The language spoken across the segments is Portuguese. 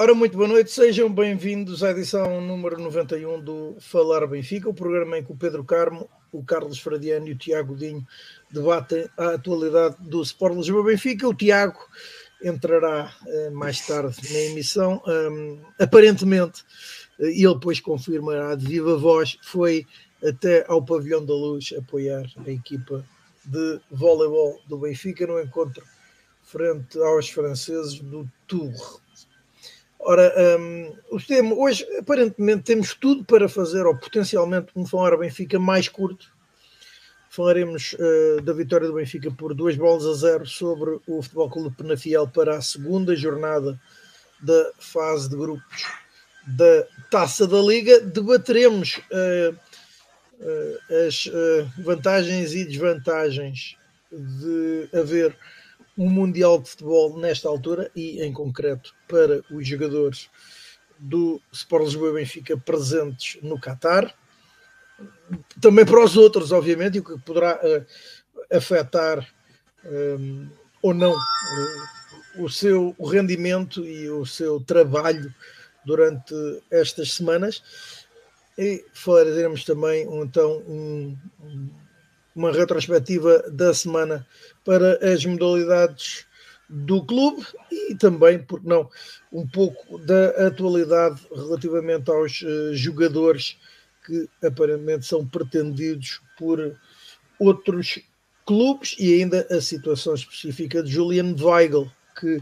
Ora, muito boa noite, sejam bem-vindos à edição número 91 do Falar Benfica, o programa em que o Pedro Carmo, o Carlos Fradiano e o Tiago Dinho debatem a atualidade do Sport Lisboa Benfica. O Tiago entrará uh, mais tarde na emissão. Um, aparentemente, uh, ele depois confirmará de viva voz, foi até ao Pavilhão da Luz apoiar a equipa de voleibol do Benfica no encontro frente aos franceses do Tour. Ora, um, o tema, hoje aparentemente temos tudo para fazer, ou potencialmente, um falar Benfica mais curto. Falaremos uh, da vitória do Benfica por duas bolas a zero sobre o Futebol Clube Penafiel para a segunda jornada da fase de grupos da Taça da Liga. Debateremos uh, uh, as vantagens e desvantagens de haver um Mundial de Futebol nesta altura e, em concreto, para os jogadores do Sport Lisboa Benfica presentes no Qatar. Também para os outros, obviamente, e o que poderá uh, afetar um, eh, ou não uh, o seu rendimento e o seu trabalho durante estas semanas. E falaremos também, então, um uma retrospectiva da semana para as modalidades do clube e também, porque não, um pouco da atualidade relativamente aos uh, jogadores que aparentemente são pretendidos por outros clubes e ainda a situação específica de Julian Weigl, que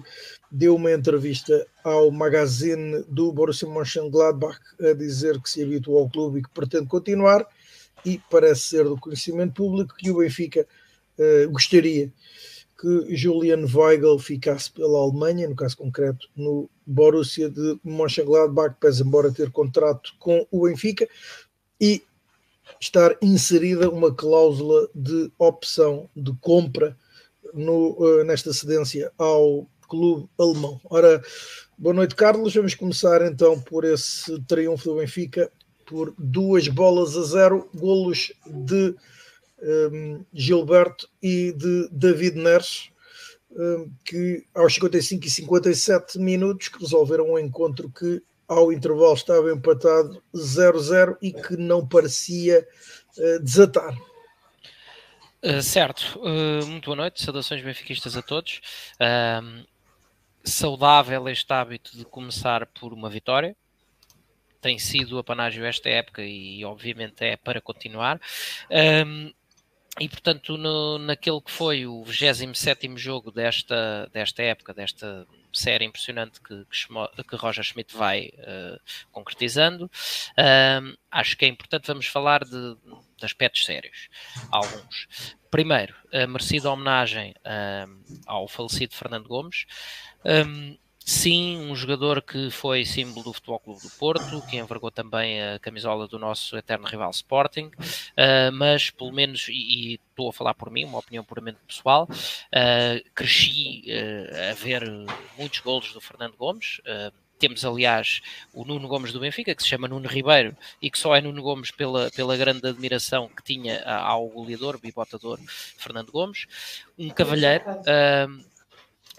deu uma entrevista ao magazine do Borussia Mönchengladbach a dizer que se habituou ao clube e que pretende continuar e parece ser do conhecimento público que o Benfica uh, gostaria que Julian Weigl ficasse pela Alemanha, no caso concreto no Borussia de Mönchengladbach, pese embora ter contrato com o Benfica, e estar inserida uma cláusula de opção de compra no, uh, nesta cedência ao clube alemão. Ora, boa noite, Carlos. Vamos começar então por esse triunfo do Benfica por duas bolas a zero, golos de um, Gilberto e de David Neres, um, que aos 55 e 57 minutos resolveram um encontro que ao intervalo estava empatado 0-0 e que não parecia uh, desatar. Uh, certo, uh, muito boa noite, saudações benfiquistas a todos. Uh, saudável este hábito de começar por uma vitória, tem sido a Panágio esta época e obviamente é para continuar. Um, e portanto, no, naquele que foi o 27 jogo desta, desta época, desta série impressionante que, que, que Roger Schmidt vai uh, concretizando, acho que é importante, vamos falar de, de aspectos sérios, alguns. Primeiro, a merecida homenagem ao falecido Fernando Gomes. Um, Sim, um jogador que foi símbolo do Futebol Clube do Porto, que envergou também a camisola do nosso eterno rival Sporting, uh, mas pelo menos, e, e, estou a falar por mim, uma opinião puramente pessoal, uh, cresci uh, a ver muitos golos do Fernando Gomes. temos, aliás, o Nuno Gomes do Benfica, que se chama Nuno Ribeiro, e que só é Nuno Gomes pela, pela grande admiração que tinha ao goleador, bibotador Fernando Gomes. Um cavalheiro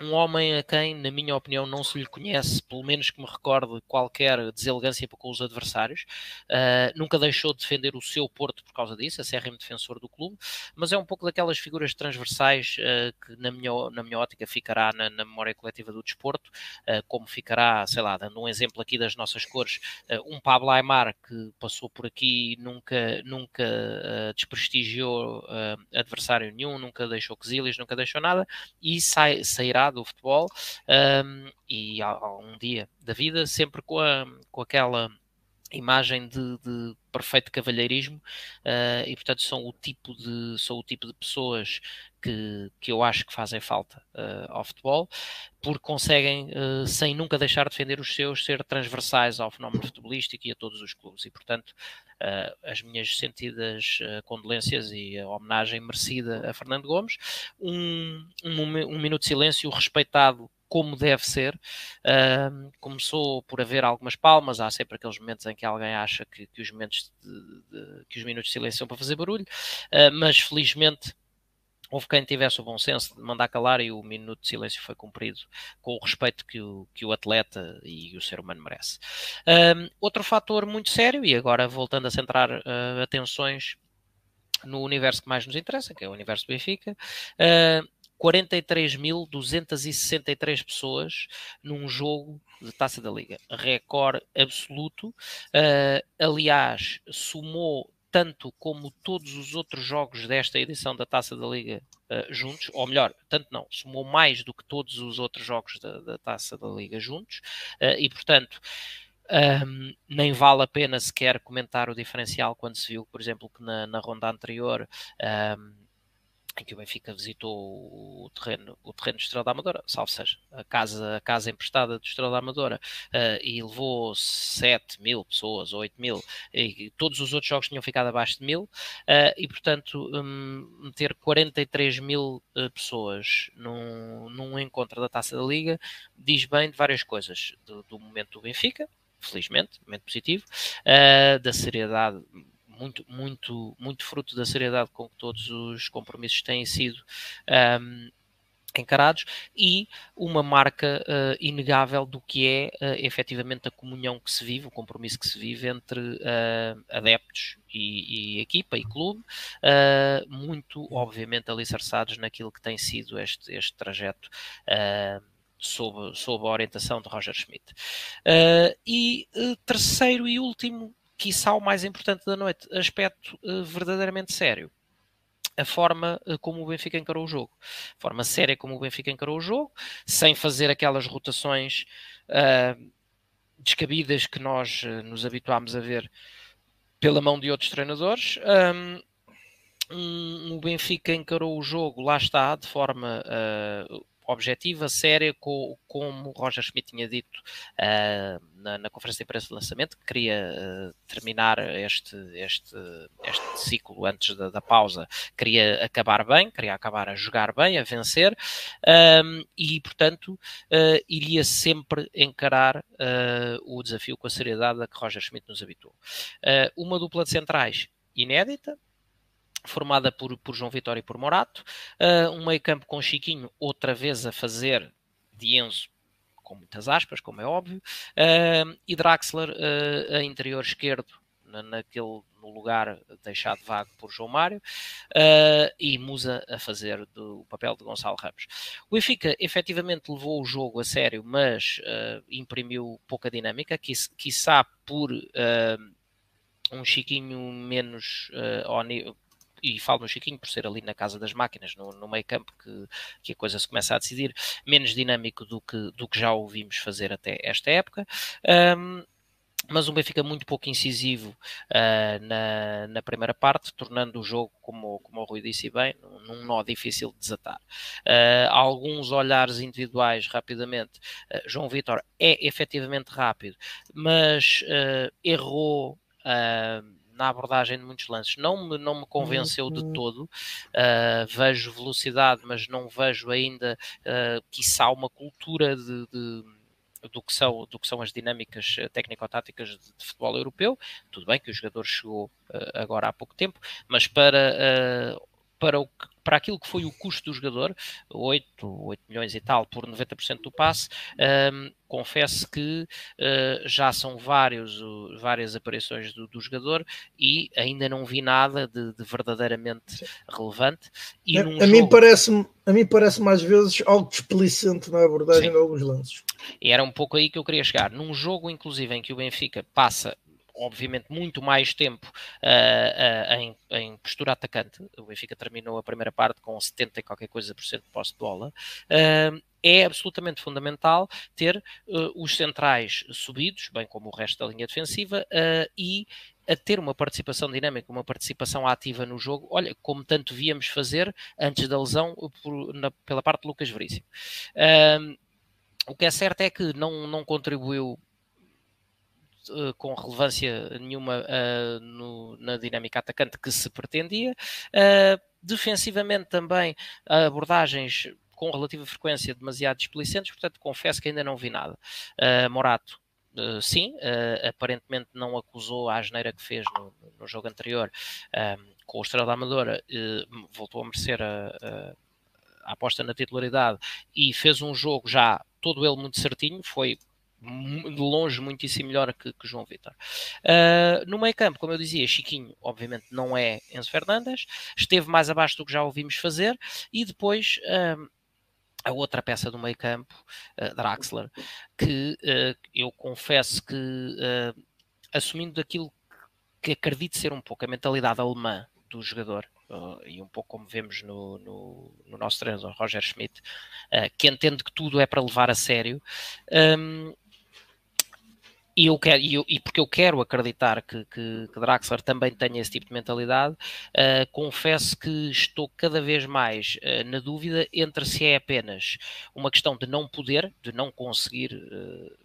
um homem a quem, na minha opinião, não se lhe conhece, pelo menos que me recorde, qualquer deselegância com os adversários. Uh, nunca deixou de defender o seu Porto por causa disso, a acérrimo defensor do clube, mas é um pouco daquelas figuras transversais uh, que, na minha, na minha ótica, ficará na, na memória coletiva do desporto, uh, como ficará, sei lá, dando um exemplo aqui das nossas cores, um Pablo Aymar que passou por aqui e nunca, nunca desprestigiou adversário nenhum, nunca deixou quesilhas, nunca deixou nada, e sai, sairá do futebol um, e um dia da vida, sempre com, a, com aquela imagem de, de perfeito cavalheirismo uh, e portanto são o tipo de são o tipo de pessoas que, que eu acho que fazem falta uh, ao futebol porque conseguem uh, sem nunca deixar de defender os seus ser transversais ao fenómeno futebolístico e a todos os clubes. E portanto as minhas sentidas condolências e a homenagem merecida a Fernando Gomes. Um, um, um minuto de silêncio respeitado como deve ser. Uh, começou por haver algumas palmas, há sempre aqueles momentos em que alguém acha que, que os, momentos de, de, que os minutos de silêncio são para fazer barulho, uh, mas felizmente houve quem tivesse o bom senso de mandar calar e o minuto de silêncio foi cumprido com o respeito que o, que o atleta e o ser humano merece. Um, outro fator muito sério, e agora voltando a centrar uh, atenções no universo que mais nos interessa, que é o universo do Benfica, uh, 43.263 pessoas num jogo de Taça da Liga. Recorde absoluto. Uh, aliás, somou tanto como todos os outros jogos desta edição da Taça da Liga uh, juntos, ou melhor, tanto não, somou mais do que todos os outros jogos da, da Taça da Liga juntos, uh, e portanto. Um, nem vale a pena sequer comentar o diferencial quando se viu, por exemplo, que na, na ronda anterior um, em que o Benfica visitou o terreno, o terreno do Estrela da Amadora, salvo seja, a casa, a casa emprestada do Estrela da Amadora, uh, e levou 7 mil pessoas, 8 mil, e todos os outros jogos tinham ficado abaixo de mil, uh, e portanto, um, meter 43 mil uh, pessoas num, num encontro da Taça da Liga diz bem de várias coisas, do, do momento do Benfica, felizmente, momento positivo, da seriedade muito, muito, muito fruto da seriedade com que todos os compromissos têm sido um, encarados e uma marca uh, inegável do que é uh, efetivamente a comunhão que se vive, o compromisso que se vive entre uh, adeptos e, e, equipa e clube, uh, muito obviamente alicerçados naquilo que tem sido este, este trajeto. Sob, sob a orientação de Roger Schmidt. e terceiro e último quiçá o mais importante da noite, aspecto uh, verdadeiramente sério. A forma uh, como o Benfica encarou o jogo. A forma séria como o Benfica encarou o jogo, sem fazer aquelas rotações uh, descabidas que nós nos habituámos a ver pela mão de outros treinadores. Um, um, o Benfica encarou o jogo, lá está, de forma objetiva, séria, com, como Roger Schmidt tinha dito uh, na, na, conferência de imprensa de lançamento, que queria uh, terminar este, este, este ciclo antes da, da, pausa, queria acabar bem, queria acabar a jogar bem, a vencer, um, e portanto uh, iria sempre encarar o desafio com a seriedade a que Roger Schmidt nos habituou. uma dupla de centrais inédita, formada por, por João Vitória e por Morato, uh, um meio campo com Chiquinho outra vez a fazer de Enzo com muitas aspas, como é óbvio, uh, e Draxler uh, a interior esquerdo na, naquele no lugar deixado vago por João Mário. Uh, e Musa a fazer do, o papel de Gonçalo Ramos. O Benfica efetivamente levou o jogo a sério, mas imprimiu pouca dinâmica, quiçá, por um Chiquinho menos uh, e falo no Chiquinho por ser ali na casa das máquinas, no, no meio campo, que, que a coisa se começa a decidir, menos dinâmico do que, do que já ouvimos fazer até esta época. Um, mas um Benfica muito pouco incisivo uh, na, na, primeira parte, tornando o jogo, como, como o Rui disse bem, num, nó difícil de desatar. Uh, alguns olhares individuais, rapidamente. Uh, João Vitor é efetivamente rápido, mas errou na abordagem de muitos lances. Não me, não me convenceu de uhum. todo. Uh, vejo velocidade, mas não vejo ainda, uh, quiçá, uma cultura de, de do que são, do que são as dinâmicas ah, técnico-táticas de, de, futebol europeu. Tudo bem que o jogador chegou uh, agora há pouco tempo, mas para, uh, para, o, para aquilo que foi o custo do jogador, 8, 8 milhões e tal por 90% do passe, um, confesso que uh, já são vários, uh, várias aparições do, do, jogador e ainda não vi nada de, de verdadeiramente relevante. E a, a jogo... mim parece a mim parece mais vezes algo desplicente na abordagem Sim. de alguns lances. E era um pouco aí que eu queria chegar. Num jogo, inclusive, em que o Benfica passa obviamente muito mais tempo uh, uh, em, em, postura atacante. O Benfica terminou a primeira parte com 70 e qualquer coisa por cento de posse de bola. Uh, é absolutamente fundamental ter os centrais subidos, bem como o resto da linha defensiva, e a ter uma participação dinâmica, uma participação ativa no jogo, olha, como tanto víamos fazer antes da lesão por, na, pela parte de Lucas Veríssimo. o que é certo é que não, não contribuiu uh, com relevância nenhuma uh, no, na dinâmica atacante que se pretendia. Uh, defensivamente também abordagens com relativa frequência demasiado displicentes, portanto confesso que ainda não vi nada. Morato Uh, sim, uh, aparentemente não acusou a asneira que fez no, no jogo anterior, com o Estrela Amadora voltou a merecer a, a, a aposta na titularidade e fez um jogo já todo ele muito certinho, foi de longe muitíssimo melhor que, que João Vitor. Uh, no meio campo, como eu dizia, Chiquinho obviamente não é Enzo Fernandes, esteve mais abaixo do que já ouvimos fazer e depois uh, a outra peça do meio campo, uh, Draxler, que eu confesso que assumindo daquilo que acredito ser um pouco a mentalidade alemã do jogador, Uh, e um pouco como vemos no, no, no nosso treinador Roger Schmidt, uh, que entende que tudo é para levar a sério. Um, e, eu quero, e, eu, e, porque eu quero acreditar que, que, que, Draxler também tenha esse tipo de mentalidade, uh, confesso que estou cada vez mais uh, na dúvida entre se é apenas uma questão de não poder, de não conseguir uh,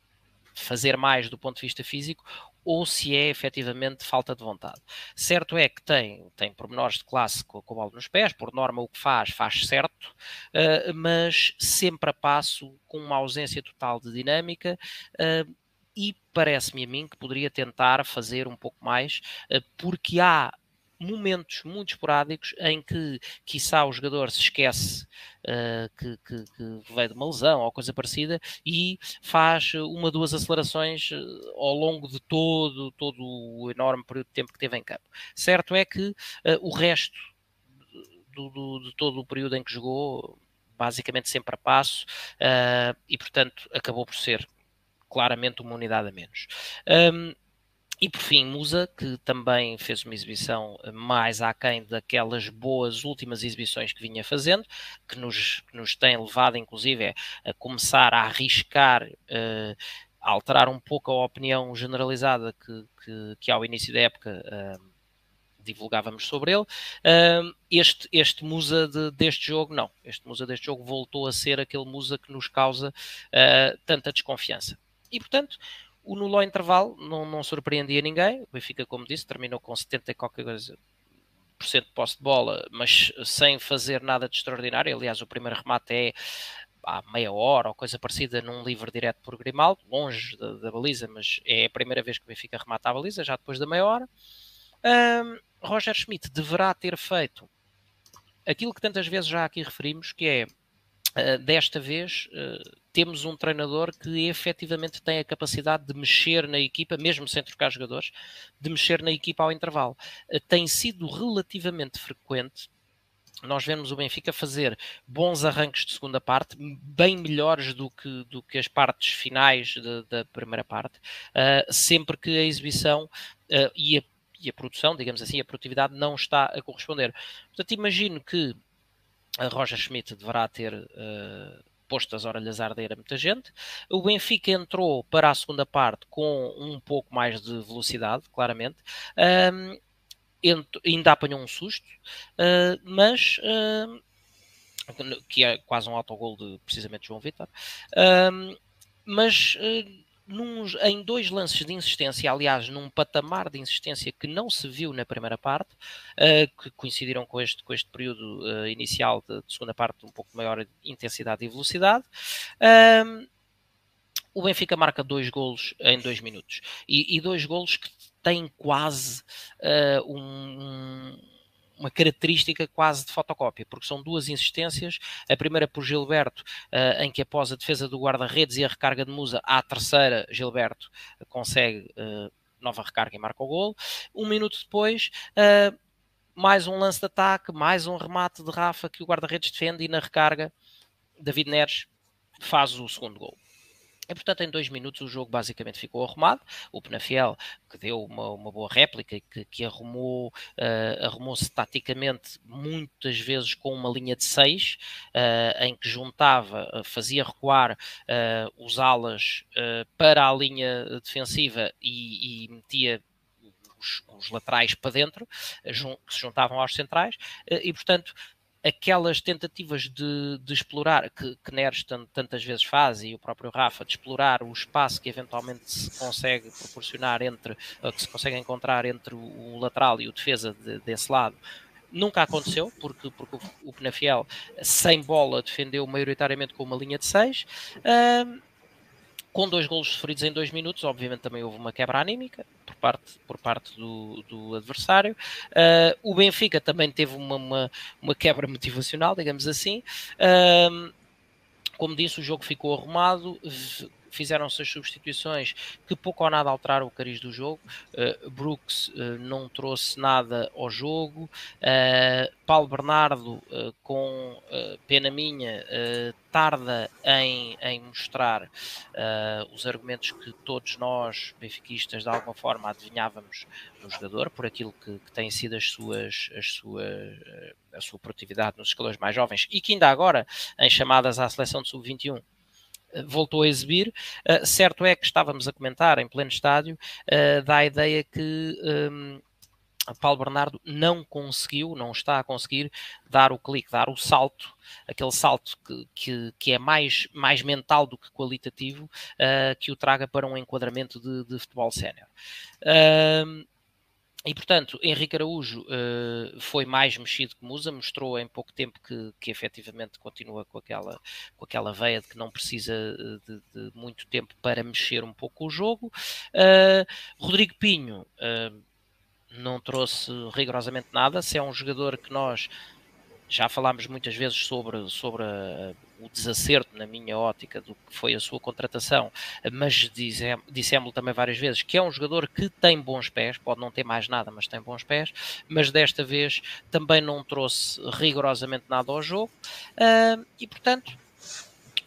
fazer mais do ponto de vista físico, ou se é efetivamente falta de vontade. Certo é que tem, tem pormenores de classe com, com a bola nos pés, por norma o que faz, faz certo, mas sempre a passo, com uma ausência total de dinâmica e parece-me a mim que poderia tentar fazer um pouco mais, eh, porque há momentos muito esporádicos em que, quiçá, o jogador se esquece uh, que, que, que, veio de uma lesão ou coisa parecida e faz uma, duas acelerações uh, ao longo de todo, todo o enorme período de tempo que teve em campo. Certo é que uh, o resto do, do, de todo o período em que jogou, basicamente sempre a passo, e portanto acabou por ser claramente uma unidade a menos. Um, e por fim, Musa, que também fez uma exibição mais aquém daquelas boas últimas exibições que vinha fazendo, que nos, que nos tem levado, inclusive, a começar a arriscar, uh, a alterar um pouco a opinião generalizada que, que, que ao início da época uh, divulgávamos sobre ele. Uh, este, este Musa de, deste jogo, não. Este Musa deste jogo voltou a ser aquele Musa que nos causa tanta desconfiança. E, portanto, o nulo intervalo não, não surpreendia ninguém. O Benfica, como disse, terminou com 70 e qualquer coisa por cento de posse de bola, mas sem fazer nada de extraordinário. Aliás, o primeiro remate é há meia hora ou coisa parecida num livre direto por Grimaldo, longe da, da, baliza, mas é a primeira vez que o Benfica remata a baliza, já depois da meia hora. Um, Roger Schmidt deverá ter feito aquilo que tantas vezes já aqui referimos, que é uh, desta vez uh, temos um treinador que efetivamente tem a capacidade de mexer na equipa, mesmo sem trocar jogadores, de mexer na equipa ao intervalo. Eh, tem sido relativamente frequente nós vemos o Benfica fazer bons arranques de segunda parte, bem melhores do que, do que as partes finais de, da primeira parte, uh, sempre que a exibição uh, e, a, e, a, produção, digamos assim, a produtividade não está a corresponder. Portanto, imagino que a Roger Schmidt deverá ter uh, posto as orelhas a arder a muita gente. O Benfica entrou para a segunda parte com um pouco mais de velocidade, claramente. Um, ainda apanhou um susto, uh, mas uh, que é quase um autogol de precisamente João Vitor. Uh, mas num, em dois lances de insistência, aliás, num patamar de insistência que não se viu na primeira parte, uh, que coincidiram com este, com este período uh, inicial de, de, segunda parte, um pouco maior intensidade e velocidade. Uh, o Benfica marca dois golos em dois minutos e, e dois golos que têm quase uh, um, uma característica quase de fotocópia, porque são duas insistências, a primeira por Gilberto, uh, em que após a defesa do guarda-redes e a recarga de Musa, à terceira, Gilberto consegue uh, nova recarga e marca o gol. Um minuto depois, uh, mais um lance de ataque, mais um remate de Rafa que o guarda-redes defende e na recarga, David Neres faz o segundo gol. E, portanto, em dois minutos o jogo basicamente ficou arrumado. O Penafiel, que deu uma, uma boa réplica, que, que arrumou, uh, arrumou-se taticamente muitas vezes com uma linha de seis, uh, em que juntava, uh, fazia recuar os alas para a linha defensiva e, e metia os, os, laterais para dentro, que se juntavam aos centrais, e portanto aquelas tentativas de, de explorar, que, que Neres tantas vezes faz, e o próprio Rafa, de explorar o espaço que eventualmente se consegue proporcionar entre, que se consegue encontrar entre o, lateral e o defesa de, desse lado, nunca aconteceu, porque, porque o Penafiel, sem bola, defendeu maioritariamente com uma linha de 6. Com dois golos sofridos em dois minutos, obviamente também houve uma quebra anímica por parte, por parte do, do adversário. Uh, o Benfica também teve uma, uma, uma, quebra motivacional, digamos assim. Uh, como disse, o jogo ficou arrumado, fizeram-se as substituições que pouco ou nada alteraram o cariz do jogo. Uh, Brooks uh, não trouxe nada ao jogo. Uh, Paulo Bernardo, com pena minha, tarda em, em mostrar os argumentos que todos nós, benfiquistas, de alguma forma adivinhávamos no jogador, por aquilo que, que têm sido as suas, as suas, a sua produtividade nos escalões mais jovens e que ainda agora, em chamadas à seleção de sub-21, voltou a exibir. Uh, certo é que estávamos a comentar em pleno estádio, uh, dá a ideia que um, Paulo Bernardo não conseguiu, não está a conseguir dar o clique, dar o salto, aquele salto que, que, que é mais, mais mental do que qualitativo, uh, que o traga para um enquadramento de, de futebol sénior. Uh, e, portanto, Henrique Araújo uh, foi mais mexido que Musa, mostrou em pouco tempo que, que efetivamente continua com aquela, com aquela veia de que não precisa eh, de, de muito tempo para mexer um pouco o jogo. Uh, Rodrigo Pinho uh, não trouxe rigorosamente nada, se é um jogador que nós já falámos muitas vezes sobre, sobre a, o desacerto, na minha ótica, do que foi a sua contratação, mas dissemos também várias vezes que é um jogador que tem bons pés, pode não ter mais nada, mas tem bons pés, mas desta vez também não trouxe rigorosamente nada ao jogo, uh, e portanto.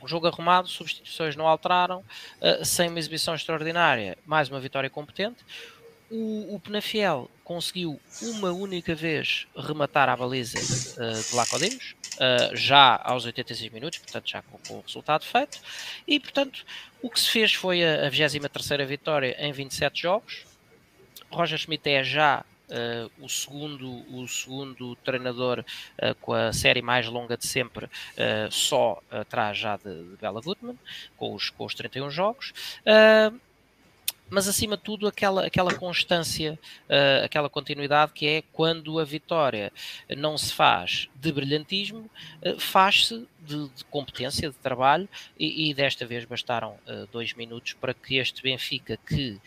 O jogo arrumado, substituições não alteraram, uh, sem uma exibição extraordinária, mais uma vitória competente o, o Penafiel conseguiu uma única vez rematar a baliza uh, de Lacodimos, uh, já aos 86 minutos, portanto já com, com, o resultado feito, e portanto o que se fez foi a, a 23 vitória em 27 jogos. Roger Schmidt é já Uh, o, segundo, o segundo treinador uh, com a série mais longa de sempre, uh, só atrás já de, de Bela Gutmann, com os, com os 31 jogos mas acima de tudo aquela, aquela constância, uh, aquela continuidade que é quando a vitória não se faz de brilhantismo, uh, faz-se de, de, competência, de trabalho, e, e desta vez bastaram uh, dois minutos para que este Benfica que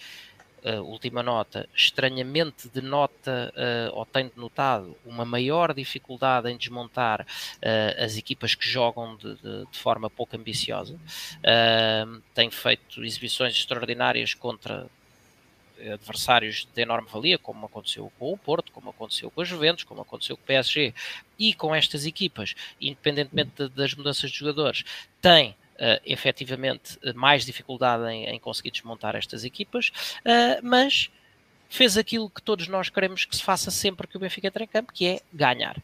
uh, última nota, estranhamente denota, uh, ou tem denotado, uma maior dificuldade em desmontar uh, as equipas que jogam de, de, de forma pouco ambiciosa. Uh, tem feito exibições extraordinárias contra adversários de enorme valia, como aconteceu com o Porto, como aconteceu com a Juventus, como aconteceu com o PSG, e com estas equipas, independentemente das mudanças de jogadores, tem uh, efetivamente eh, mais dificuldade em, em, conseguir desmontar estas equipas, uh, mas fez aquilo que todos nós queremos que se faça sempre que o Benfica entra em campo, que é ganhar.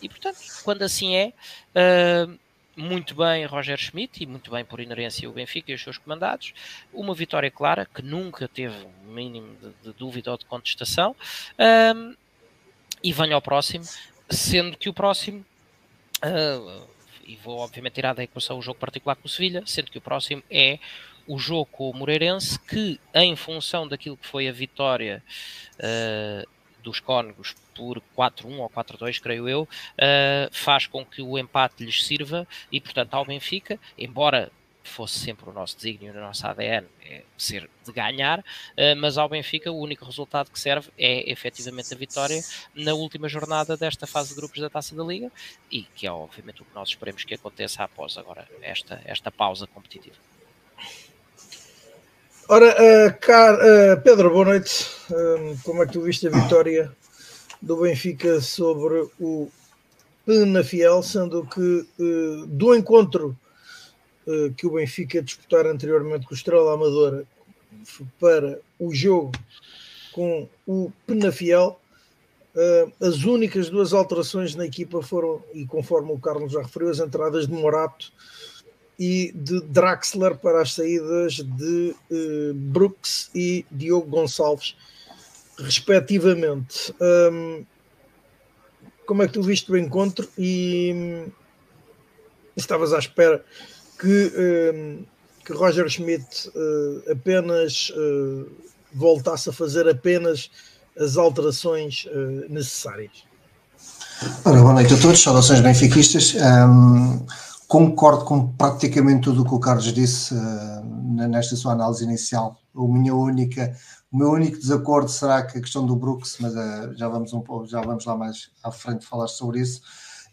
E portanto, quando assim é, uh, muito bem Roger Schmidt e muito bem por inerência o Benfica e os seus comandados, uma vitória clara que nunca teve um mínimo de, de dúvida ou de contestação. Um, e venho ao próximo, sendo que o próximo uh, e vou obviamente tirar da equação o jogo particular com o Sevilha, sendo que o próximo é o jogo com o Moreirense, que em função daquilo que foi a vitória uh, dos Cónegos por 4-1 ou 4-2, creio eu, uh, faz com que o empate lhes sirva. E, portanto, ao Benfica, embora fosse sempre o nosso desígnio, o nosso ADN, é ser de ganhar, eh, mas ao Benfica o único resultado que serve é efetivamente a vitória na última jornada desta fase de grupos da Taça da Liga e que é obviamente o que nós esperemos que aconteça após agora esta, esta pausa competitiva. Ora, uh, Car, uh, Pedro, boa noite. Uh, como é que tu viste a vitória do Benfica sobre o Penafiel, sendo que do encontro que o Benfica disputar anteriormente com o Estrela Amadora para o jogo com o Penafiel. Uh, as únicas duas alterações na equipa foram, e conforme o Carlos já referiu, as entradas de Morato e de Draxler para as saídas de uh, Brooks e Diogo Gonçalves, respectivamente. Um, como é que tu viste o encontro e um, estavas à espera que, ehm, que Roger Schmidt uh, apenas uh, voltasse a fazer apenas as alterações uh, necessárias. Ora, boa noite a todos, saudações benfiquistas. Um, concordo com praticamente tudo o que o Carlos disse nesta sua análise inicial. A minha única, o meu único desacordo será que a questão do Brooks, mas já vamos um já vamos lá mais à frente falar sobre isso.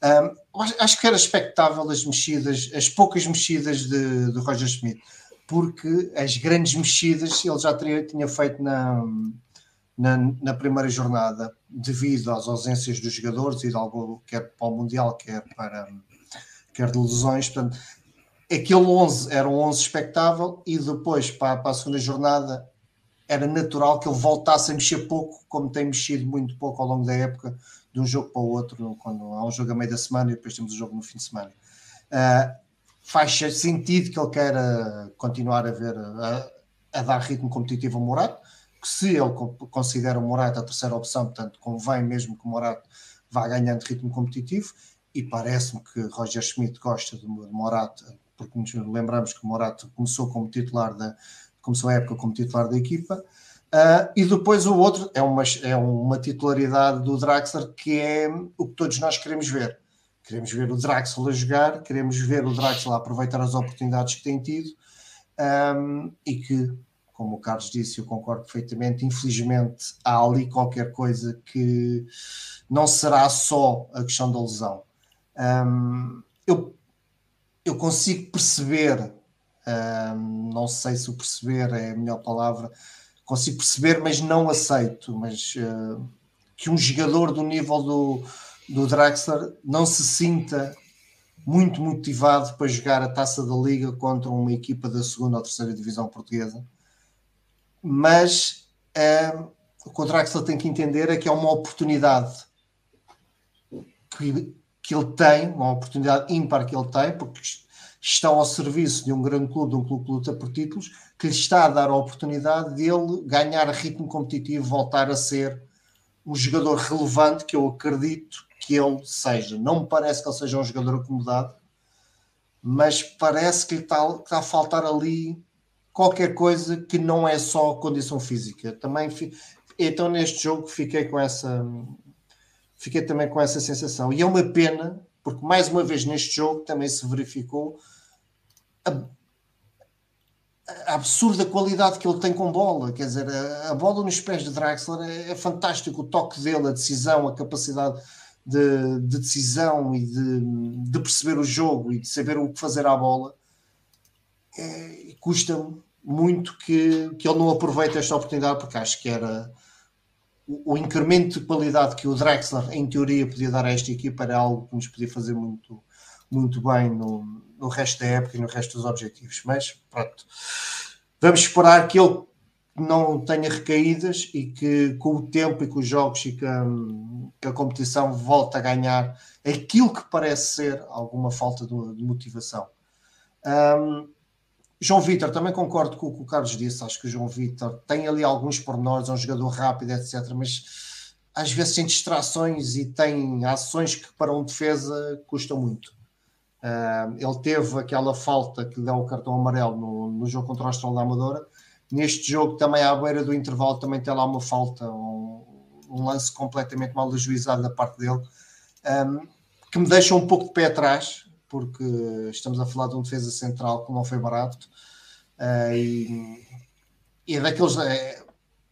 Um, acho que era expectável as mexidas, as poucas mexidas de, de Roger Smith, porque as grandes mexidas ele já teria, tinha feito na, na, na, primeira jornada, devido às ausências dos jogadores e de algo, quer para o Mundial, quer para quer de lesões. Portanto, aquele 11 era um 11 expectável e depois para, para a segunda jornada era natural que ele voltasse a mexer pouco, como tem mexido muito pouco ao longo da época, de um jogo para o outro, quando há um jogo a meio da semana e depois temos o um jogo no fim de semana. Uh, faz sentido que ele queira continuar a ver a, a dar ritmo competitivo ao Morato, que se ele considera o Morato a terceira opção, portanto convém mesmo que o Morato vá ganhando ritmo competitivo e parece-me que Roger Schmidt gosta de, Morato, porque nos lembramos que Morato começou como titular da começou a época como titular da equipa. Uh, e depois o outro é uma, é uma titularidade do Draxler que é o que todos nós queremos ver. Queremos ver o Draxler a jogar, queremos ver o Draxler aproveitar as oportunidades que tem tido um, e que, como o Carlos disse, eu concordo perfeitamente, infelizmente há ali qualquer coisa que não será só a questão da lesão. Um, eu, eu consigo perceber, um, não sei se o perceber é a melhor palavra, consigo perceber, mas não aceito. Mas uh, que um jogador do nível do, do Draxler não se sinta muito motivado para jogar a taça da Liga contra uma equipa da segunda ou terceira divisão portuguesa. Mas uh, o que o Draxler tem que entender é que é uma oportunidade que que ele tem, uma oportunidade ímpar que ele tem, porque está ao serviço de um grande clube, de um clube que luta por títulos, que lhe está a dar a oportunidade de ele ganhar ritmo competitivo, voltar a ser um jogador relevante que eu acredito que ele seja. Não me parece que ele seja um jogador acomodado, mas parece que lhe está, está a faltar ali qualquer coisa que não é só condição física. Também então neste jogo fiquei com essa fiquei também com essa sensação. E é uma pena, porque mais uma vez neste jogo também se verificou a, a absurda qualidade que ele tem com bola. Quer dizer, a, a bola nos pés de Draxler é, é, fantástico, o toque dele, a decisão, a capacidade de, de decisão e de, de, perceber o jogo e de saber o que fazer à bola. É, Custa-me muito que, que ele não aproveite esta oportunidade, porque acho que era o, incremento de qualidade que o Drexler, em teoria, podia dar a esta equipa era algo que nos podia fazer muito, muito bem no, no resto da época e no resto dos objetivos. Mas pronto, vamos esperar que ele não tenha recaídas e que com o tempo e com os jogos e que, que a competição volte a ganhar aquilo que parece ser alguma falta de, de motivação. Um, João Vitor, também concordo com o que o Carlos disse. Acho que o João Vitor tem ali alguns pormenores, é um jogador rápido, etc. Mas às vezes tem distrações e tem ações que para um defesa custam muito. Uh, ele teve aquela falta que deu o cartão amarelo no, no jogo contra o Astral da Amadora. Neste jogo, também à beira do intervalo, também tem lá uma falta, um, um lance completamente mal ajuizado da parte dele, um, que me deixa um pouco de pé atrás porque estamos a falar de um defesa central que não foi barato uh, e, e, é daqueles. É,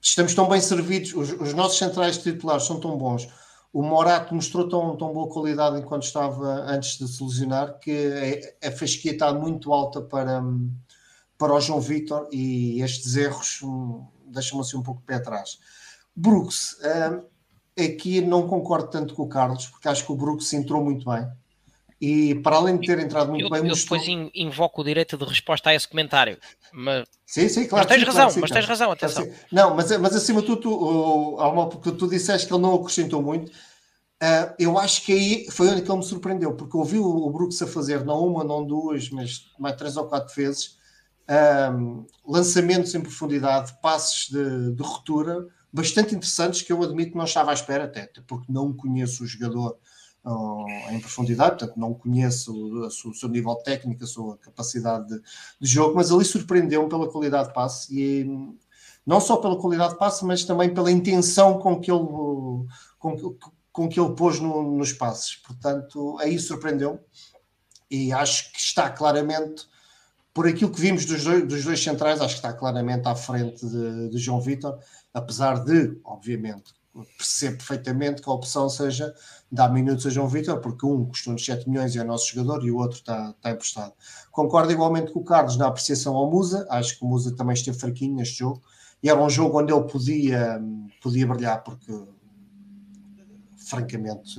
estamos tão bem servidos, os, os, nossos centrais titulares são tão bons. O Morato mostrou tão, tão boa qualidade enquanto estava antes de se lesionar que a, a fasquia está muito alta para, para o João Vitor e estes erros hum, deixam-me assim um pouco de pé atrás. Brooks, uh, aqui não concordo tanto com o Carlos, porque acho que o Brooks entrou muito bem e para além de ter entrado muito eu, bem, eu mostrou... depois invoco o direito de resposta a esse comentário. Mas, sim, sim, claro. Mas tens sim, razão, claro, mas tens razão, atenção. Não, mas, mas acima de tudo, tu, há uma, porque tu disseste que ele não acrescentou muito. Uh, eu acho que aí foi onde ele me surpreendeu, porque ouvi o, o Brooks a fazer não uma, não duas, mas mais três ou quatro vezes um, lançamentos em profundidade, passes de, de ruptura bastante interessantes que eu admito que não estava à espera, até porque não conheço o jogador em profundidade, portanto não conheço o, o, seu nível técnico, a sua capacidade de, de jogo, mas ali surpreendeu-me pela qualidade de passe e não só pela qualidade de passe, mas também pela intenção com que ele, com, com que ele pôs no, nos passes. Portanto, aí surpreendeu-me. e acho que está claramente, por aquilo que vimos dos dois, dos dois centrais, acho que está claramente à frente de, de João Vitor, apesar de, obviamente, percebo perfeitamente que a opção seja dar minutos a João Vitor, porque um custou-nos 7 milhões e é nosso jogador e o outro está, está emprestado. Concordo igualmente com o Carlos na apreciação ao Musa, acho que o Musa também esteve fraquinho neste jogo, e era um jogo onde ele podia, podia brilhar, porque francamente,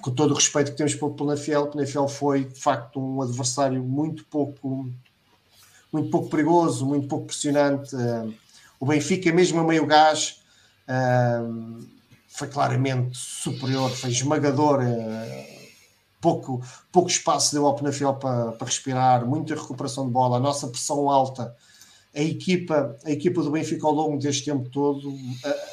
com todo o respeito que temos pelo Penafiel, o Penafiel foi de facto um adversário muito pouco muito pouco perigoso, muito pouco pressionante. O Benfica, mesmo a meio gás, foi claramente superior, foi esmagador. Eh, pouco, pouco espaço deu ao Penafiel para, para respirar, muita recuperação de bola, a nossa pressão alta. A equipa, a equipa do Benfica ao longo deste tempo todo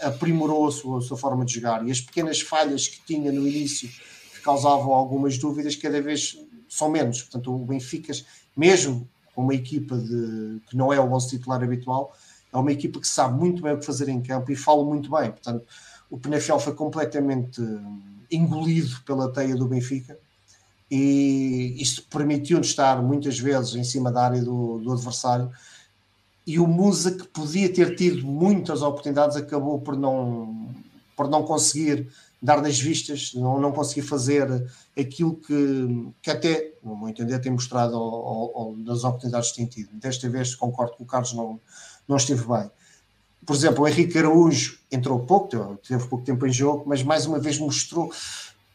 aprimorou a sua, a sua forma de jogar e as pequenas falhas que tinha no início que causavam algumas dúvidas cada vez são menos. Portanto, o Benfica, mesmo com uma equipa de, que não é o 11 titular habitual, é uma equipa que sabe muito bem o que fazer em campo e fala muito bem. Portanto, o Penafiel foi completamente engolido pela teia do Benfica e isto permitiu-nos estar muitas vezes em cima da área do, do, adversário e o Musa que podia ter tido muitas oportunidades acabou por não por não conseguir dar nas vistas, não, não conseguir fazer aquilo que, que até, no meu entender, tem mostrado ao, ao, ao, das oportunidades que tem tido. Desta vez concordo que o Carlos não, não esteve bem. Por exemplo, o Henrique Araújo entrou pouco, teve pouco tempo em jogo, mas mais uma vez mostrou,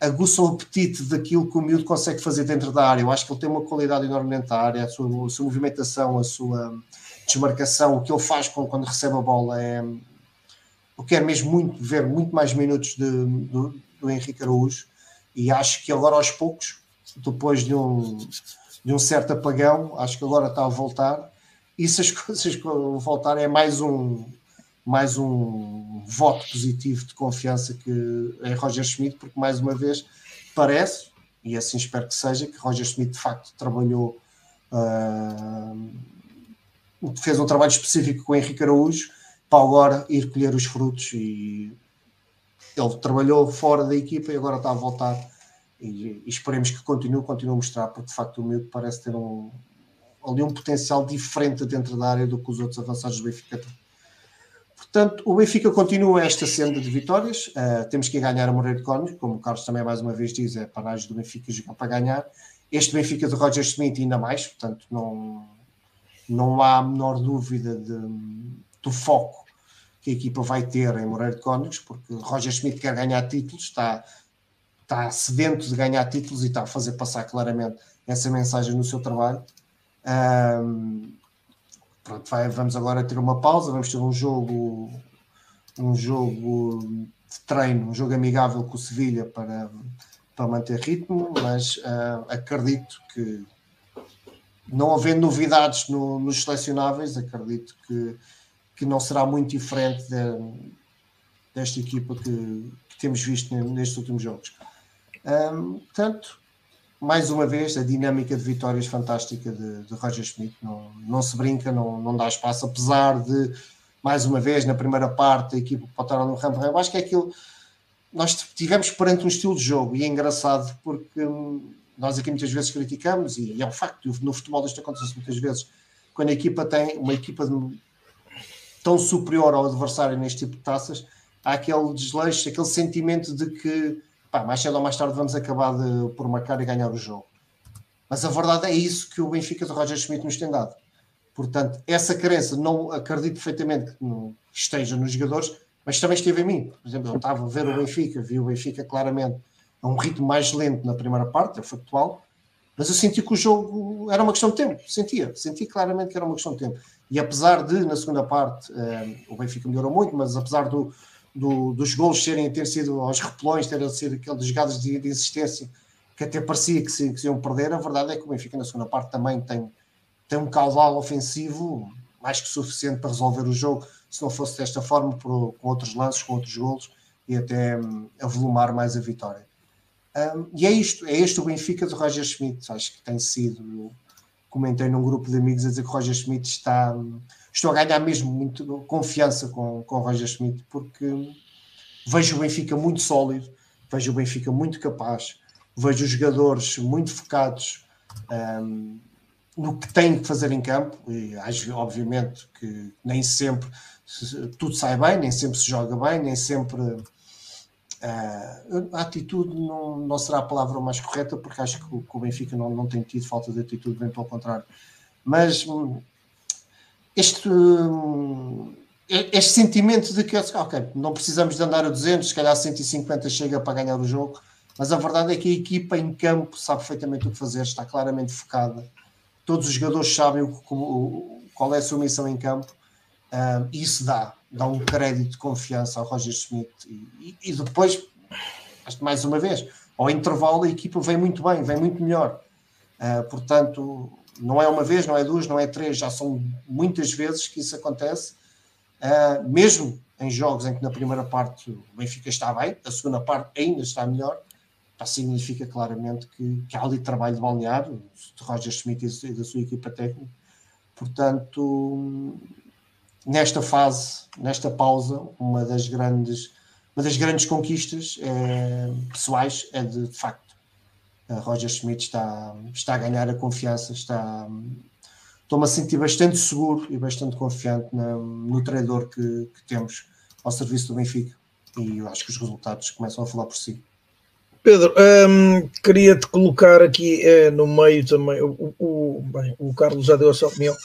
aguça o apetite daquilo que o miúdo consegue fazer dentro da área. Eu acho que ele tem uma qualidade enormemente na área, a sua, a sua movimentação, a sua desmarcação, o que ele faz quando recebe a bola é. Eu quero mesmo muito ver muito mais minutos de, do, do Henrique Araújo e acho que agora aos poucos, depois de um, de um certo apagão, acho que agora está a voltar e se as coisas voltarem é mais um mais um voto positivo de confiança que em Roger Schmidt, porque mais uma vez parece, e assim espero que seja, que Roger Schmidt de facto trabalhou, uh, fez um trabalho específico com Henrique Araújo para agora ir colher os frutos e ele trabalhou fora da equipa e agora está a voltar e, e esperemos que continue, continue a mostrar, porque de facto o miúdo parece ter um, ali um potencial diferente dentro da área do que os outros avançados do Benfica têm. Portanto, o Benfica continua esta senda de vitórias. Uh, temos que ganhar a Moreira de Cónigo, como o Carlos também mais uma vez diz, é para do Benfica jogar para ganhar. Este Benfica de Roger Schmidt ainda mais, portanto, não, não há a menor dúvida de, do foco que a equipa vai ter em Moreira de Cónigos, porque Roger Schmidt quer ganhar títulos, está, está sedento de ganhar títulos e está a fazer passar claramente essa mensagem no seu trabalho. Um, pronto, vai, vamos agora ter uma pausa, vamos ter um jogo, um jogo de treino, um jogo amigável com o Sevilha para, para manter ritmo, mas uh, acredito que não havendo novidades no, nos selecionáveis, acredito que, que não será muito diferente de, desta equipa que, que, temos visto nestes últimos jogos. Um, portanto, mais uma vez, a dinâmica de vitórias fantástica de, de Roger Schmidt. Não, não se brinca, não, não dá espaço, apesar de, mais uma vez, na primeira parte, a pode estar no rampo. Eu acho que é aquilo. Nós tivemos perante um estilo de jogo e é engraçado porque hum, nós aqui muitas vezes criticamos, e é um facto, no futebol isto acontece muitas vezes, quando a equipa tem uma equipa de, tão superior ao adversário neste tipo de taças, há aquele desleixo, aquele sentimento de que pá, mais cedo ou mais tarde vamos acabar de, por marcar e ganhar o jogo. Mas a verdade é isso que o Benfica de Roger Schmidt nos tem dado. Portanto, essa carência não acredito perfeitamente que esteja nos jogadores, mas também esteve em mim. Por exemplo, eu estava a ver o Benfica, vi o Benfica claramente a um ritmo mais lento na primeira parte, é factual, mas eu senti que o jogo era uma questão de tempo, sentia, senti claramente que era uma questão de tempo. E apesar de, na segunda parte, eh, o Benfica melhorou muito, mas apesar do, do, dos gols serem, ter sido aos repelões, terem sido aquelas jogadas de, de insistência que até parecia que se, que se iam perder, a verdade é que o Benfica na segunda parte também tem, tem um caudal ofensivo mais que suficiente para resolver o jogo, se não fosse desta forma, por, com outros lances, com outros golos, e até um, avolumar mais a vitória. Um, e é isto, é este o Benfica de Roger Schmidt, acho que tem sido, comentei num grupo de amigos a dizer que Roger Schmidt está, estou a ganhar mesmo muito confiança com, com o Roger Schmidt, porque vejo o Benfica muito sólido, vejo o Benfica muito capaz, vejo os jogadores muito focados, um, no que tem que fazer em campo, e obviamente que nem sempre tudo sai bem, nem sempre se joga bem, nem sempre uh, a atitude não, não será a palavra mais correta, porque acho que o, que o Benfica não, não tem tido falta de atitude, bem pelo contrário. Mas hum, este, hum, este sentimento de que, ok, não precisamos de andar a 200, se calhar 150 chega para ganhar o jogo, mas a verdade é que a equipa em campo sabe perfeitamente o que fazer, está claramente focada. Todos os jogadores sabem o, o, qual é a sua missão em campo um, e isso dá, dá um crédito de confiança ao Roger Schmidt. E, e, depois, mais uma vez, ao intervalo a equipa vem muito bem, vem muito melhor. Uh, portanto, não é uma vez, não é duas, não é três, já são muitas vezes que isso acontece. Uh, mesmo em jogos em que na primeira parte o Benfica está bem, a segunda parte ainda está melhor, significa claramente que, que há ali trabalho de balneário, de Roger Schmidt e da sua equipa técnica. Portanto, nesta fase, nesta pausa, uma das grandes, uma das grandes conquistas é, pessoais é de, de facto Roger Schmidt está, está a ganhar a confiança, está estou-me a sentir bastante seguro e bastante confiante na, no treinador que, que, temos ao serviço do Benfica e eu acho que os resultados começam a falar por si. Pedro, um, queria-te colocar aqui eh, no meio também. O, o, bem, o Carlos já deu a sua opinião.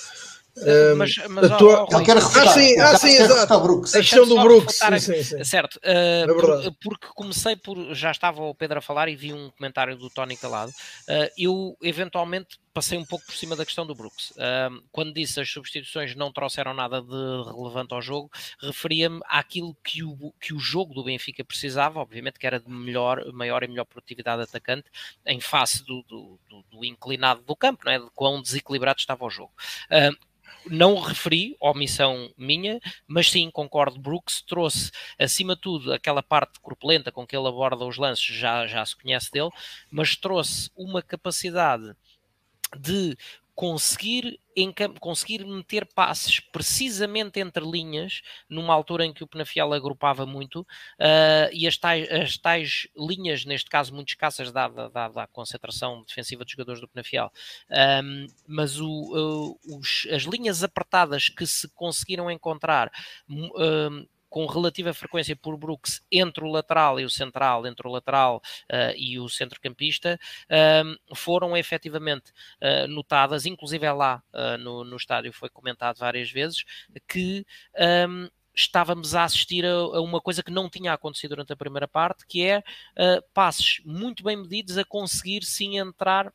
Um, mas, mas a tua... ele quer refutar, ah, sim, ah, sim, exato. Brooks. A questão do Brooks, sim, sim, sim. certo. Uh, é por, porque comecei por. Já estava o Pedro a falar e vi um comentário do Tony Calado. Uh, eu, eventualmente, passei um pouco por cima da questão do Brooks. Uh, quando disse as substituições não trouxeram nada de relevante ao jogo, referia-me àquilo que o, que o jogo do Benfica precisava, obviamente que era de melhor, maior e melhor produtividade atacante em face do, do, do, do inclinado do campo, não é? de quão desequilibrado estava o jogo. Uh, não referi, omissão minha, mas sim, concordo, Brooks trouxe, acima de tudo, aquela parte corpulenta com que ele aborda os lances, já, já se conhece dele, mas trouxe uma capacidade de conseguir, conseguir meter passes precisamente entre linhas, numa altura em que o Penafiel agrupava muito, uh, e as tais, as tais, linhas, neste caso muito escassas, dada, dada a concentração defensiva dos jogadores do Penafiel, um, mas o, uh, os, as linhas apertadas que se conseguiram encontrar. Uh, com relativa frequência por Brooks entre o lateral e o central, entre o lateral uh, e o centrocampista, uh, foram efetivamente uh, notadas, inclusive é lá uh, no, no estádio foi comentado várias vezes, que um, estávamos a assistir a, a, uma coisa que não tinha acontecido durante a primeira parte, que é passes muito bem medidos a conseguir sim entrar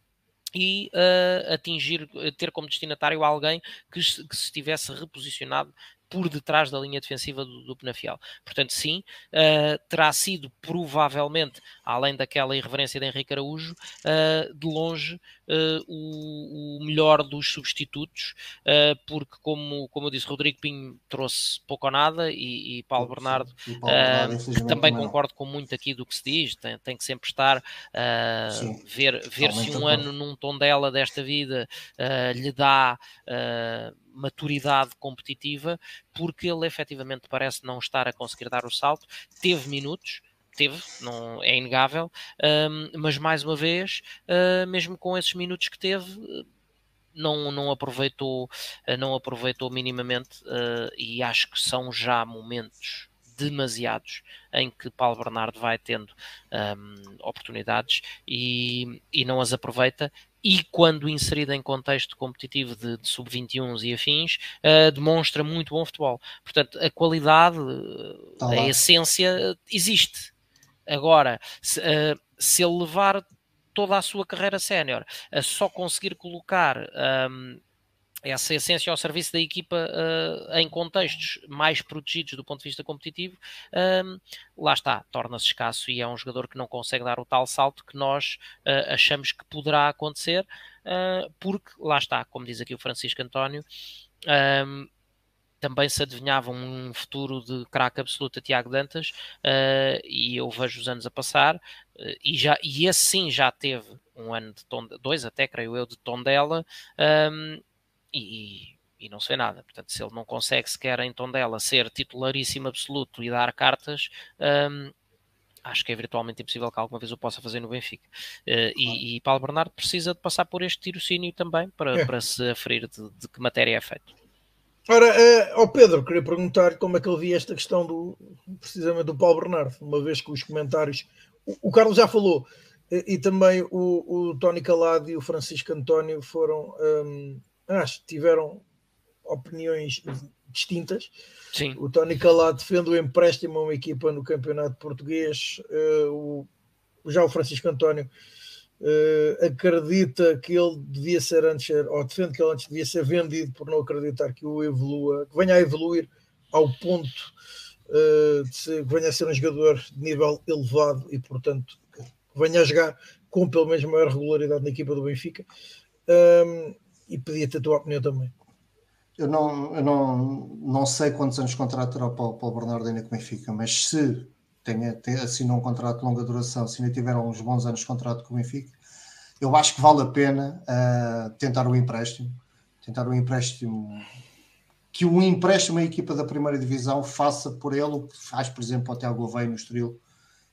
e uh, atingir, ter como destinatário alguém que, que se tivesse reposicionado por detrás da linha defensiva do, do Penafiel. Portanto, sim, uh, terá sido provavelmente, além daquela irreverência de Henrique Araújo, uh, de longe uh, o, o, melhor dos substitutos, porque, como, como eu disse, Rodrigo Pinho trouxe pouco ou nada e, e Paulo Bernardo. E Paulo Bernardo que também concordo com muito aqui do que se diz, tem, tem que sempre estar a ver, ver se um ano num tom dela desta vida lhe dá maturidade competitiva, porque ele efetivamente parece não estar a conseguir dar o salto. Teve minutos, teve, não é inegável, um, mas mais uma vez, uh, mesmo com esses minutos que teve, não, não aproveitou, não aproveitou minimamente uh, e acho que são já momentos demasiados em que Paulo Bernardo vai tendo um, oportunidades e, e não as aproveita e quando inserido em contexto competitivo de, de sub-21 e afins, uh, demonstra muito bom futebol. Portanto, a qualidade, tá a essência existe. Agora, se, uh, se ele levar toda a sua carreira sénior a só conseguir colocar um, essa essência ao serviço da equipa uh, em contextos mais protegidos do ponto de vista competitivo, um, lá está, torna-se escasso e é um jogador que não consegue dar o tal salto que nós uh, achamos que poderá acontecer, uh, porque lá está, como diz aqui o Francisco António, um, também se adivinhava um futuro de craque absoluto a Tiago Dantas e eu vejo os anos a passar e, já, e esse sim já teve um ano de tom, dois até creio eu, de tom dela um, e, e não se vê nada. Portanto, se ele não consegue sequer em Tondela ser titularíssimo absoluto e dar cartas, um, acho que é virtualmente impossível que alguma vez eu possa fazer no Benfica. Uh, e, e, Paulo Bernardo precisa de passar por este tirocínio também para, é. para se aferir de, de, que matéria é feito. Ora, uh, ao Pedro, queria perguntar como é que ele via esta questão do precisamente do Paulo Bernardo, uma vez que os comentários. O, o Carlos já falou, e, e também o, o Tony Calado e o Francisco António foram. Um, acho que tiveram opiniões distintas. Sim. O Tony Calado defende o empréstimo a uma equipa no campeonato português. Uh, o, já o Francisco António uh, acredita que ele devia ser antes, ou defende que ele antes devia ser vendido por não acreditar que o evolua, que venha a evoluir ao ponto uh, de ser, que venha a ser um jogador de nível elevado e, portanto, que venha a jogar com pelo menos maior regularidade na equipa do Benfica. Um, e pedia-te a tua opinião também. Eu não, eu não, não sei quantos anos de contrato terá o Paulo, Paulo Bernardo ainda com o Benfica, mas se tenha, tenha, assinou um contrato de longa duração, se ainda tiver uns bons anos de contrato com o Benfica, eu acho que vale a pena uh, tentar o um empréstimo. Tentar o um empréstimo que o um empréstimo à equipa da primeira divisão faça por ele o que faz, por exemplo, o Tiago Gouveia no Estoril,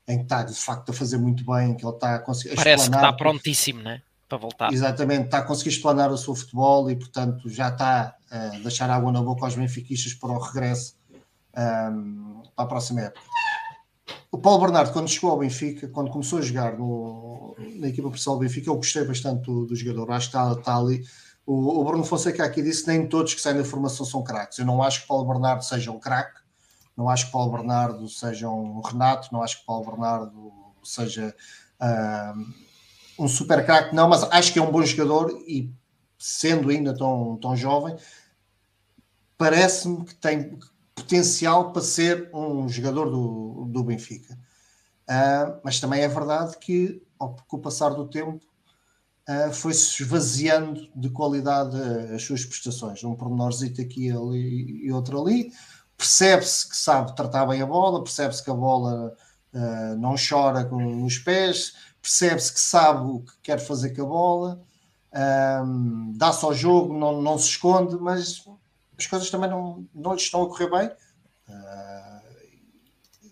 em que está de facto a fazer muito bem, que ele está a conseguir. Parece que está prontíssimo, né? Para voltar. Exatamente, está a conseguir explanar o seu futebol e, portanto, já está a deixar água na boca aos benfiquistas para o regresso um, para a próxima época. O Paulo Bernardo, quando chegou ao Benfica, quando começou a jogar no, na equipa principal do Benfica, eu gostei bastante do, do jogador. Acho que está, está ali. O, o, Bruno Fonseca aqui disse nem todos que saem da formação são craques. Eu não acho que Paulo Bernardo seja um craque, não acho que Paulo Bernardo seja um Renato, não acho que Paulo Bernardo seja. Um super craque, não, mas acho que é um bom jogador e sendo ainda tão, tão jovem, parece-me que tem potencial para ser um jogador do, do Benfica. Uh, mas também é verdade que, com o passar do tempo, uh, foi-se esvaziando de qualidade as suas prestações. Um pormenorzito aqui ali, e outro ali. Percebe-se que sabe tratar bem a bola, percebe-se que a bola uh, não chora com os pés, percebe-se que sabe o que quer fazer com a bola, um, dá-se ao jogo, não, não se esconde, mas as coisas também não, não lhe estão a correr bem. Uh,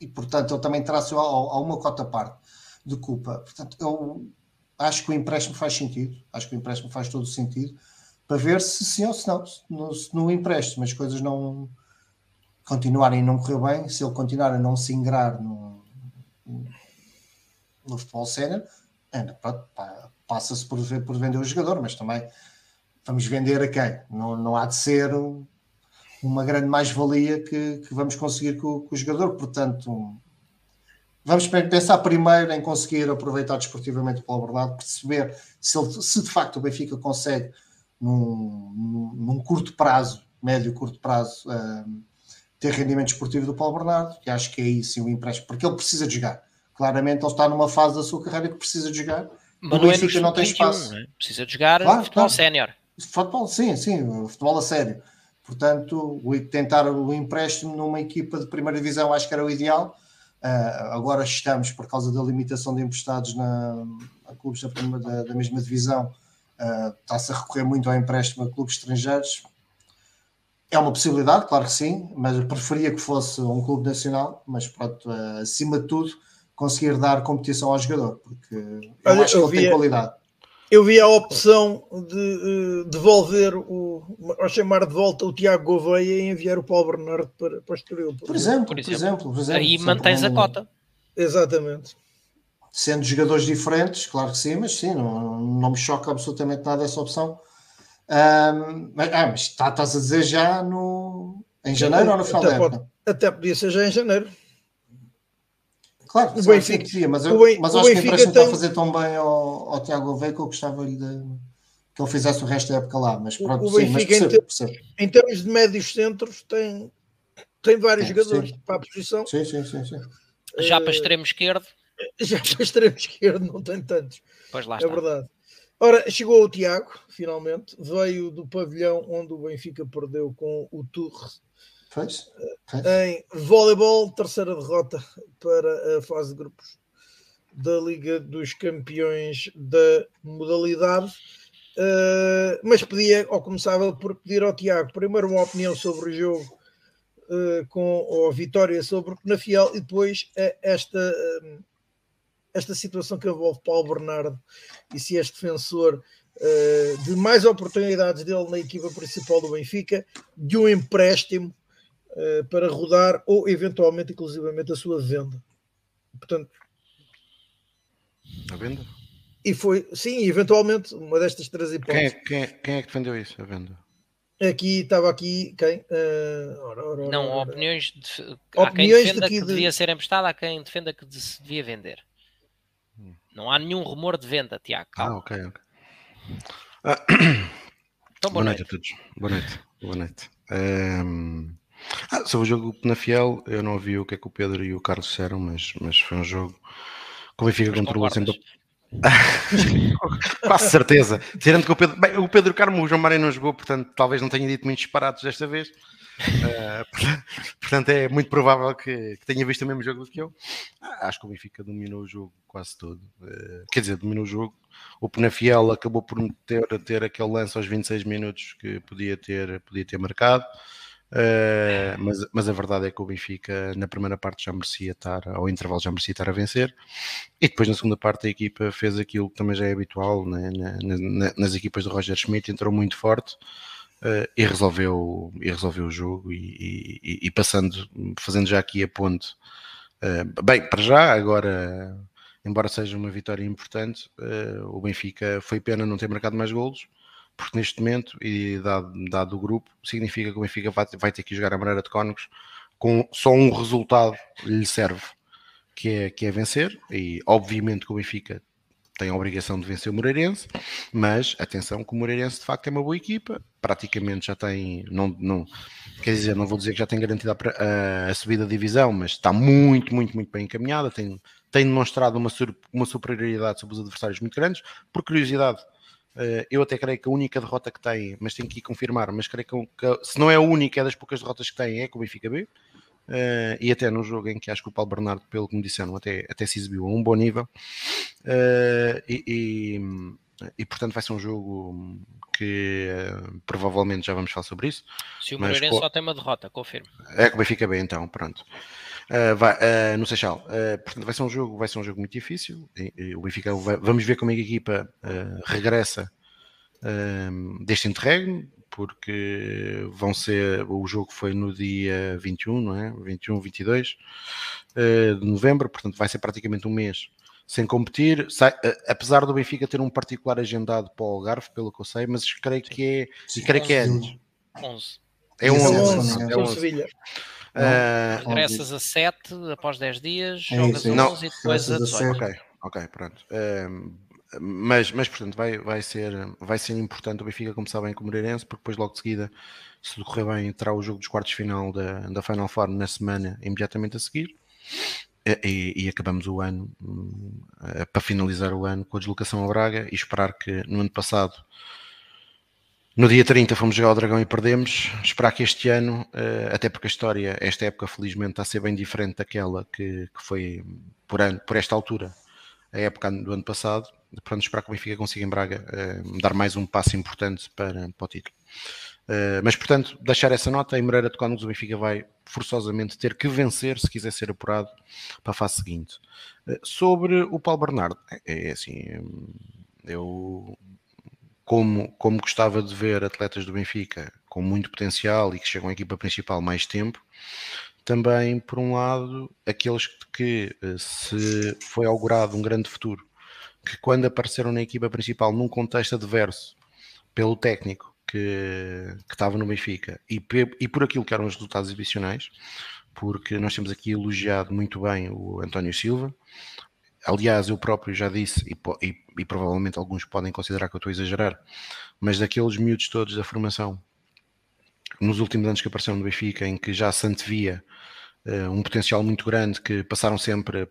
e portanto ele também traz a, uma cota parte de culpa. Portanto, eu acho que o empréstimo faz sentido, acho que o empréstimo faz todo o sentido para ver se sim ou se não, no, se no empréstimo as coisas não continuarem a não correr bem, se ele continuar a não se ingrar no futebol sénior, passa-se por, por vender o jogador, mas também vamos vender a quem? Não, não há de ser um, uma grande mais-valia que, que, vamos conseguir com, com, o jogador, portanto, vamos pensar primeiro em conseguir aproveitar desportivamente o Paulo Bernardo, perceber se, ele, se de facto o Benfica consegue, num, num, curto prazo, médio curto prazo, um, ter rendimento esportivo do Paulo Bernardo, e acho que é isso o empréstimo, porque ele precisa de jogar Claramente ele está numa fase da sua carreira que precisa de jogar. Mas o Benfica não, é não tem espaço. Né? Precisa de jogar claro, futebol claro. sénior. Futebol, sim, sim, futebol a sério. Portanto, tentar o empréstimo numa equipa de primeira divisão acho que era o ideal. Uh, agora estamos, por causa da limitação de emprestados na, a clubes da, da, da mesma divisão, uh, está-se a recorrer muito ao empréstimo a clubes estrangeiros. É uma possibilidade, claro que sim, mas preferia que fosse um clube nacional, mas pronto, uh, acima de tudo, conseguir dar competição ao jogador, porque eu Olha, acho que ele via, tem qualidade. Eu vi a opção de uh, devolver o, ao chamar de volta o Tiago Gouveia e enviar o Paulo Bernardo para, para o Estoril. Por, por, exemplo, por, exemplo, por exemplo, por exemplo. Aí mantens a cota. Exatamente. Sendo jogadores diferentes, claro que sim, mas sim, não, não me choca absolutamente nada essa opção. Um, mas, ah, mas tá, estás a dizer já no, em janeiro ou no final até da época? Pode, até podia ser já em janeiro. Claro, o Benfica, sim, mas eu, o, mas eu acho que o empréstimo tem... está a fazer tão bem ao, ao Tiago Veia que eu gostava de, que ele fizesse o resto da época lá. Mas pronto, o, sim, Benfica, percebo, em, percebo. em, termos de médios centros, tem, tem vários sim, jogadores sim. para a posição. Sim, sim, sim, sim. Já para extremo esquerdo. Já para extremo esquerdo, não tem tantos. Pois lá é está. verdade. Ora, chegou o Tiago, finalmente, veio do pavilhão onde o Benfica perdeu com o Tours Fez? Em voleibol, terceira derrota para a fase de grupos da Liga dos Campeões da modalidade. Uh, mas pedia, ou começava por pedir ao Tiago, primeiro uma opinião sobre o jogo uh, com a vitória sobre o Penafiel e depois uh, esta, uh, esta situação que envolve Paulo Bernardo e se és defensor de mais oportunidades dele na equipa principal do Benfica, de um empréstimo para rodar ou eventualmente, inclusivamente, a sua venda. Portanto, a venda? E foi, sim, eventualmente, uma destas três hipóteses. Quem é, quem é, quem é que defendeu isso, a venda? Aqui estava aqui quem? Uh, ora, ora, não, ora. opiniões de, há quem defenda que de... devia ser emprestado, há quem defenda que se devia vender. Hum. Não há nenhum rumor de venda, Tiago. Ah, ok, ok. Ah, então, boa, boa noite. noite. a todos. Boa noite. Boa noite. Um, ah, sobre o jogo na Fiel, eu não ouvi o que é que o Pedro e o Carlos disseram, mas, mas foi um jogo que o Benfica controlou sempre Quase certeza. Tirando que o Pedro, bem, o Pedro Carmo, o João Mário não jogou, portanto, talvez não tenha dito muitos disparados desta vez. Uh, portanto, é muito provável que, que, tenha visto o mesmo jogo do que eu. Ah, acho que o Benfica dominou o jogo quase todo. Uh, quer dizer, dominou o jogo. O Penafiel acabou por ter, ter aquele lance aos 26 minutos que podia ter, podia ter marcado. Uh, mas, mas a verdade é que o Benfica na primeira parte já merecia estar, ao intervalo já merecia estar a vencer, e depois na segunda parte a equipa fez aquilo que também já é habitual né? na, na, nas equipas do Roger Schmidt, entrou muito forte uh, e, resolveu, e resolveu o jogo e, e, e passando, fazendo já aqui a ponte. Uh, bem, para já, agora, embora seja uma vitória importante, o Benfica foi pena não ter marcado mais golos porque neste momento, e dado, dado o grupo, significa que o Benfica vai, vai ter que jogar a maneira de Cónigos com só um resultado lhe serve, que é, que é vencer, e obviamente que o Benfica tem a obrigação de vencer o Moreirense, mas atenção que o Moreirense de facto é uma boa equipa, praticamente já tem, não, não, quer dizer, não vou dizer que já tem garantida a, a, subida da divisão, mas está muito, muito, muito bem encaminhada, tem, tem demonstrado uma, uma superioridade sobre os adversários muito grandes, por curiosidade, eu até creio que a única derrota que tem, mas tenho que confirmar, mas creio que, que, se não é a única, é das poucas derrotas que tem, é com o Benfica B. Uh, e até no jogo em que acho que o Paulo Bernardo, pelo que me disseram, até, até se exibiu a um bom nível. Uh, e, e, e, portanto vai ser um jogo que provavelmente já vamos falar sobre isso. Se o Moreirense só tem uma derrota, confirmo. É com o Benfica B então, pronto. Uh, vai, uh, no Seixal. Uh, portanto, vai ser um jogo, vai ser um jogo muito difícil. E, e o Benfica vai, vamos ver como é que a equipa regressa deste interregno, porque vão ser o jogo foi no dia 21, não é? 21, 22 de novembro, portanto vai ser praticamente um mês sem competir, sai, apesar do Benfica ter um particular agendado para o Algarve, pelo que eu sei, mas creio que é, Sim, creio que é 11. É 11. É 11. É 11. Uh, Regressas a 7 após 10 dias, é jogas isso, a 11 e depois a 18. Ok, ok, pronto. Uh, mas, mas portanto, vai, vai, ser, vai ser importante o Benfica começar bem com o Moreirense, porque depois, logo de seguida, se tudo correr bem, terá o jogo dos quartos de final da, da Final Four na semana imediatamente a seguir. E, e, acabamos o ano uh, para finalizar o ano com a deslocação ao Braga e esperar que no ano passado no dia 30 fomos jogar ao Dragão e perdemos. Esperar que este ano, eh, até porque a história, esta época, felizmente, está a ser bem diferente daquela que, que foi por, ano, por esta altura, a época do ano passado. Pronto, esperar que o Benfica consiga em Braga eh, dar mais um passo importante para, para o título. Uh, mas, portanto, deixar essa nota, em Moreira de Cónigos o Benfica vai forçosamente ter que vencer se quiser ser apurado para a fase seguinte. Sobre o Paulo Bernardo, é, é assim, eu como, como gostava de ver atletas do Benfica com muito potencial e que chegam à equipa principal mais tempo, também, por um lado, aqueles que eh, se foi augurado um grande futuro, que quando apareceram na equipa principal num contexto adverso pelo técnico que, que estava no Benfica e, e por aquilo que eram os resultados exibicionais, porque nós temos aqui elogiado muito bem o António Silva, aliás, eu próprio já disse, e, e, e, provavelmente alguns podem considerar que eu estou a exagerar, mas daqueles miúdos todos da formação, nos últimos anos que apareceram no Benfica, em que já se antevia uh, um potencial muito grande, que passaram sempre,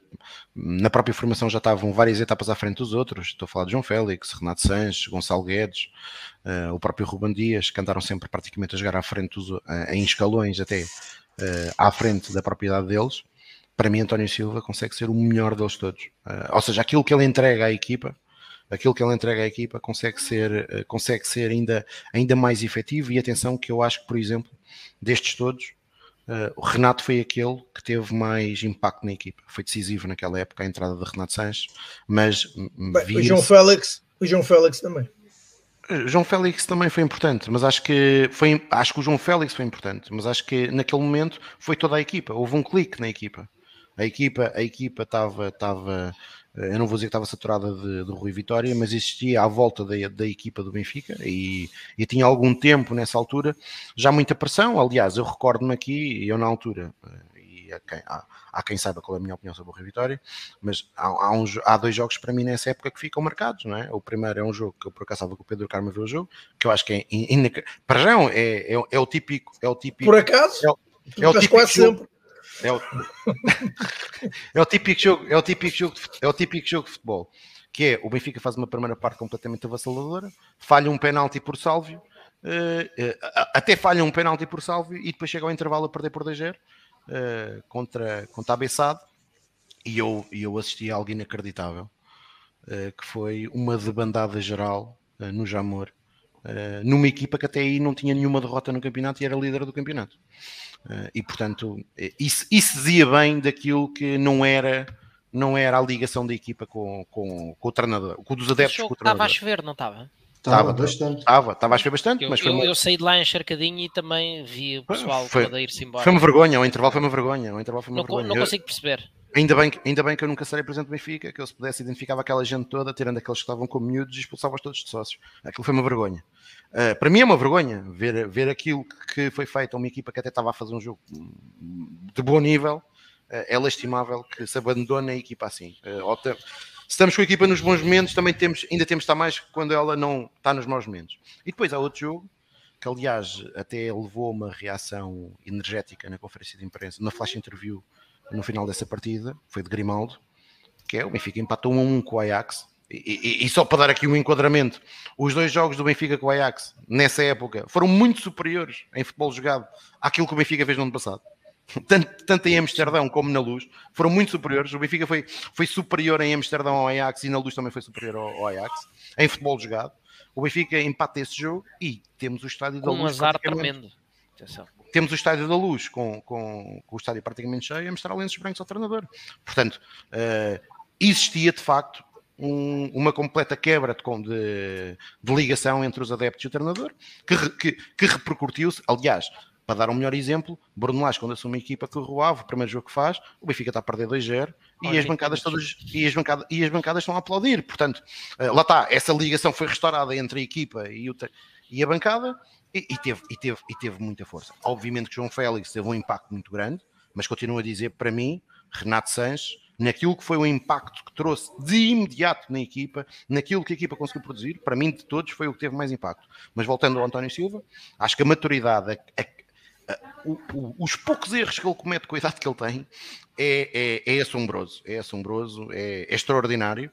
na própria formação já estavam várias etapas à frente dos outros, estou a falar de João Félix, Renato Sanches, Gonçalo Guedes, uh, o próprio Ruban Dias, que andaram sempre praticamente a jogar à frente, dos, uh, em escalões até à frente da propriedade deles, para mim António Silva consegue ser o melhor deles todos. Uh, ou seja, aquilo que ele entrega à equipa, aquilo que ele entrega à equipa consegue ser, uh, consegue ser ainda, ainda mais efetivo e atenção que eu acho que, por exemplo, destes todos, Uh, o Renato foi aquele que teve mais impacto na equipa. Foi decisivo naquela época a entrada de Renato Sanches, mas Bem, o João Félix, o João Félix também. João Félix também foi importante, mas acho que foi, acho que o João Félix foi importante, mas acho que naquele momento foi toda a equipa. Houve um clique na equipa. A equipa, a equipa estava, estava eu não vou dizer que estava saturada de, de Rui Vitória, mas existia à volta da, da equipa do Benfica e, e, tinha algum tempo nessa altura já muita pressão. Aliás, eu recordo-me aqui, eu na altura, eh, e há quem, há, há quem, saiba qual é a minha opinião sobre o Rui Vitória, mas há, há, há, dois jogos para mim nessa época que ficam marcados, não é? O primeiro é um jogo que eu por acaso estava com o Pedro Carmo ver o jogo, que eu acho que é, para já é, é, é, o típico, é o típico. Por acaso? É, é o típico quase jogo, sempre é o, é o típico jogo, é o típico jogo, de, é o típico jogo de futebol, que é o Benfica faz uma primeira parte completamente avassaladora, falha um penalti por Sálvio, uh, uh, até falha um penalti por Sálvio e depois chega ao intervalo a perder por 2-0 uh, contra, contra a Bessade e eu, eu assisti a algo inacreditável, que foi uma debandada geral no Jamor, numa equipa que até aí não tinha nenhuma derrota no campeonato e era líder do campeonato. Uh, e portanto, eh, isso, isso dizia bem daquilo que não era, não era a ligação da equipa com, com, com o treinador, com dos adeptos com o treinador. Estava a chover, não estava? Estava bastante. Estava, estava a chover bastante, eu, mas foi eu, eu, saí de lá encharcadinho e também vi o pessoal foi, todo a ir-se embora. Foi uma vergonha, o intervalo foi uma vergonha. O intervalo foi uma não, vergonha. não consigo perceber. Ainda bem, ainda bem que eu nunca serei presidente do Benfica, que eu se pudesse identificava aquela gente toda, tirando aqueles que estavam com miúdos e expulsava-os todos de sócios. Aquilo foi uma vergonha. Uh, para mim é uma vergonha ver, ver aquilo que foi feito a uma equipa que até estava a fazer um jogo de bom nível. Uh, é lastimável que se abandone a equipa assim. Uh, se estamos com a equipa nos bons momentos, também temos, ainda temos de estar mais quando ela não está nos maus momentos. E depois há outro jogo que, aliás, até levou uma reação energética na conferência de imprensa, na flash interview no final dessa partida, foi de Grimaldo, que é o Benfica empatou 1 a 1 com o Ajax e, e, só para dar aqui um enquadramento, os dois jogos do Benfica com o Ajax, nessa época, foram muito superiores em futebol jogado àquilo que o Benfica fez no ano passado. Tanto, tanto em Amsterdão como na Luz, foram muito superiores. O Benfica foi, foi superior em Amsterdão ao Ajax e na Luz também foi superior ao, ao Ajax, em futebol jogado. O Benfica empata esse jogo e temos o estádio da Luz. Um azar tremendo. Atenção temos o Estádio da Luz com, com, com o estádio praticamente cheio a mostrar lenços brancos ao treinador. Portanto, uh, existia de facto um, uma completa quebra de, de, ligação entre os adeptos e o treinador, que, que, que repercutiu-se, aliás, para dar um melhor exemplo, Bruno Lage, quando assume a equipa que o Rio o primeiro jogo que faz, o Benfica está a perder 2-0 e, as bancadas todas, e, as bancadas, e as bancadas estão a aplaudir. Portanto, eh, lá está, essa ligação foi restaurada entre a equipa e, o, e a bancada e, e, teve, e, teve, e teve muita força. Obviamente que João Félix teve um impacto muito grande, mas continuo a dizer, para mim, Renato Sanches naquilo que foi o impacto que trouxe de imediato na equipa, naquilo que a equipa conseguiu produzir, para mim de todos foi o que teve mais impacto. Mas voltando ao António Silva, acho que a maturidade, a, a, a, o, o, os poucos erros que ele comete com a idade que ele tem é, é, é assombroso, é assombroso, é, é extraordinário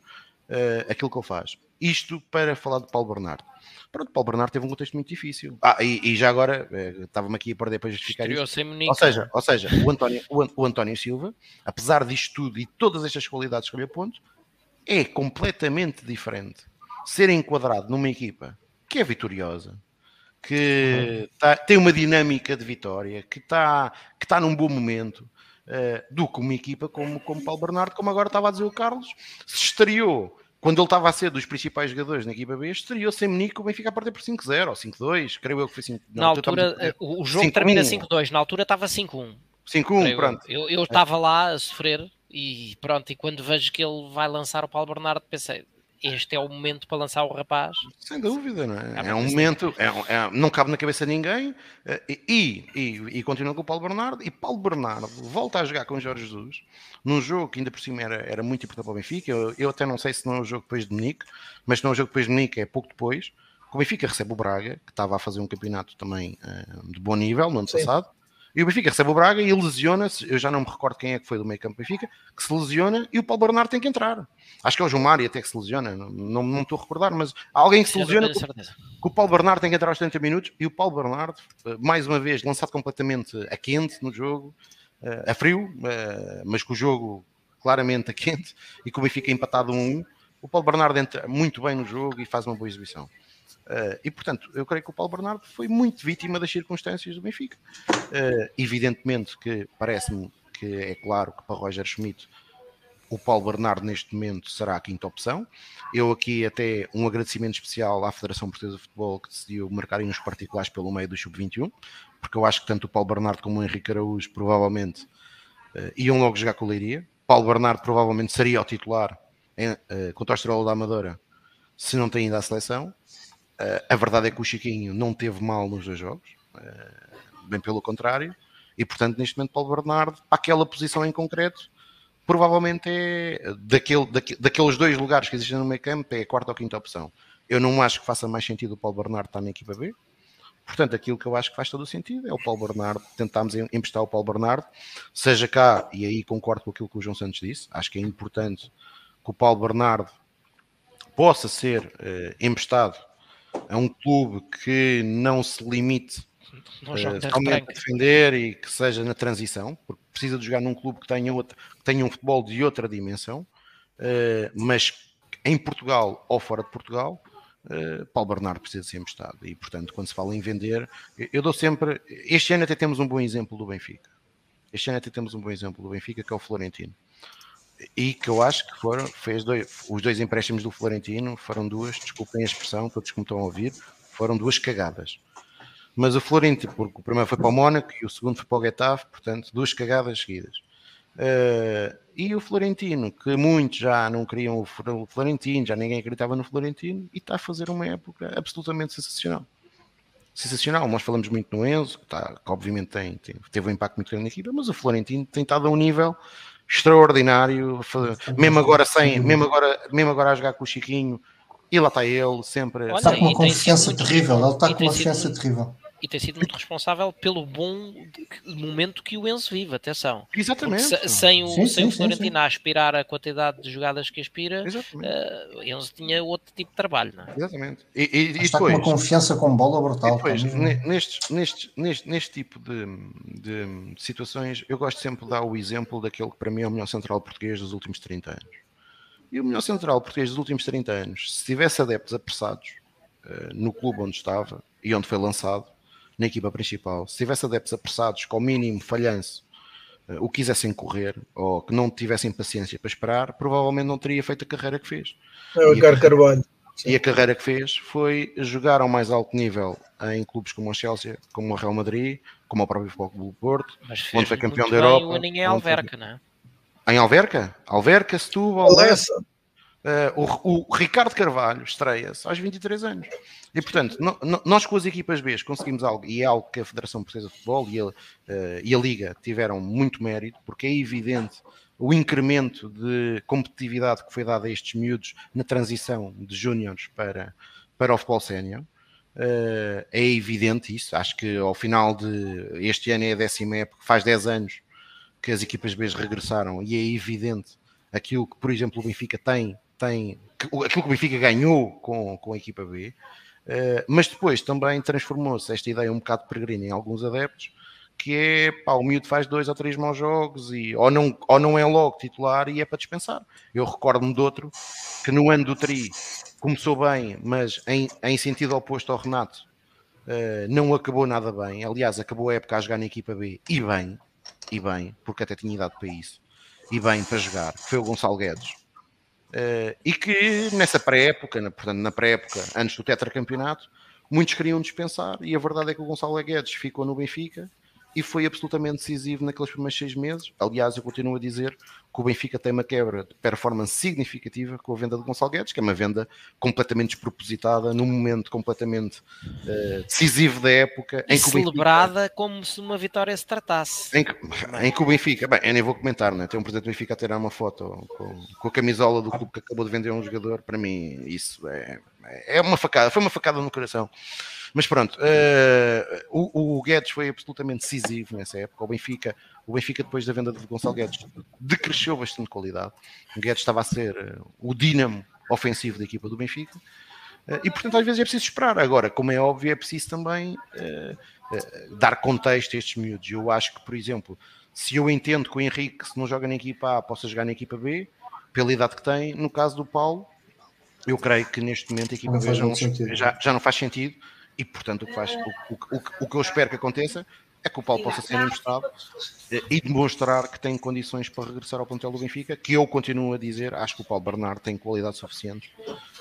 uh, aquilo que ele faz. Isto para falar de Paulo Bernardo. Pronto, Paulo Bernardo teve um contexto muito difícil. Ah, e, e já agora, eh, estava-me aqui a perder para justificar. Ou seja, ou seja o, António, o, o, António Silva, apesar disto tudo e todas estas qualidades que lhe aponto, é completamente diferente ser enquadrado numa equipa que é vitoriosa, que tá, tem uma dinâmica de vitória, que está que tá num bom momento, uh, do que uma equipa como, como Paulo Bernardo, como agora estava a dizer o Carlos, se estreou quando ele estava a ser dos principais jogadores na equipa B, estreou sem Menico o Benfica a perder por 5-0 ou 5-2, creio eu que foi 5 Na, na altura, o jogo termina 5-2, na altura estava 5-1. 5-1, pronto. Eu, eu estava lá a sofrer e pronto, e quando vejo que ele vai lançar o Paulo Bernardo, pensei, este é o momento para lançar o rapaz. Sem dúvida, não é? É um momento, é, é, não cabe na cabeça de ninguém. Eh, e, e, e continua com o Paulo Bernardo. E Paulo Bernardo volta a jogar com o Jorge Jesus num jogo que ainda por cima era, era muito importante para o Benfica. Eu, eu até não sei se não é o jogo depois de Munique, mas se não é o jogo depois de Munique, é pouco depois. O Benfica recebe o Braga, que estava a fazer um campeonato também uh, de bom nível no ano Sim. passado. E o Benfica recebe o Braga e lesiona-se. Eu já não me recordo quem é que foi do meio campo do Benfica, que se lesiona e o Paulo Bernardo tem que entrar. Acho que é o João Mário até que se lesiona, não, não, não estou a recordar, mas alguém que se lesiona. Que, que o Paulo Bernardo tem que entrar aos 30 minutos e o Paulo Bernardo, eh, mais uma vez, lançado completamente a quente no jogo, eh, a frio, eh, mas com o jogo claramente a quente e com o Benfica empatado 1 um, O Paulo Bernardo entra muito bem no jogo e faz uma boa exibição. Uh, e portanto, eu creio que o Paulo Bernardo foi muito vítima das circunstâncias do Benfica. Uh, evidentemente que parece-me que é claro que para Roger Schmidt o Paulo Bernardo neste momento será a quinta opção. Eu aqui até um agradecimento especial à Federação Portuguesa de Futebol que decidiu marcar nos particulares pelo meio do Sub-21, porque eu acho que tanto o Paulo Bernardo como o Henrique Araújo provavelmente uh, iam logo jogar com o Leiria. Paulo Bernardo provavelmente seria o titular em, uh, contra o Estrela da Amadora se não tem ainda a seleção. Uh, a verdade é que o Chiquinho não teve mal nos dois jogos, bem pelo contrário, e portanto neste momento Paulo Bernardo, aquela posição em concreto, provavelmente é daquele, daqueles dois lugares que existem no meio campo, é a quarta ou quinta opção. Eu não acho que faça mais sentido o Paulo Bernardo estar na equipa B. Portanto, aquilo que eu acho que faz todo o sentido é o Paulo Bernardo, tentarmos emprestar o Paulo Bernardo, seja cá, e aí concordo com aquilo que o João Santos disse, acho que é importante que o Paulo Bernardo possa ser eh, emprestado a um clube que não se limite uh, totalmente a defender e que seja na transição, porque precisa de jogar num clube que tenha, outra, que tenha um futebol de outra dimensão, uh, mas em Portugal ou fora de Portugal, uh, Paulo Bernardo precisa ser emprestado. E, portanto, quando se fala em vender, eu dou sempre. Este ano até temos um bom exemplo do Benfica. Este ano até temos um bom exemplo do Benfica, que é o Florentino. E que eu acho que foram, fez dois, os dois empréstimos do Florentino foram duas, desculpem a expressão, todos que me estão a ouvir, foram duas cagadas. Mas o Florentino, porque o primeiro foi para o Mónaco e o segundo foi para o Getafe, portanto, duas cagadas seguidas. Uh, e o Florentino, que muitos já não queriam o Florentino, já ninguém acreditava no Florentino, e está a fazer uma época absolutamente sensacional. Sensacional, nós falamos muito no Enzo, que, tá, que obviamente tem, teve um impacto muito grande na equipa, mas o Florentino tem estado a um nível extraordinário, mesmo agora sem, mesmo agora, mesmo agora a jogar com o Chiquinho, e lá está ele, sempre. Olha, está com uma confiança terrível, ele está com uma confiança terrível e tem sido muito responsável pelo bom momento que o Enzo vive, atenção. Exatamente. Se, sem o, sim, sem sim, o Florentino a aspirar a quantidade de jogadas que aspira, uh, Enzo tinha outro tipo de trabalho, não é? Exatamente. E, e, e Está depois, com uma confiança com bola brutal. Depois, neste, neste, neste, neste tipo de, de situações, eu gosto sempre de dar o exemplo daquele que para mim é o melhor central português dos últimos 30 anos. E o melhor central português dos últimos 30 anos, se tivesse adeptos apressados uh, no clube onde estava e onde foi lançado, na equipa principal, se tivesse adeptos apressados, com o mínimo falhanço, uh, o quisessem correr ou que não tivessem paciência para esperar, provavelmente não teria feito a carreira que fez. É o Ricardo Carvalho. E a carreira que fez foi jogar ao mais alto nível em clubes como o Chelsea, como o Real Madrid, como o próprio Futebol do Porto, onde foi campeão da Europa. O em Alverca, não é? Em Alverca? Alverca, Setúbal, Alessa. Uh, o, o, Ricardo Carvalho estreia-se aos 23 anos. E, portanto, no, no, nós com as equipas B conseguimos algo, e é algo que a Federação Portuguesa de Futebol e a, uh, e a Liga tiveram muito mérito, porque é evidente o incremento de competitividade que foi dado a estes miúdos na transição de júniores para, para o futebol sénior. Uh, é evidente isso. Acho que ao final de este ano é a décima época, faz 10 anos que as equipas B regressaram, e é evidente aquilo que, por exemplo, o Benfica tem tem aquilo que o Benfica ganhou com, com a equipa B, uh, mas depois também transformou-se esta ideia um bocado peregrina em alguns adeptos, que é pá, o miúdo faz dois ou três maus jogos e ou não, ou não é logo titular e é para dispensar. Eu recordo-me de outro que no ano do Tri começou bem, mas em, em sentido oposto ao Renato, uh, não acabou nada bem. Aliás, acabou a época a jogar na equipa B e bem, e bem, porque até tinha idade para isso, e bem para jogar, foi o Gonçalo Guedes. Uh, e que nessa pré-época, portanto, na pré-época, antes do tetracampeonato, muitos queriam dispensar, e a verdade é que o Gonçalo Guedes ficou no Benfica e foi absolutamente decisivo naqueles primeiros seis meses. Aliás, eu continuo a dizer que o Benfica tem uma quebra de performance significativa com a venda de Gonçalo Guedes, que é uma venda completamente despropositada, num momento completamente uh, decisivo da época. E celebrada Benfica, como se uma vitória se tratasse. Em que, em que o Benfica, bem, eu nem vou comentar, né? tem um presidente do Benfica a tirar uma foto com, com, a camisola do clube que acabou de vender um jogador, para mim isso é, é uma facada, foi uma facada no coração. Mas pronto, uh, o, o, Guedes foi absolutamente decisivo nessa época. O Benfica, o Benfica depois da venda de Gonçalo Guedes, decresceu bastante qualidade. O Guedes estava a ser uh, o dínamo ofensivo da equipa do Benfica. Uh, e portanto, às vezes é preciso esperar. Agora, como é óbvio, é preciso também dar contexto a estes miúdos. Eu acho que, por exemplo, se eu entendo que o Henrique, se não joga na equipa A, possa jogar na equipa B, pela idade que tem, no caso do Paulo, eu creio que neste momento a equipa Não B já não, já, já não faz sentido e, portanto, o que, faz, o, o- o- o que eu espero que aconteça é que o Paulo possa ser mostrado eh, e demonstrar que tem condições para regressar ao plantel do Benfica, que eu continuo a dizer, acho que o Paulo Bernardo tem qualidade suficiente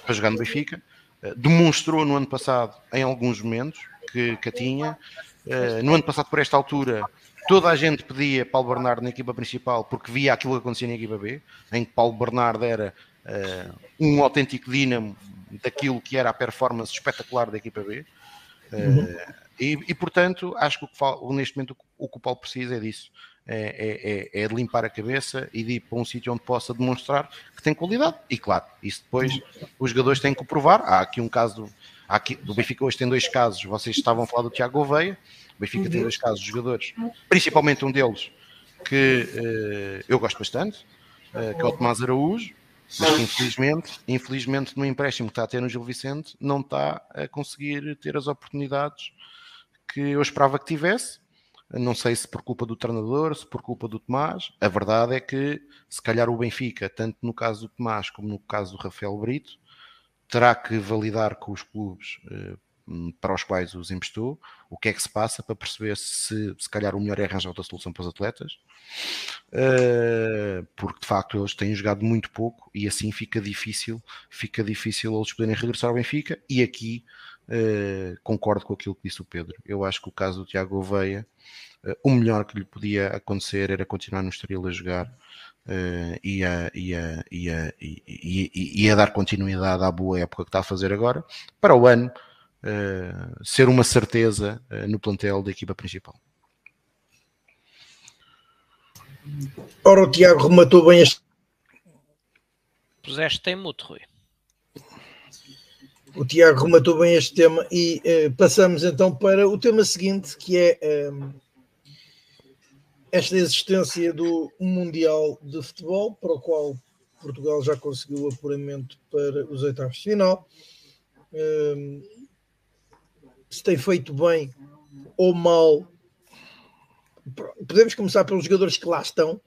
para jogar no Benfica. Eh, Demonstrou no ano passado, em alguns momentos, que, que a tinha. Eh, No ano passado, por esta altura, toda a gente pedia Paulo Bernardo na equipa principal porque via aquilo que acontecia na equipa B, em que Paulo Bernardo era um autêntico dínamo daquilo que era a performance espetacular da equipa B. Eh, e, e, portanto, acho que o que fal- neste momento o que o Paulo precisa é disso. É, é- é- é de limpar a cabeça e de ir para um sítio onde possa demonstrar que tem qualidade. E claro, isso depois os jogadores têm que o provar. Há aqui um caso do, há aqui, do Benfica hoje tem dois casos. Vocês estavam a falar do Tiago Gouveia. O Benfica tem dois casos de jogadores, principalmente um deles que eh, eu gosto bastante, eh, que é o Tomás Araújo, mas que infelizmente, infelizmente no empréstimo que está a ter no Gil Vicente, não está a conseguir ter as oportunidades que eu esperava que tivesse. Não sei se por culpa do treinador, se por culpa do Tomás. A verdade é que, se calhar, o Benfica, tanto no caso do Tomás como no caso do Rafael Brito, terá que validar com os clubes eh, para os quais os emprestou o que é que se passa para perceber se, se calhar, o melhor é arranjar outra solução para os atletas. Uh, porque de facto eles têm jogado muito pouco e assim fica difícil, fica difícil eles poderem regressar ao Benfica. E aqui uh, concordo com aquilo que disse o Pedro. Eu acho que o caso do Tiago Oveia, uh, o melhor que lhe podia acontecer era continuar no Estoril a jogar. e, a, e, a, e, a, e a dar continuidade à boa época que está a fazer agora para o ano ser uma certeza no plantel da equipa principal. Ora, o Tiago rematou bem este. Puseste em mute, Rui. O Tiago rematou bem este tema e eh, passamos então para o tema seguinte, que é eh, esta existência do Mundial de Futebol, para o qual Portugal já conseguiu o apuramento para os oitavos de final. Eh, se tem feito bem ou mal, podemos começar pelos jogadores que lá estão.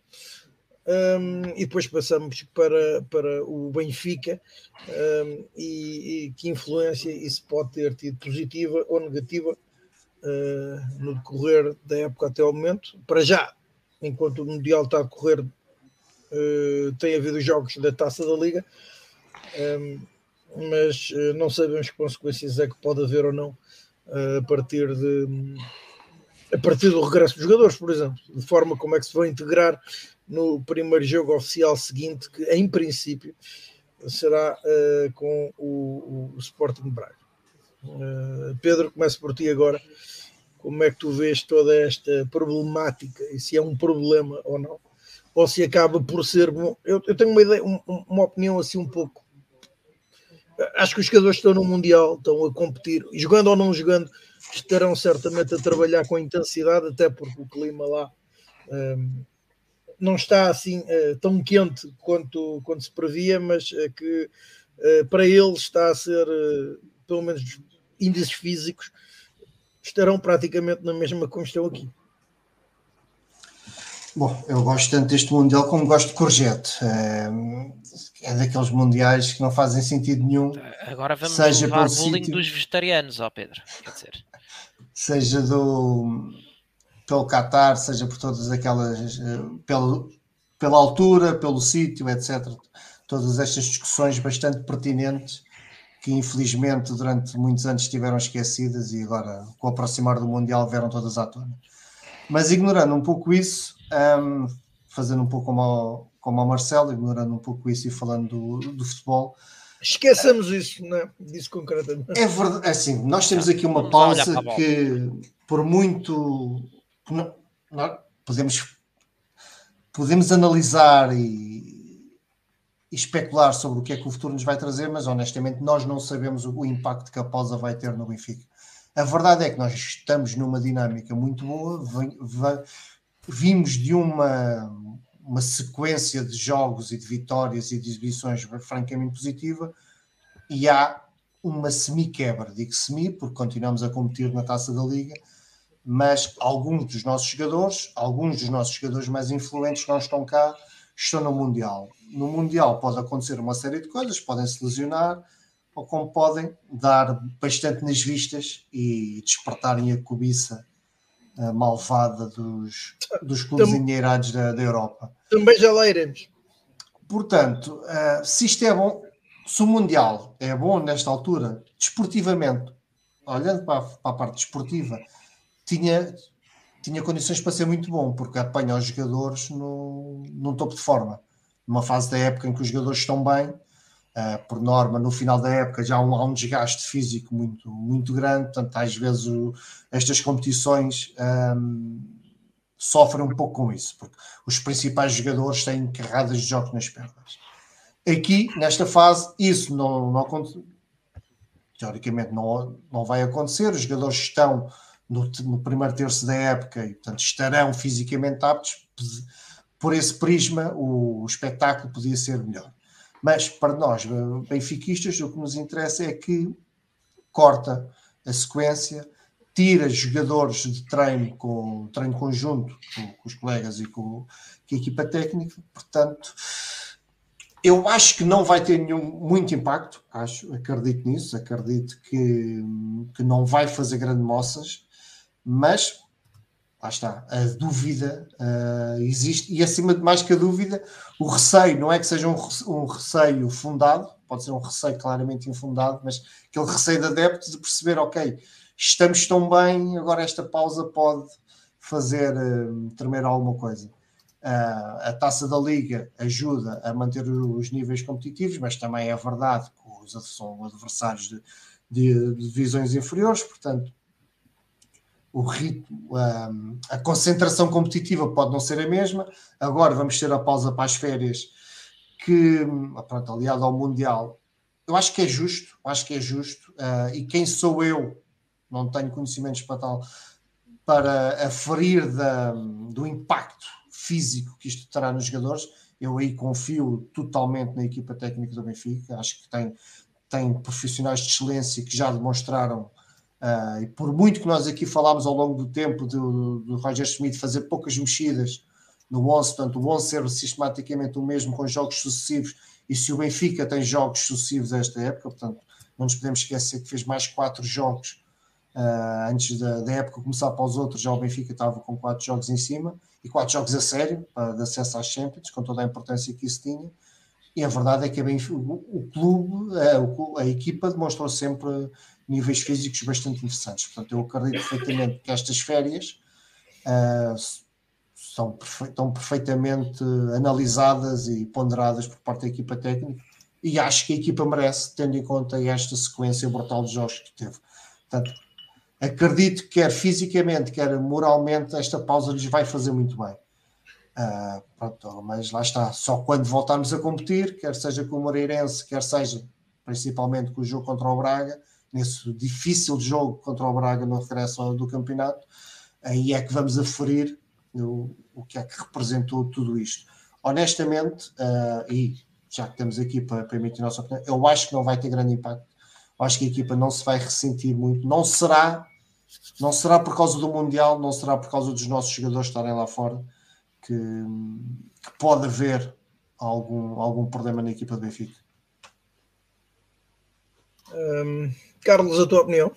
Um, e depois passamos para, para o Benfica um, e, e, que influência isso pode ter tido positiva ou negativa uh, no decorrer da época até ao momento. Para já, enquanto o Mundial está a decorrer, uh, tem havido jogos da Taça da Liga, um, mas uh, não sabemos que consequências é que pode haver ou não a partir de a partir do regresso dos jogadores, por exemplo, de forma como é que se vão integrar no primeiro jogo oficial seguinte, que em princípio será uh, com o, o, Sporting Braga. Uh, Pedro, começo por ti agora. Como é que tu vês toda esta problemática e se é um problema ou não? Ou se acaba por ser bom? Eu, eu tenho uma ideia, um, uma opinião assim um pouco. Acho que os jogadores estão no Mundial, estão a competir, jogando ou não jogando, estarão certamente a trabalhar com intensidade, até porque o clima lá um, não está assim uh, tão quente quanto, quanto se previa, mas uh, que uh, para eles está a ser, pelo menos índices físicos, estarão praticamente na mesma como estão aqui. Bom, eu gosto tanto deste Mundial como gosto de Courgette. É daqueles mundiais que não fazem sentido nenhum. Agora vamos seja levar pelo bullying sítio, dos vegetarianos, ó Pedro. Quer dizer, seja do pelo Qatar, seja por todas aquelas eh, pelo, pela altura, pelo sítio, etc. Todas estas discussões bastante pertinentes que infelizmente durante muitos anos estiveram esquecidas e agora com o aproximar do Mundial vieram todas à tona. Mas ignorando um pouco isso, um, fazendo um pouco como ao, como ao Marcelo, ignorando um pouco isso e falando do, do futebol, Esqueçamos isso, não é? Disso concretamente. é verdade, assim, nós temos aqui uma pausa que, por muito não- nós podemos, podemos analisar e, e especular sobre o que é que o futuro nos vai trazer, mas honestamente nós não sabemos o, o impacto que a pausa vai ter no Benfica. A verdade é que nós estamos numa dinâmica muito boa, vem- va- vimos de uma, uma sequência de jogos e de vitórias e de exibições francamente positiva e há uma semi-quebra, digo semi porque continuamos a competir na Taça da Liga, mas alguns dos nossos jogadores, alguns dos nossos jogadores mais influentes não estão cá estão no Mundial. No Mundial pode acontecer uma série de coisas, podem se lesionar, ou como podem dar bastante nas vistas e despertarem a cobiça uh, malvada dos, dos clubes Tam endinheirados da, da Europa. Também já lá iremos. Portanto, uh, se isto é bom, se o Mundial é bom nesta altura, desportivamente, olhando para a, para a parte desportiva, tinha, tinha condições para ser muito bom, porque apanha os jogadores no, num topo de forma. Numa fase da época em que os jogadores estão bem, uh, por norma, no final da época já há um, há um, desgaste físico muito, muito grande, portanto, às vezes o, estas competições um, sofrem um pouco com isso, porque os principais jogadores têm carradas de jogos nas pernas. Aqui, nesta fase, isso não, não. Teoricamente não, não vai acontecer, os jogadores estão no, no, primeiro terço da época e, portanto, estarão fisicamente aptos. Por esse prisma, o, o espetáculo podia ser melhor. Mas para nós, benfiquistas, o que nos interessa é que corta a sequência, tira jogadores de treino com treino conjunto com, com os colegas e com, com, a equipa técnica, portanto eu acho que não vai ter nenhum, muito impacto, acho, acredito nisso, acredito que, que não vai fazer grandes moças, mas lá está, a dúvida uh, existe, e acima de mais que a dúvida, o receio, não é que seja um, um receio fundado, pode ser um receio claramente infundado, mas aquele receio de adepto de perceber, ok, estamos tão bem, agora esta pausa pode fazer uh, tremer alguma coisa. Uh, a taça da Liga ajuda a manter os níveis competitivos, mas também é verdade que os são adversários de, de, de divisões inferiores, portanto, o ritmo, a, a, concentração competitiva pode não ser a mesma. Agora vamos ter a pausa para as férias, que, pronto, aliado ao Mundial, eu acho que é justo, acho que é justo, uh, e quem sou eu, não tenho conhecimentos para tal, para aferir da, do impacto físico que isto terá nos jogadores. Eu aí confio totalmente na equipa técnica do Benfica. Acho que tem, tem profissionais de excelência que já demonstraram, uh, e por muito que nós aqui falámos ao longo do tempo do, do Roger Schmidt fazer poucas mexidas no 11, portanto, o 11 ser sistematicamente o mesmo com jogos sucessivos. E se o Benfica tem jogos sucessivos a esta época, portanto, não nos podemos esquecer que fez mais quatro jogos Uh, antes da, da, época começar para os outros, já o Benfica estava com quatro jogos em cima e quatro jogos a sério uh, de acesso às Champions, com toda a importância que isso tinha. E a verdade é que Benfica, o, o, clube, uh, a equipa demonstrou sempre níveis físicos bastante interessantes. Portanto, eu acredito perfeitamente que estas férias uh, são perfe estão perfeitamente analisadas e ponderadas por parte da equipa técnica e acho que a equipa merece, tendo em conta esta sequência brutal de jogos que teve. Portanto, acredito que quer fisicamente, quer moralmente, esta pausa lhes vai fazer muito bem. Uh, pronto, mas lá está, só quando voltarmos a competir, quer seja com o Moreirense, quer seja principalmente com o jogo contra o Braga, nesse difícil jogo contra o Braga no regresso do campeonato, aí é que vamos aferir o, o que é que representou tudo isto. Honestamente, uh, e já que estamos aqui para, para emitir a nossa opinião, eu acho que não vai ter grande impacto. Eu acho que a equipa não se vai ressentir muito. Não será não será por causa do Mundial, não será por causa dos nossos jogadores estarem lá fora que, que pode haver algum, algum problema na equipa do Benfica. Um, Carlos, a tua opinião?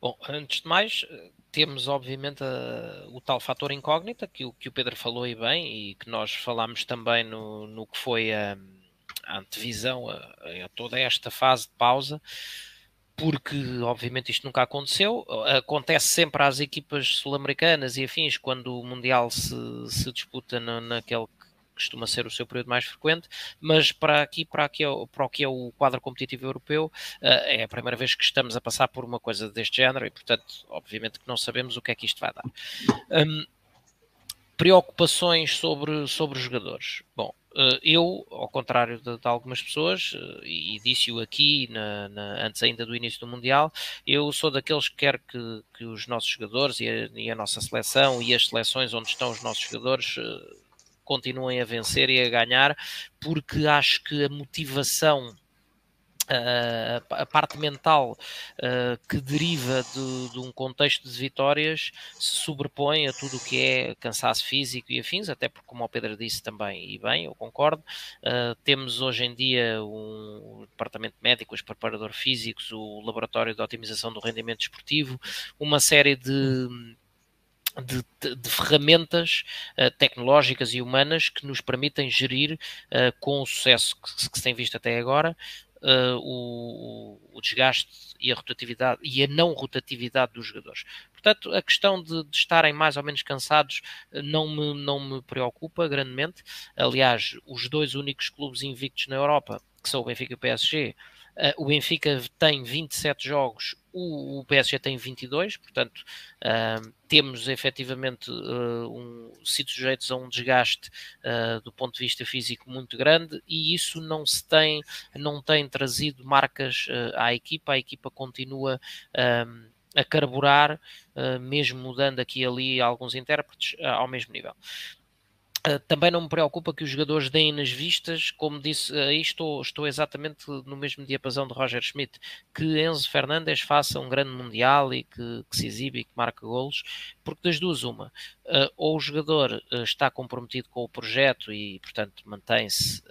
Bom, antes de mais, temos obviamente a, o tal fator incógnita que o, que o Pedro falou e bem e que nós falámos também no, no que foi a, a antevisão a, a toda esta fase de pausa porque obviamente isto nunca aconteceu. Acontece sempre às equipas sul-americanas e afins quando o Mundial se, se disputa na, naquele que costuma ser o seu período mais frequente, mas para aqui, para, aqui, para o que é o quadro competitivo europeu, eh, é a primeira vez que estamos a passar por uma coisa deste género e, portanto, obviamente que não sabemos o que é que isto vai dar. Um, preocupações sobre, sobre os jogadores. Bom, eh, eu, ao contrário de, de algumas pessoas, eh, e disse-o aqui na, na, antes ainda do início do Mundial, eu sou daqueles que quer que, que os nossos jogadores e a, e a, nossa seleção e as seleções onde estão os nossos jogadores continuem a vencer e a ganhar, porque acho que a motivação a parte mental uh, que deriva de, de, um contexto de vitórias se sobrepõe a tudo o que é cansaço físico e afins, até porque, como o Pedro disse também, e bem, eu concordo, uh, temos hoje em dia um departamento médico, os preparadores físicos, o laboratório de otimização do rendimento esportivo, uma série de de, de, ferramentas uh, tecnológicas e humanas que nos permitem gerir uh, com o sucesso que, que, se tem visto até agora uh, o, o, desgaste e a rotatividade e a não rotatividade dos jogadores. Portanto, a questão de, de, estarem mais ou menos cansados não me, não me preocupa grandemente. Aliás, os dois únicos clubes invictos na Europa, que são o Benfica e o PSG, Uh, o Benfica tem 27 jogos, o, o PSG tem 22, portanto, uh, temos efetivamente uh, um, sido sujeitos a um desgaste do ponto de vista físico muito grande e isso não se tem, não tem trazido marcas à equipa, a equipa continua a carburar, mesmo mudando aqui e ali alguns intérpretes ao mesmo nível. Uh, também não me preocupa que os jogadores deem nas vistas, como disse, aí estou, estou exatamente no mesmo diapasão de Roger Schmidt, que Enzo Fernandes faça um grande Mundial e que, que se exibe e que marque golos, porque das duas uma, uh, ou o jogador está comprometido com o projeto e, portanto, mantém-se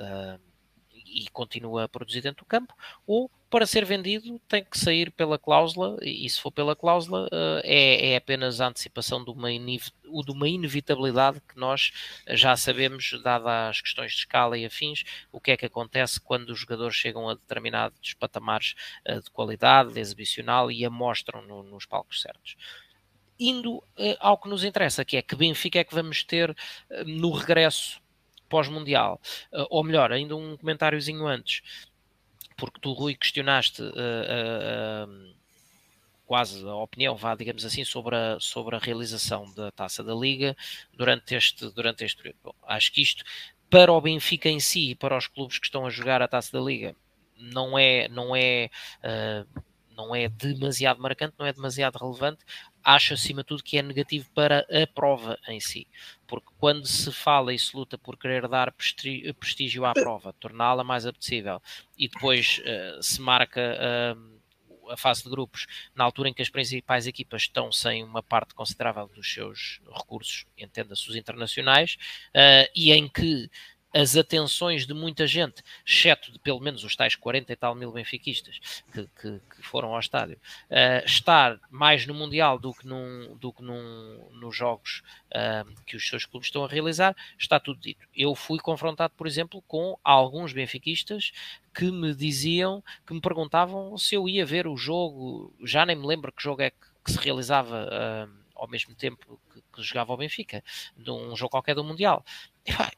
e continua a produzir dentro do campo, ou para ser vendido tem que sair pela cláusula, e se for pela cláusula, eh, é, é apenas a antecipação de uma, de uma inevitabilidade que nós já sabemos, dada as questões de escala e afins, o que é que acontece quando os jogadores chegam a determinados patamares eh, de qualidade, de exibicional e a mostram no, nos palcos certos indo uh, ao que nos interessa, que é que Benfica é que vamos ter no regresso pós-mundial. Uh, ou melhor, ainda um comentáriozinho antes, porque tu, Rui, questionaste uh, uh, quase a opinião, vá, digamos assim, sobre a, sobre a realização da taça da Liga durante este, durante este período. Bom, acho que isto, para o Benfica em si e para os clubes que estão a jogar a taça da Liga, não é, não é, não é demasiado marcante, não é demasiado relevante acho acima de tudo que é negativo para a prova em si, porque quando se fala e se luta por querer dar prestígio à prova, torná-la mais apetecível e depois uh, se marca uh, a fase de grupos na altura em que as principais equipas estão sem uma parte considerável dos seus recursos, entenda-se os internacionais, uh, e em que as atenções de muita gente, exceto de pelo menos os tais 40 e tal mil benfiquistas que, que, que foram ao estádio, uh, estar mais no Mundial do que, num, do que num, nos jogos uh, que os seus clubes estão a realizar, está tudo dito. Eu fui confrontado, por exemplo, com alguns benfiquistas que me diziam, que me perguntavam se eu ia ver o jogo, já nem me lembro que jogo é que, que se realizava. Uh, ao mesmo tempo que, que, jogava o Benfica, de um jogo qualquer do Mundial.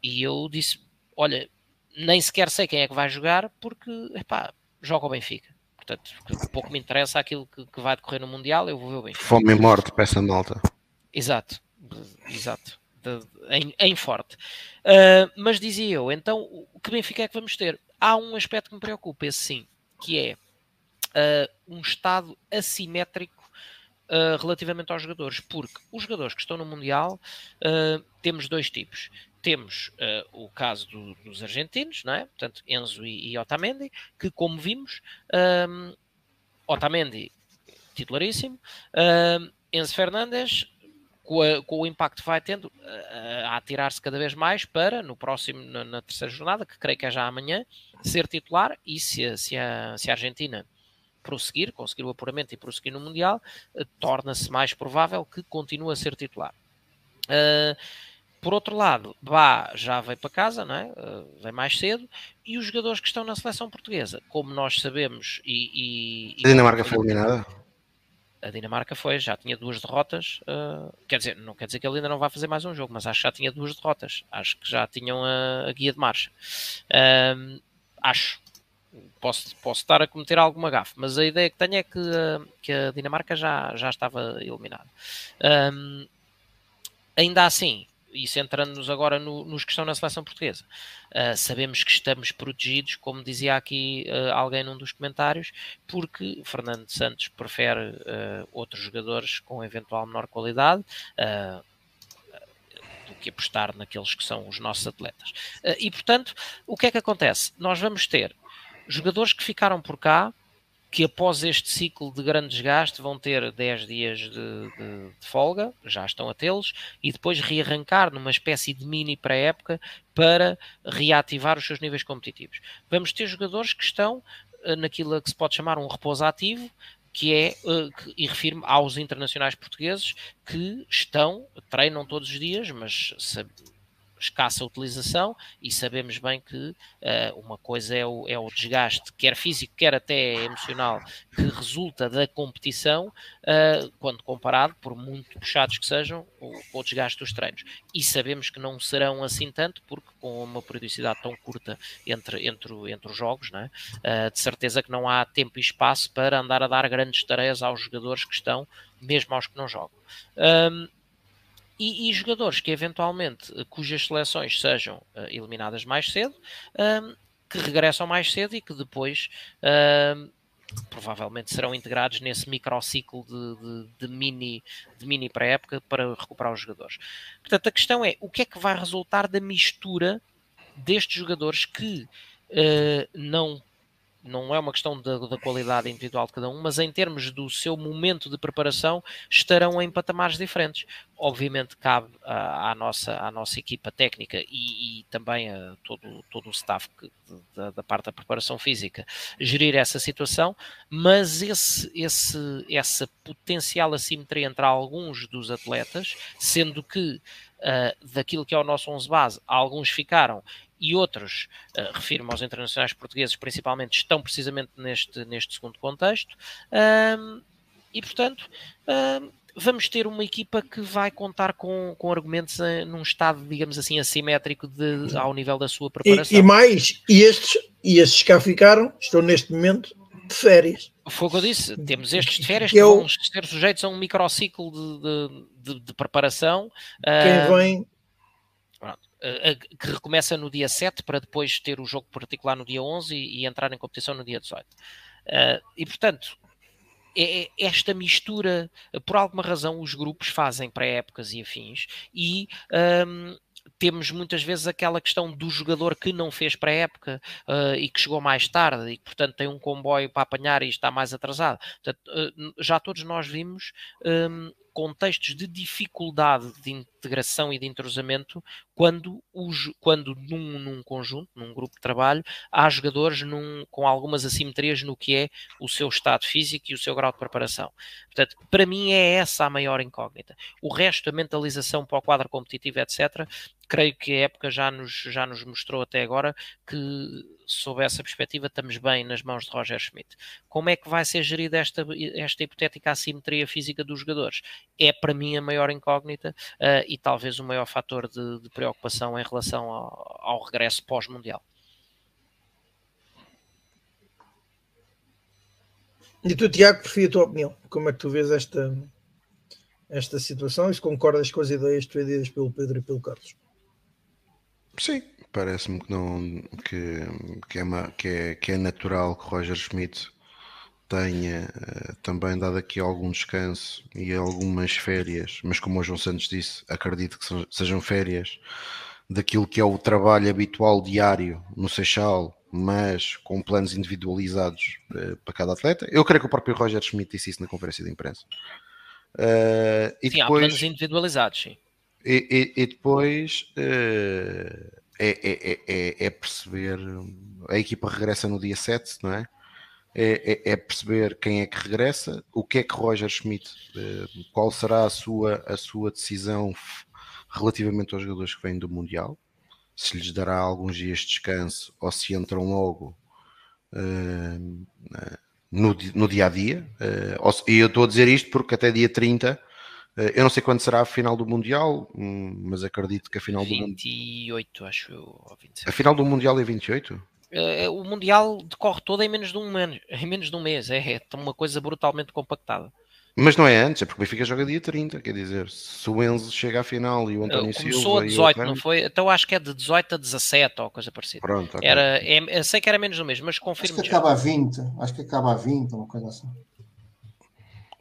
E eu disse: olha, nem sequer sei quem é que vai jogar porque, epá, joga o Benfica. Portanto, pouco me interessa aquilo que, que vai decorrer no Mundial, eu vou ver o Benfica. Fome e morte, peça malta. Exato, exato. De, em, em, forte. Uh, mas dizia eu, então, o que Benfica é que vamos ter? Há um aspecto que me preocupa, esse sim, que é uh, um estado assimétrico Uh, relativamente aos jogadores, porque os jogadores que estão no Mundial temos dois tipos temos uh, o caso do, dos argentinos, não é? Portanto, Enzo e, e Otamendi, que como vimos, um, Otamendi titularíssimo, um, Enzo Fernandes com, a, com, o impacto que vai tendo uh, a atirar-se cada vez mais para, no próximo, na, na, terceira jornada, que creio que é já amanhã, ser titular e se se a, se a Argentina prosseguir, conseguir o apuramento e prosseguir no Mundial, uh, torna-se mais provável que continue a ser titular. Uh, por outro lado, Bá já veio para casa, não é? Uh, vem mais cedo, e os jogadores que estão na seleção portuguesa, como nós sabemos, e. e a Dinamarca foi eliminada? A Dinamarca foi, já tinha duas derrotas. Uh, quer dizer, não quer dizer que ele ainda não vai fazer mais um jogo, mas acho que já tinha duas derrotas. Acho que já tinham a, a guia de marcha. Uh, acho. Posso, posso estar a cometer alguma gafe, mas a ideia que tenho é que, que a Dinamarca já, já estava eliminada. ainda assim, e centrando-nos agora no, nos que estão na seleção portuguesa, uh, sabemos que estamos protegidos, como dizia aqui uh, alguém num dos comentários, porque Fernando Santos prefere uh, outros jogadores com eventual menor qualidade do que apostar naqueles que são os nossos atletas. e portanto, o que é que acontece? Nós vamos ter jogadores que ficaram por cá, que após este ciclo de grande desgaste vão ter 10 dias de, de, de folga, já estão a tê-los, e depois rearrancar numa espécie de mini pré-época para reativar os seus níveis competitivos. Vamos ter jogadores que estão eh, naquilo que se pode chamar um repouso ativo, que é, que, e refiro-me aos internacionais portugueses que estão, treinam todos os dias, mas escassa utilização e sabemos bem que uh, uma coisa é o, é o desgaste, quer físico, quer até emocional, que resulta da competição, uh, quando comparado, por muito puxados que sejam, com o desgaste dos treinos. E sabemos que não serão assim tanto, porque com uma periodicidade tão curta entre, entre, entre os jogos, né? Uh, de certeza que não há tempo e espaço para andar a dar grandes tareias aos jogadores que estão, mesmo aos que não jogam. Um, e, e, jogadores que eventualmente, eh, cujas seleções sejam uh, eliminadas mais cedo, um, que regressam mais cedo e que depois um, provavelmente serão integrados nesse microciclo de, de, de mini, de mini pré-época para recuperar os jogadores. Portanto, a questão é o que é que vai resultar da mistura destes jogadores que uh, não não é uma questão da, da, qualidade individual de cada um, mas em termos do seu momento de preparação, estarão em patamares diferentes. Obviamente, cabe à, à nossa, à nossa equipa técnica e, e também a todo, todo o staff que, da, da, parte da preparação física gerir essa situação, mas esse, esse, essa potencial assimetria entre alguns dos atletas, sendo que uh, daquilo que é o nosso 11 base, alguns ficaram e outros, uh, refiro-me aos internacionais portugueses principalmente, estão precisamente neste, neste segundo contexto. Um, e, portanto, um, vamos ter uma equipa que vai contar com, com argumentos uh, num estado, digamos assim, assimétrico de, ao nível da sua preparação. E, e, mais, e estes, e estes que cá ficaram estão neste momento de férias. Foi o que eu disse, temos estes de férias que, que vão ser sujeitos a um microciclo de, de, de, de preparação. Quem uh, vem que recomeça no dia 7 para depois ter o jogo particular no dia 11 e, e entrar em competição no dia 18. Uh, e portanto, é, é, esta mistura, por alguma razão, os grupos fazem pré-épocas e afins e. Um, temos muitas vezes aquela questão do jogador que não fez pré-época uh, e que chegou mais tarde e que, portanto, tem um comboio para apanhar e está mais atrasado. Portanto, uh, já todos nós vimos um, contextos de dificuldade de integração e de entrosamento quando, os, quando num, num conjunto, num grupo de trabalho, há jogadores num, com algumas assimetrias no que é o seu estado físico e o seu grau de preparação. Portanto, para mim é essa a maior incógnita. O resto, a mentalização para o quadro competitivo, etc., creio que a época já nos, já nos mostrou até agora que, sob essa perspectiva, estamos bem nas mãos de Roger Schmidt. Como é que vai ser gerida esta, esta hipotética assimetria física dos jogadores? É para mim a maior incógnita uh, e talvez o maior fator de, de preocupação em relação ao, ao regresso pós-mundial. E tu, Tiago, prefiro a tua opinião. Como é que tu vês esta, esta situação e se concordas com as ideias defendidas pelo Pedro e pelo Carlos? Sim, parece-me que não que, que, é uma, que, é, que é natural que Roger Schmidt tenha uh, também dado aqui algum descanso e algumas férias, mas como o João Santos disse, acredito que sejam férias daquilo que é o trabalho habitual diário no Seixal, mas com planos individualizados uh, para cada atleta. Eu creio que o próprio Roger Schmidt disse isso na conferência de imprensa. Uh, e sim, depois... há planos individualizados, sim. E, e, e depois uh, é, é, é, perceber. A equipa regressa no dia 7, não é? É, perceber quem é que regressa, o que é que Roger Schmidt, uh, qual será a sua, a sua decisão relativamente aos jogadores que vêm do Mundial, se lhes dará alguns dias de descanso ou se entram logo uh, no, no dia a dia. Uh, e eu estou a dizer isto porque até dia 30 eh, eu não sei quando será a final do Mundial, hum, mas acredito que a final 28, do Mundial. 28, acho eu. A final do Mundial é 28? Eh, eh, o Mundial decorre todo em menos de um mês. Em menos de um mês. É, é uma coisa brutalmente compactada. Mas não é antes, é porque o Benfica joga dia 30, quer dizer, se o Enzo chega à final e o António Começou Silva... Começou a 18, não foi? Então acho que é de 18 a 17 ou coisa parecida. Pronto, okay. era, é, sei que era menos do mês, mas confirmo Acho que acaba a 20, acho que acaba a 20, uma coisa assim.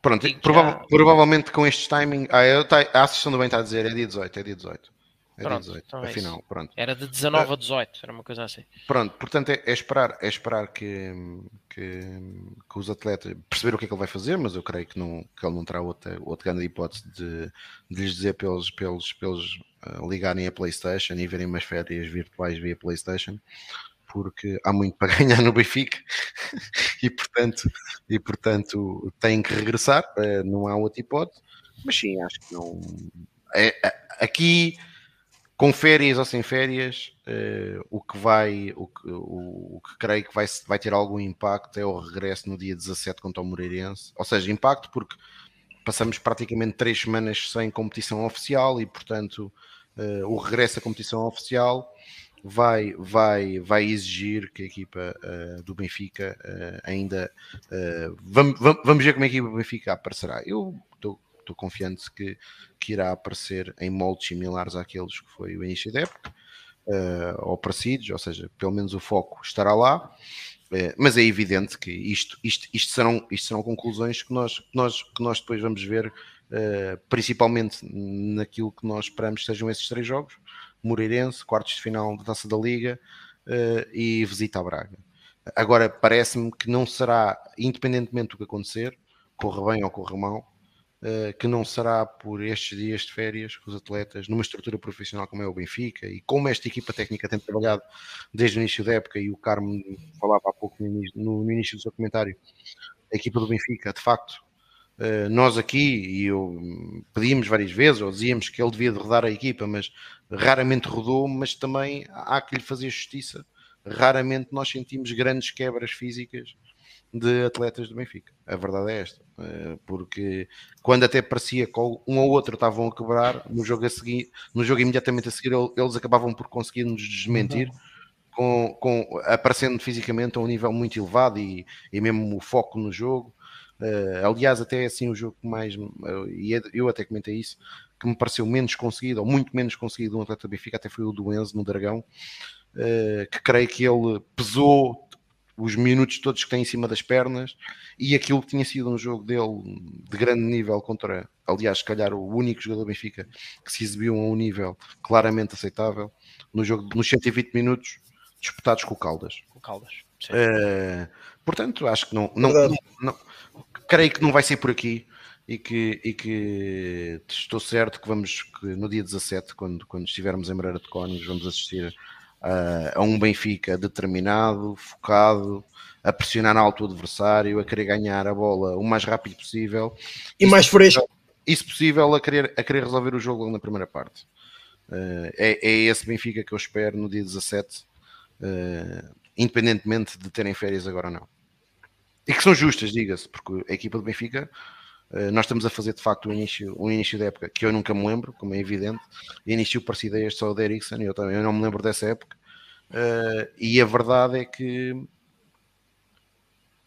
Pronto, prova provavelmente com estes timing. Ah, eu, a Associação do Bem está a dizer é dia 18, é dia 18. É Pronto, 18, então é afinal, isso. pronto. Era de 19 a 18, era uma coisa assim. Pronto, portanto é, é esperar, é esperar que, que, que os atletas perceber o que é que ele vai fazer, mas eu creio que, não, que ele não terá outra, outra grande hipótese de, de lhes dizer eles, para eles uh, ligarem a Playstation e verem umas férias virtuais via Playstation, porque há muito para ganhar no Benfica e portanto, e portanto tem que regressar, uh, não há outra hipótese, mas sim, acho que não. É, aqui com férias ou sem férias, uh, o que vai, o que, o, o, que creio que vai, vai ter algum impacto é o regresso no dia 17 contra o Moreirense. Ou seja, impacto porque passamos praticamente três semanas sem competição oficial e, portanto, uh, o regresso à competição oficial vai, vai, vai exigir que a equipa uh, do Benfica ainda. vamos, vamos ver como a equipa do Benfica aparecerá. Eu estou confiante que, que irá aparecer em moldes similares àqueles que foi o início da época, uh, ou parecidos, ou seja, pelo menos o foco estará lá. Uh, mas é evidente que isto, isto, isto, serão, isto serão conclusões que nós, que nós, que nós depois vamos ver, uh, principalmente naquilo que nós esperamos sejam esses três jogos: Moreirense, quartos de final da taça da Liga e visita a Braga. Agora, parece-me que não será, independentemente do que acontecer, corra bem ou corra mal, Uh, que não será por estes dias de férias que os atletas, numa estrutura profissional como é o Benfica e como esta equipa técnica tem trabalhado desde o início da época, e o Carmo falava há pouco no início, no, no início do seu comentário, a equipa do Benfica, de facto, uh, nós aqui, e eu pedimos várias vezes, ou dizíamos que ele devia de rodar a equipa, mas raramente rodou, mas também há que lhe fazer justiça. Raramente nós sentimos grandes quebras físicas de atletas do Benfica. A verdade é esta. Eh, porque quando até parecia que um ou outro estavam a quebrar, no jogo a seguir, no jogo imediatamente a seguir, eles acabavam por conseguir nos desmentir. Com, com, aparecendo fisicamente a um nível muito elevado e, e mesmo o foco no jogo. Uh, aliás, até assim o jogo que mais, uh, e é, eu até comentei isso, que me pareceu menos conseguido, ou muito menos conseguido um atleta do Benfica, até foi o do Enzo no Dragão, uh, que creio que ele pesou os minutos todos que tem em cima das pernas e aquilo que tinha sido um jogo dele de grande nível contra, aliás, se calhar o único jogador do Benfica que se exibiu a um nível claramente aceitável no jogo nos 120 minutos disputados com o Caldas. Com o Caldas. Uh, portanto, acho que não, não, não, não, creio que não vai ser por aqui e que, e que estou certo que vamos que no dia 17, quando, quando estivermos em Moreira de Cónigos, vamos assistir a um Benfica determinado, focado, a pressionar alto o adversário, a querer ganhar a bola o mais rápido possível e mais fresco. E se possível, a querer, a querer resolver o jogo na primeira parte. Uh, é, é, esse Benfica que eu espero no dia 17, uh, independentemente de terem férias agora ou não. E que são justas, diga-se, porque a equipa do Benfica nós estamos a fazer de facto um início, um início da época que eu nunca me lembro, como é evidente, início parecido a este só de Ericsson, eu, também, eu não me lembro dessa época, uh, e a verdade é que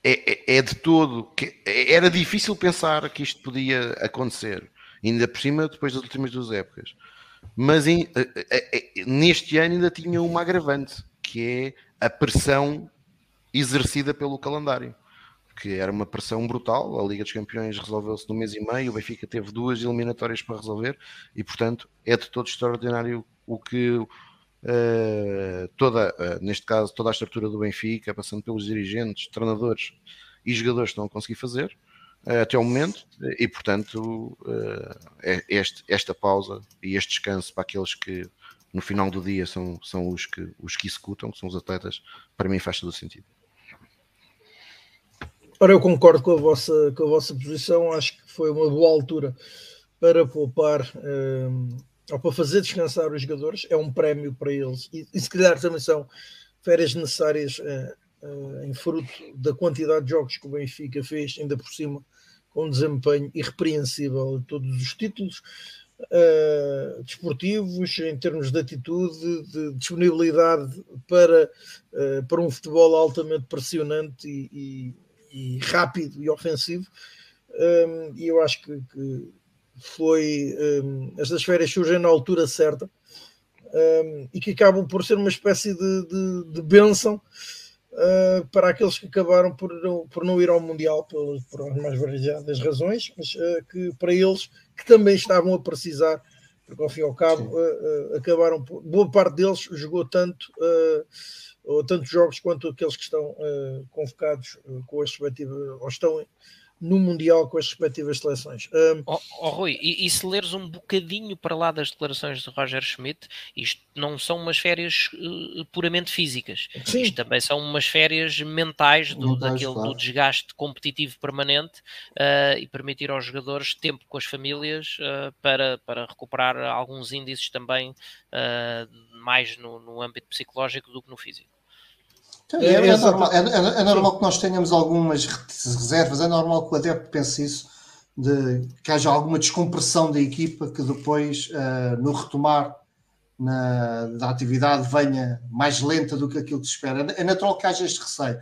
é, é, é, de todo que era difícil pensar que isto podia acontecer, ainda por cima depois das últimas duas épocas. Mas em, uh, neste ano ainda tinha uma agravante, que é a pressão exercida pelo calendário que era uma pressão brutal. A Liga dos Campeões resolveu-se no mês e meio, o Benfica teve duas eliminatórias para resolver e, portanto, é de todo extraordinário o que uh, toda, uh, neste caso, toda a estrutura do Benfica, passando pelos dirigentes, treinadores e jogadores estão a conseguir fazer uh, até o momento e, portanto, é este, esta pausa e este descanso para aqueles que no final do dia são, são os, que, os que executam, que são os atletas, para mim faz todo o sentido. Ora, eu concordo com a vossa, com a vossa posição, acho que foi uma boa altura para poupar um, ou para fazer descansar os jogadores, é um prémio para eles e, e se calhar também são férias necessárias uh, uh, em fruto da quantidade de jogos que o Benfica fez, ainda por cima com um desempenho irrepreensível de todos os títulos uh, desportivos, em termos de atitude, de disponibilidade para, para um futebol altamente pressionante e, e e rápido e ofensivo. Um, e eu acho que, que foi um, estas férias surgem na altura certa um, e que acabam por ser uma espécie de, de, de bênção uh, para aqueles que acabaram por não, por não ir ao Mundial por, por as mais variadas razões, mas uh, que para eles que também estavam a precisar porque ao fim e ao cabo uh, uh, acabaram, boa parte deles jogou tanto, ou tantos jogos quanto aqueles que estão convocados com as respectivas, ou estão no Mundial com as respectivas seleções. Um... Oh, oh, Rui, e, e, se leres um bocadinho para lá das declarações de Roger Schmidt, isto não são umas férias uh, puramente físicas, Sim. isto também são umas férias mentais do, mentais, daquele, claro. do desgaste competitivo permanente uh, e permitir aos jogadores tempo com as famílias uh, para, para recuperar alguns índices também mais no, no âmbito psicológico do que no físico. É, é, é, normal, é, é, normal, que nós tenhamos algumas reservas, é normal que o adepto pense isso, de, que haja alguma descompressão da equipa que depois, uh, no retomar na, da atividade, venha mais lenta do que aquilo que se espera. É natural que haja este receio,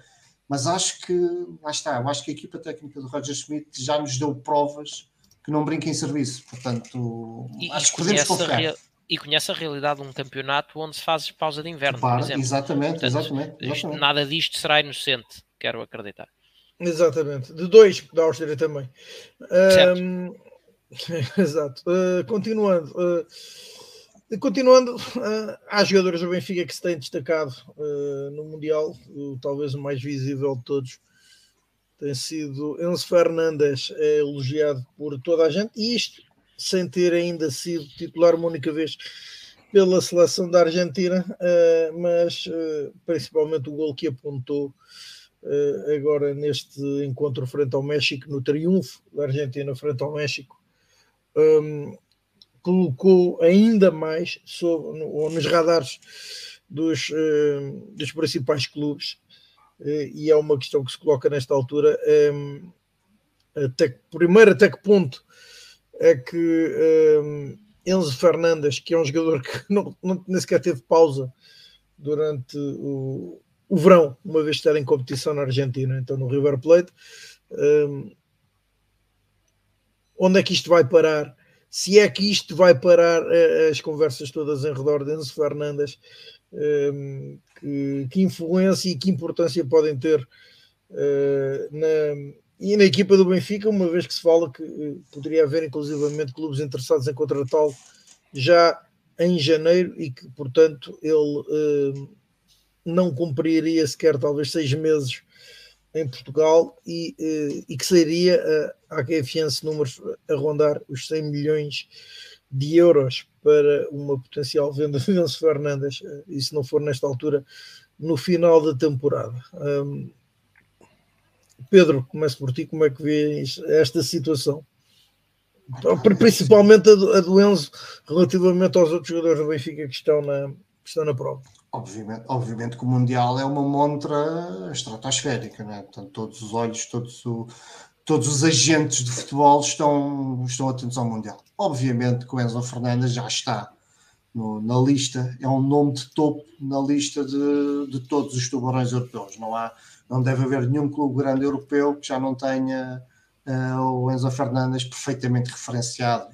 mas acho que, lá está, eu acho que a equipa técnica do Roger Schmidt já nos deu provas que não brinca em serviço, portanto, e, acho que podemos confiar e conhece a realidade de um campeonato onde se faz pausa de inverno, Para, por exemplo. Exatamente, Portanto, exatamente, exatamente. nada disto será inocente, quero acreditar. Exatamente, de dois da Áustria também. Um, exato. Uh, continuando, uh, continuando, uh, há jogadores do Benfica que se têm destacado no Mundial, talvez o mais visível de todos tem sido Enzo Fernandes, é elogiado por toda a gente, e isto sem ter ainda sido titular uma única vez pela seleção da Argentina, uh, mas uh, principalmente o gol que apontou uh, agora neste encontro frente ao México, no triunfo da Argentina frente ao México, um, colocou ainda mais sobre, no, nos radares dos, dos principais clubes, e é uma questão que se coloca nesta altura. Um, até, primeiro, até que ponto é que um, Enzo Fernandes, que é um jogador que não, não, nem sequer teve pausa durante o, o verão, uma vez estar em competição na Argentina, então no River Plate, um, onde é que isto vai parar? Se é que isto vai parar uh, as conversas todas em redor de Enzo Fernandes, um, que, que, influência e que importância podem ter uh, na, e na equipa do Benfica, uma vez que se fala que eh, poderia haver inclusivamente clubes interessados em contratá-lo já em janeiro e que, portanto, ele eh, não cumpriria sequer talvez seis meses em Portugal e, eh, e que sairia a, a QFNC números a rondar os 100 milhões de euros para uma potencial venda de Venço Fernandes, e se não for nesta altura, no final da temporada. Um, Pedro, começo por ti, como é que vês esta situação? Principalmente a do, Enzo relativamente aos outros jogadores do Benfica que estão na, que estão na prova. Obviamente, obviamente que o Mundial é uma montra estratosférica, né? Portanto, todos os olhos, todos, o, todos os agentes de futebol estão, estão atentos ao Mundial. Obviamente que o Enzo Fernandes já está no, na lista, é um nome de topo na lista de, de todos os tubarões europeus. Não há, não deve haver nenhum clube grande europeu que já não tenha uh, o Enzo Fernandes perfeitamente referenciado.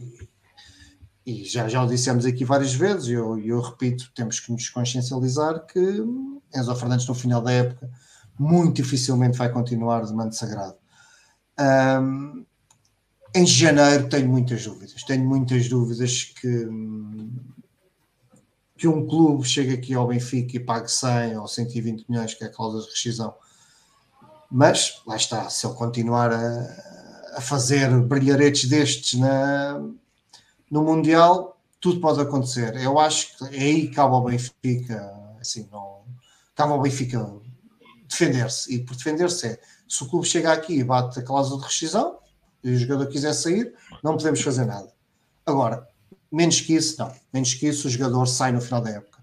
E, e, já, já o dissemos aqui várias vezes, e eu, eu repito, temos que nos consciencializar que Enzo Fernandes no final da época muito dificilmente vai continuar de manto sagrado. Um, em janeiro tenho muitas dúvidas, tenho muitas dúvidas que, que um clube chegue aqui ao Benfica e pague 100 ou 120 milhões, que é a cláusula de rescisão, mas lá está, se ele continuar a, a fazer brilharetes destes na, no Mundial, tudo pode acontecer. Eu acho que é aí cabe ao Benfica, assim, não, cabe ao Benfica defender-se. E por defender-se é, se o clube chega aqui e bate a cláusula de rescisão, e o jogador quiser sair, não podemos fazer nada. Agora, menos que isso, não. Menos que isso, o jogador sai no final da época.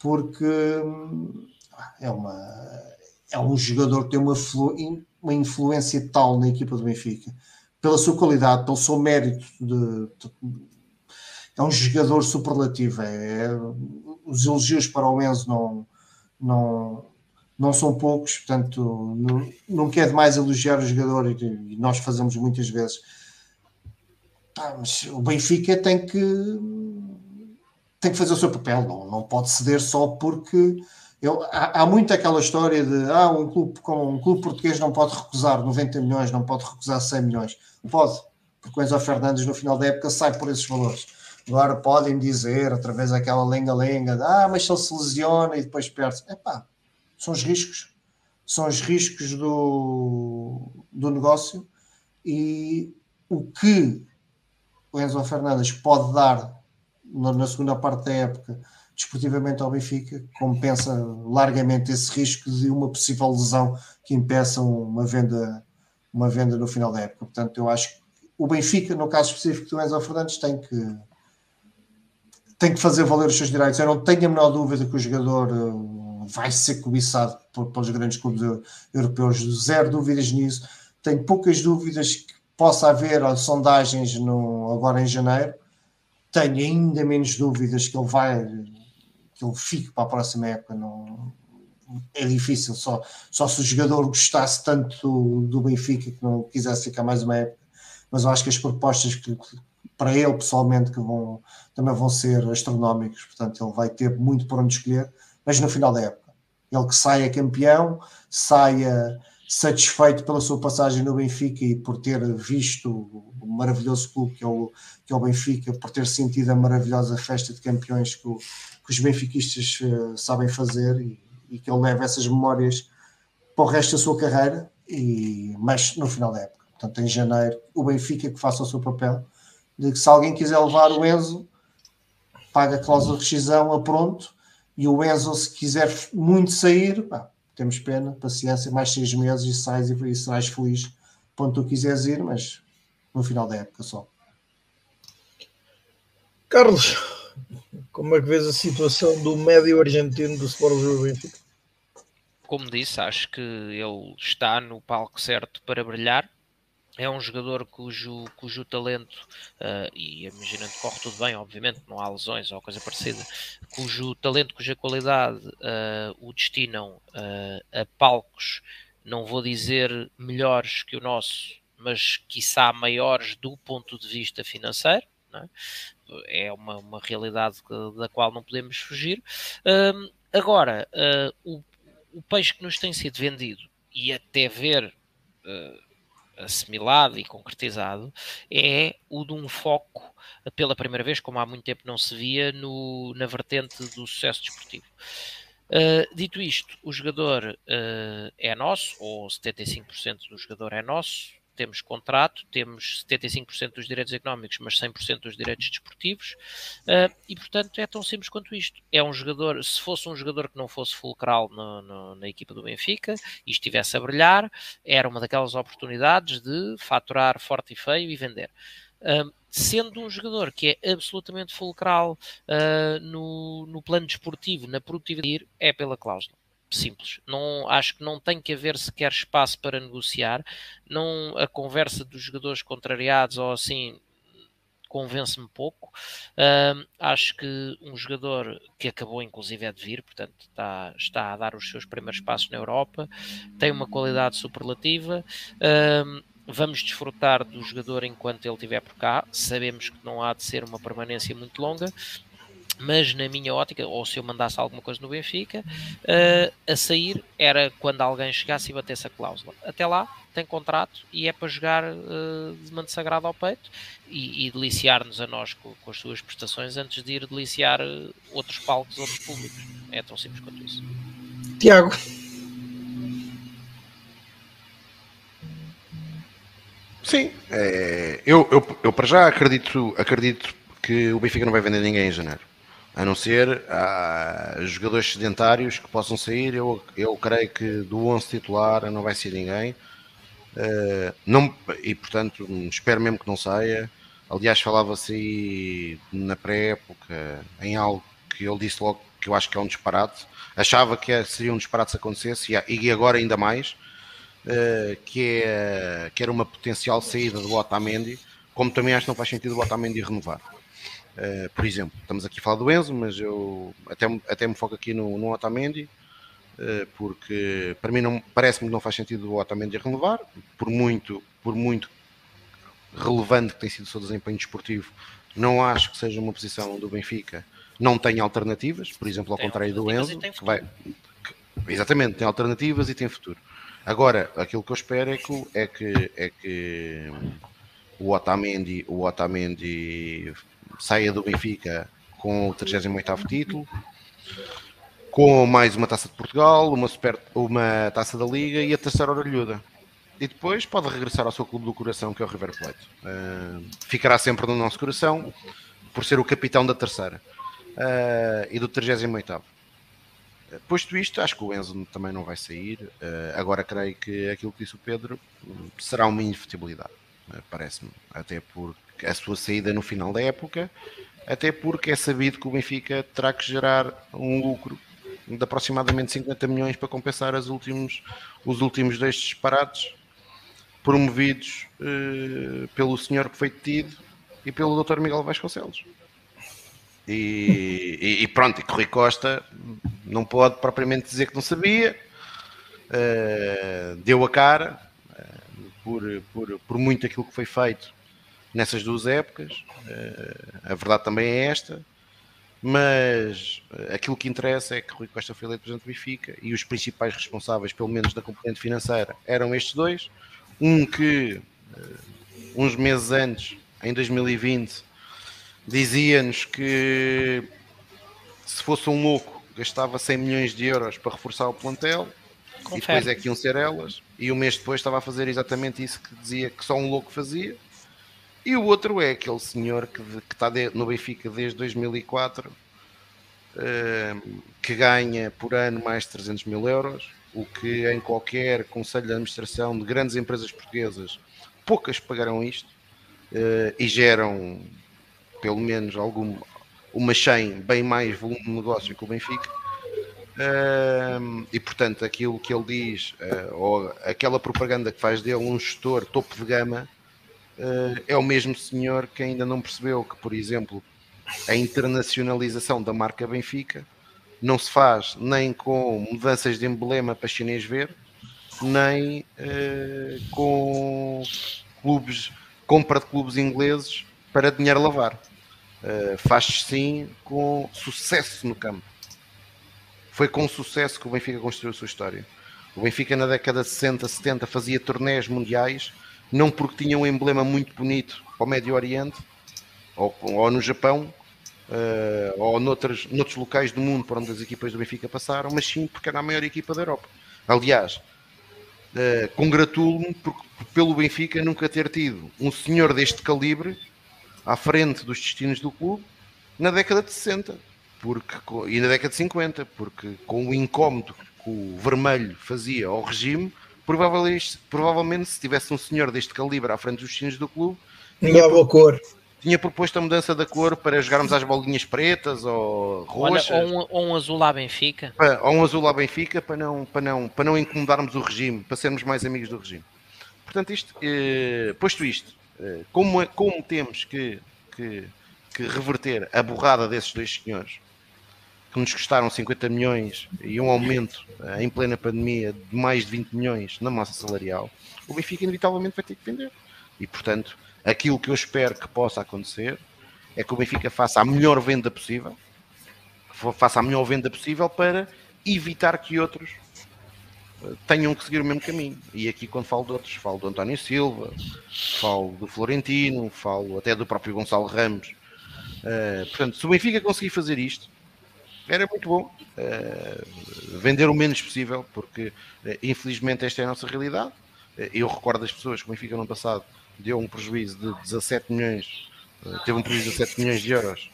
Porque hum, é uma é um jogador que tem uma, uma influência tal na equipa do Benfica, pela sua qualidade, pelo seu mérito, de, de, é um jogador superlativo. É, é, os elogios para o Enzo não, não, não são poucos, portanto, não, não quer demais elogiar o jogador e, e nós fazemos muitas vezes. Ah, mas o Benfica tem que tem que fazer o seu papel, não, não pode ceder só porque eu, há, há, muito aquela história de ah, um clube, com, um clube português não pode recusar 90 milhões, não pode recusar 100 milhões. Pode, porque o Enzo Fernandes no final da época sai por esses valores. Agora podem dizer, através daquela lenga-lenga, ah, mas se ele se lesiona e depois perde-se. Epá, são os riscos. São os riscos do, do negócio e o que o Enzo Fernandes pode dar na, na segunda parte da época desportivamente ao Benfica compensa largamente esse risco de uma possível lesão que impeça uma venda, uma venda no final da época. Portanto, eu acho que o Benfica, no caso específico do Enzo Fernandes, tem que tem que fazer valer os seus direitos. Eu não tenho a menor dúvida que o jogador uh, vai ser cobiçado pelos grandes clubes europeus, zero dúvidas nisso. Tenho poucas dúvidas que possa haver sondagens no, agora em janeiro. Tenho ainda menos dúvidas que ele vai que ele fique para a próxima época. Não, é difícil, só, só se o jogador gostasse tanto do, do Benfica que não quisesse ficar mais uma época. Mas eu acho que as propostas que, para ele pessoalmente que vão, também vão ser astronómicos, portanto ele vai ter muito por onde escolher, mas no final da época. Ele que saia campeão, saia satisfeito pela sua passagem no Benfica e por ter visto o maravilhoso clube que é o, que é o Benfica, por ter sentido a maravilhosa festa de campeões que, o, que os benfiquistas uh, sabem fazer e, e, que ele leva essas memórias para o resto da sua carreira, e, mas no final da época. Portanto, em janeiro, o Benfica que faça o seu papel de que se alguém quiser levar o Enzo, paga a cláusula de rescisão a pronto, e o Enzo, se quiser muito sair, pá, temos pena, paciência, mais seis meses e sais e, e serás feliz onde tu quiseres ir, mas no final da época só. Carlos, como é que vês a situação do médio argentino do Sport Lisboa Benfica? Como disse, acho que ele está no palco certo para brilhar é um jogador cujo, cujo talento, uh, e imaginando que corre tudo bem, obviamente, não há lesões ou coisa parecida, cujo talento, cuja qualidade uh, o destinam uh, a palcos, não vou dizer melhores que o nosso, mas quiçá maiores do ponto de vista financeiro. É? É, uma, uma realidade da qual não podemos fugir. agora, o, o peixe que nos tem sido vendido, e até ver assimilado e concretizado é o de um foco, pela primeira vez, como há muito tempo não se via, no, na vertente do sucesso desportivo. Uh, dito isto, o jogador uh, é nosso, ou 75% do jogador é nosso, temos contrato, temos 75% dos direitos económicos, mas 100% dos direitos desportivos, uh, e portanto é tão simples quanto isto. É um jogador, se fosse um jogador que não fosse fulcral no, no, na equipa do Benfica e estivesse a brilhar, era uma daquelas oportunidades de faturar forte e feio e vender. Uh, sendo um jogador que é absolutamente fulcral uh, no, no plano desportivo, na produtividade, é pela cláusula simples. Não, acho que não tem que haver sequer espaço para negociar. Não, a conversa dos jogadores contrariados ou assim convence-me pouco. Uh, acho que um jogador que acabou inclusive é de vir, portanto está, está a dar os seus primeiros passos na Europa, tem uma qualidade superlativa. Uh, vamos desfrutar do jogador enquanto ele estiver por cá. Sabemos que não há de ser uma permanência muito longa, mas na minha ótica, ou se eu mandasse alguma coisa no Benfica, uh, a sair era quando alguém chegasse e batesse a cláusula. Até lá tem contrato e é para jogar uh, de manto sagrado ao peito e, e deliciar-nos a nós com, com, as suas prestações antes de ir deliciar uh, outros palcos, outros públicos. É tão simples quanto isso. Tiago. Sim, é, eu, eu, eu para já acredito, acredito que o Benfica não vai vender ninguém em janeiro a não ser ah, jogadores sedentários que possam sair. Eu, eu creio que do 11 titular não vai ser ninguém. Uh, não, e portanto, espero mesmo que não saia. Aliás, falava-se na pré-época em algo que ele disse logo que eu acho que é um disparate. Achava que é, seria um disparate se acontecesse, e agora ainda mais, uh, que, é, que era uma potencial saída do Otamendi, como também acho que não faz sentido o Otamendi renovar. Uh, por exemplo, estamos aqui a falar do Enzo, mas eu até, até me foco aqui no, no Otamendi, uh, porque para mim não parece-me que não faz sentido o Otamendi renovar, por muito, por muito relevante que tem sido o seu desempenho desportivo, não acho que seja uma posição do Benfica, não tem alternativas, por exemplo, ao tem contrário do Enzo, que vai, que, exatamente, tem alternativas e tem futuro. Agora, aquilo que eu espero é que, é que, é que o Otamendi, o Otamendi saia do Benfica com o 38 título, com mais uma taça de Portugal, uma, super, uma taça da Liga e a terceira orelhuda. E depois pode regressar ao seu clube do coração, que é o River Plate. Uh, ficará sempre no nosso coração por ser o capitão da terceira uh, e do 38. Posto isto, acho que o Enzo também não vai sair. Uh, agora creio que aquilo que disse o Pedro será uma inevitabilidade, parece-me. Até porque a sua saída no final da época, até porque é sabido que o Benfica terá que gerar um lucro de aproximadamente 50 milhões para compensar os últimos, os últimos dois disparados promovidos uh, pelo senhor que foi detido e pelo Dr. Miguel Vasconcelos. E, e, e, pronto, e Rui Costa não pode propriamente dizer que não sabia, uh, deu a cara por, por, por muito aquilo que foi feito nessas duas épocas. Uh, a verdade também é esta, mas aquilo que interessa é que Rui Costa foi eleito presidente do Benfica e os principais responsáveis, pelo menos da componente financeira, eram estes dois. Um que uns meses antes, em 2020, dizia-nos que se fosse um louco gastava 100 milhões de euros para reforçar o plantel Confere. e depois é que iam ser elas e um mês depois estava a fazer exatamente isso que dizia que só um louco fazia e o outro é aquele senhor que, está no Benfica desde 2004 eh, que ganha por ano mais de 300 mil euros o que em qualquer conselho de administração de grandes empresas portuguesas poucas pagarão isto eh, e geram pelo menos algum, uma 100 bem mais volume de negócio que o Benfica. E portanto, aquilo que ele diz, uh, ou aquela propaganda que faz dele um gestor topo de gama, uh, é o mesmo senhor que ainda não percebeu que, por exemplo, a internacionalização da marca Benfica não se faz nem com mudanças de emblema para chinês ver, nem eh, com clubes, compra de clubes ingleses para dinheiro lavar. Uh, faz sim com sucesso no campo. Foi com sucesso que o Benfica construiu a sua história. O Benfica na década de 60, 70 fazia torneios mundiais, não porque tinha um emblema muito bonito para o Médio Oriente, ou, ou no Japão, uh, ou noutros, noutros locais do mundo por onde as equipas do Benfica passaram, mas sim porque era a maior equipa da Europa. Aliás, uh, congratulo-me pelo Benfica nunca ter tido um senhor deste calibre à frente dos destinos do clube na década de 60 porque, e na década de 50, porque com o incómodo que o vermelho fazia ao regime, provavelmente, provavelmente se tivesse um senhor deste calibre à frente dos destinos do clube, tinha, a cor. tinha proposto a mudança da cor para jogarmos às bolinhas pretas ou roxas. Olha, ou, um, ou um azul à Benfica. ou um azul à Benfica para não, para, não, para não incomodarmos o regime, para sermos mais amigos do regime. Portanto, isto, eh, posto isto, eh, como, é, como temos que, que, que, reverter a borrada desses dois senhores que nos custaram 50 milhões e um aumento eh, em plena pandemia de mais de 20 milhões na massa salarial, o Benfica inevitavelmente vai ter que vender. E portanto, aquilo que eu espero que possa acontecer é que o Benfica faça a melhor venda possível, faça a melhor venda possível para evitar que outros tenham que seguir o mesmo caminho. E aqui, quando falo de outros, falo do António Silva, falo do Florentino, falo até do próprio Gonçalo Ramos. Uh, portanto, se o Benfica conseguir fazer isto, era muito bom. Uh, vender o menos possível, porque uh, infelizmente esta é a nossa realidade. eu recordo as pessoas que o Benfica no passado deu um prejuízo de 17 milhões, teve um prejuízo de 17 milhões de euros,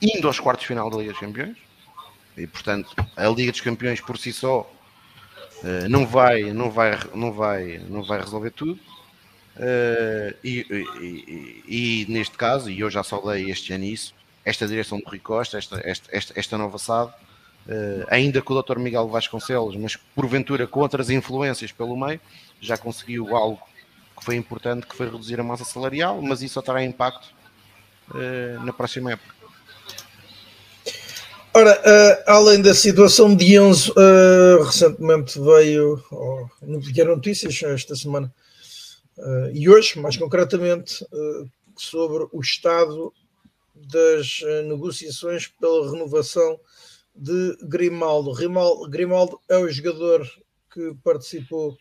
indo aos quartos final da Liga dos Campeões. E portanto, a Liga dos Campeões por si só Uh, não vai, não vai, não vai, não vai resolver tudo. Uh, e, e, e, e, neste caso, e eu já saudei este ano isso, esta direção do Rui Costa, esta, esta, esta, esta nova SAD, uh, ainda com o Dr. Miguel Vasconcelos, mas porventura com outras influências pelo meio, já conseguiu algo que foi importante, que foi reduzir a massa salarial, mas isso só terá impacto na próxima época. Ora, uh, além da situação de Enzo, uh, recentemente veio, oh, vieram notícias esta semana uh, e hoje, mais concretamente, sobre o estado das negociações pela renovação de Grimaldo. Grimaldo. Grimaldo é o jogador que participou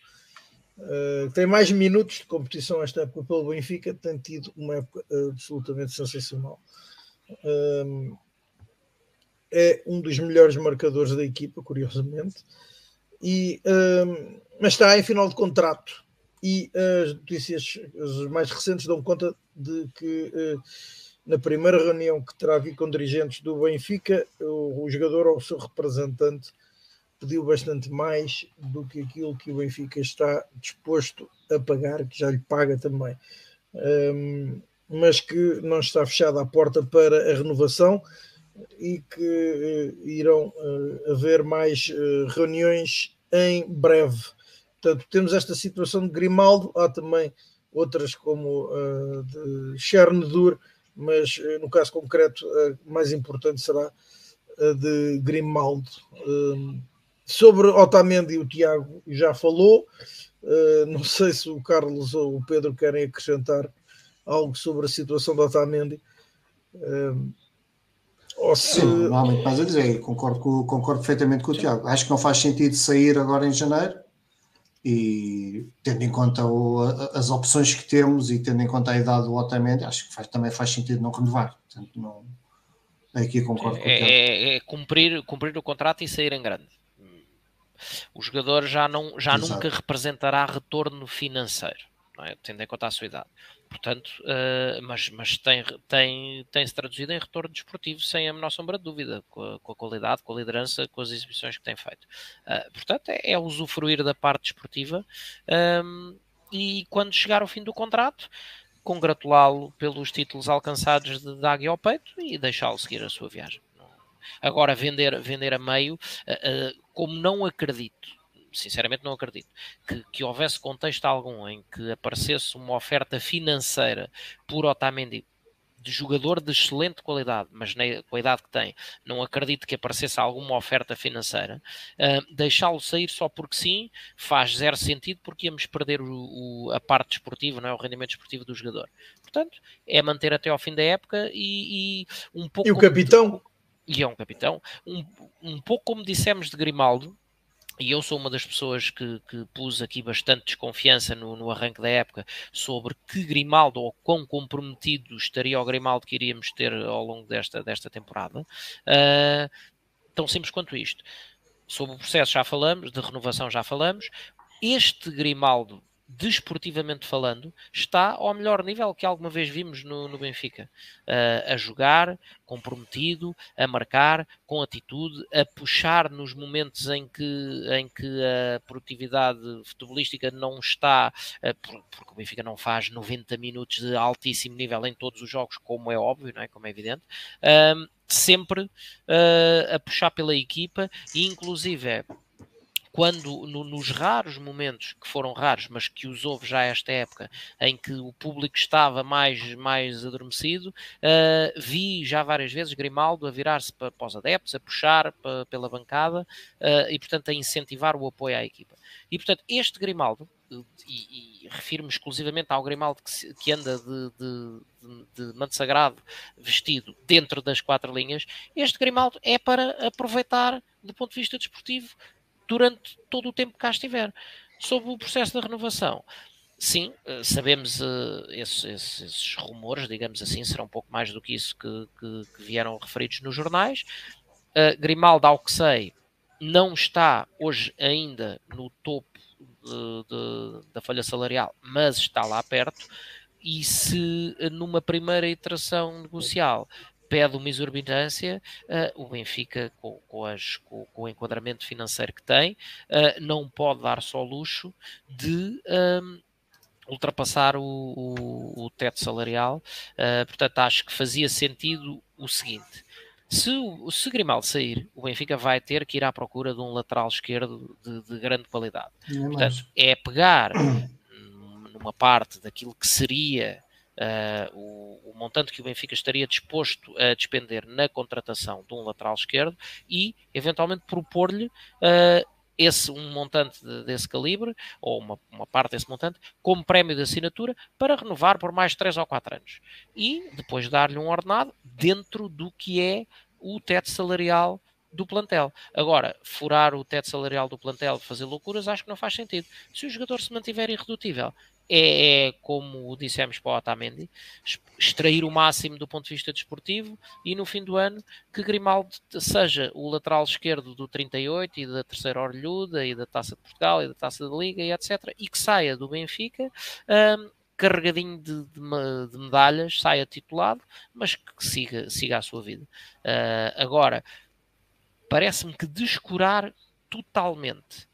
uh, tem mais minutos de competição esta época pelo Benfica, tem tido uma época absolutamente sensacional. Um, é um dos melhores marcadores da equipa, curiosamente, e, um, mas está em final de contrato. E as notícias as mais recentes dão conta de que uh, na primeira reunião que terá aqui com dirigentes do Benfica, o, o jogador ou o seu representante pediu bastante mais do que aquilo que o Benfica está disposto a pagar, que já lhe paga também. Um, mas que não está fechada a porta para a renovação e que uh, irão uh, haver mais uh, reuniões em breve. Portanto, temos esta situação de Grimaldo, há também outras como uh, de Chernedur, mas uh, no caso concreto, a mais importante será a de Grimaldo. Uh, sobre Otamendi, o Tiago já falou. não sei se o Carlos ou o Pedro querem acrescentar algo sobre a situação de Otamendi. ou se... Sim, não há muito mais a dizer. Concordo, concordo perfeitamente com o Tiago. Acho que não faz sentido sair agora em janeiro e tendo em conta o, as opções que temos e tendo em conta a idade do Otamendi, acho que faz, também faz sentido não renovar. Portanto, não, aqui concordo é, com o é, é, cumprir, cumprir o contrato e sair em grande. O jogador já, não, já nunca representará retorno financeiro, é? tendo em conta a sua idade. Portanto, uh, mas, mas tem, tem, tem-se traduzido em retorno desportivo sem a menor sombra de dúvida, com a, com a qualidade, com a liderança, com as exibições que tem feito. Uh, portanto, é, é, usufruir da parte desportiva um, e quando chegar ao fim do contrato, congratulá-lo pelos títulos alcançados de, de águia ao peito e deixá-lo seguir a sua viagem. Agora, vender, vender a meio, uh, como não acredito sinceramente não acredito, que, que houvesse contexto algum em que aparecesse uma oferta financeira por Otamendi de jogador de excelente qualidade, mas na qualidade que tem, não acredito que aparecesse alguma oferta financeira. Uh, Deixá-lo sair só porque sim faz zero sentido, porque íamos perder o, o, a parte desportiva, não é? o rendimento desportivo do jogador. Portanto, é manter até ao fim da época e, e um pouco. E o capitão? De, e é um capitão. Um, um pouco como dissemos de Grimaldo, e eu sou uma das pessoas que, que pus aqui bastante desconfiança no, no, arranque da época sobre que Grimaldo ou quão comprometido estaria o Grimaldo que iríamos ter ao longo desta, desta temporada. Uh, tão simples quanto isto. Sobre o processo já falamos, de renovação já falamos. Este Grimaldo desportivamente falando, está ao melhor nível que alguma vez vimos no, no Benfica. Uh, a jogar, comprometido, a marcar, com atitude, a puxar nos momentos em que, em que a produtividade futebolística não está, uh, porque o Benfica não faz 90 minutos de altíssimo nível em todos os jogos, como é óbvio, não é? como é evidente. Uh, sempre a puxar pela equipa e inclusive quando no, nos raros momentos que foram raros, mas que os houve já esta época, em que o público estava mais, mais adormecido, uh, vi já várias vezes Grimaldo a virar-se para, para, os adeptos, a puxar para, pela bancada uh, e, portanto, a incentivar o apoio à equipa. E, portanto, este Grimaldo, e, e refiro-me exclusivamente ao Grimaldo que, que anda de, de, de, de vestido dentro das quatro linhas, este Grimaldo é para aproveitar do ponto de vista desportivo durante todo o tempo que cá estiver. Sobre o processo da renovação, sim, eh, sabemos uh, esses, esses, esses, rumores, digamos assim, serão um pouco mais do que isso que, que, que vieram referidos nos jornais. Uh, Grimaldo, ao que sei, não está hoje ainda no topo de, de, da folha salarial, mas está lá perto. E se numa primeira iteração negocial pede uma exorbitância, uh, o Benfica, com, com, as, com, com, o enquadramento financeiro que tem, uh, não pode dar só luxo de. Um, ultrapassar o, o, o, teto salarial, portanto acho que fazia sentido o seguinte, se, se Grimaldo sair, o Benfica vai ter que ir à procura de um lateral esquerdo de, de grande qualidade. É Portanto, é pegar numa parte daquilo que seria uh, o, o, montante que o Benfica estaria disposto a despender na contratação de um lateral esquerdo e, eventualmente, propor-lhe uh, esse, um montante de, desse calibre, ou uma, uma, parte desse montante, como prémio de assinatura, para renovar por mais 3 ou 4 anos. E depois dar-lhe um ordenado dentro do que é o teto salarial do plantel. Agora, furar o teto salarial do plantel, fazer loucuras, acho que não faz sentido. Se o jogador se mantiver irredutível, é, é, como dissemos para o Otamendi, extrair o máximo do ponto de vista desportivo e no fim do ano que Grimaldo seja o lateral esquerdo do 38 e da terceira orelhuda e da Taça de Portugal e da Taça da Liga e etc. E que saia do Benfica um, carregadinho de, de, de, medalhas, saia titulado, mas que siga, siga a sua vida. Uh, agora, parece-me que descurar totalmente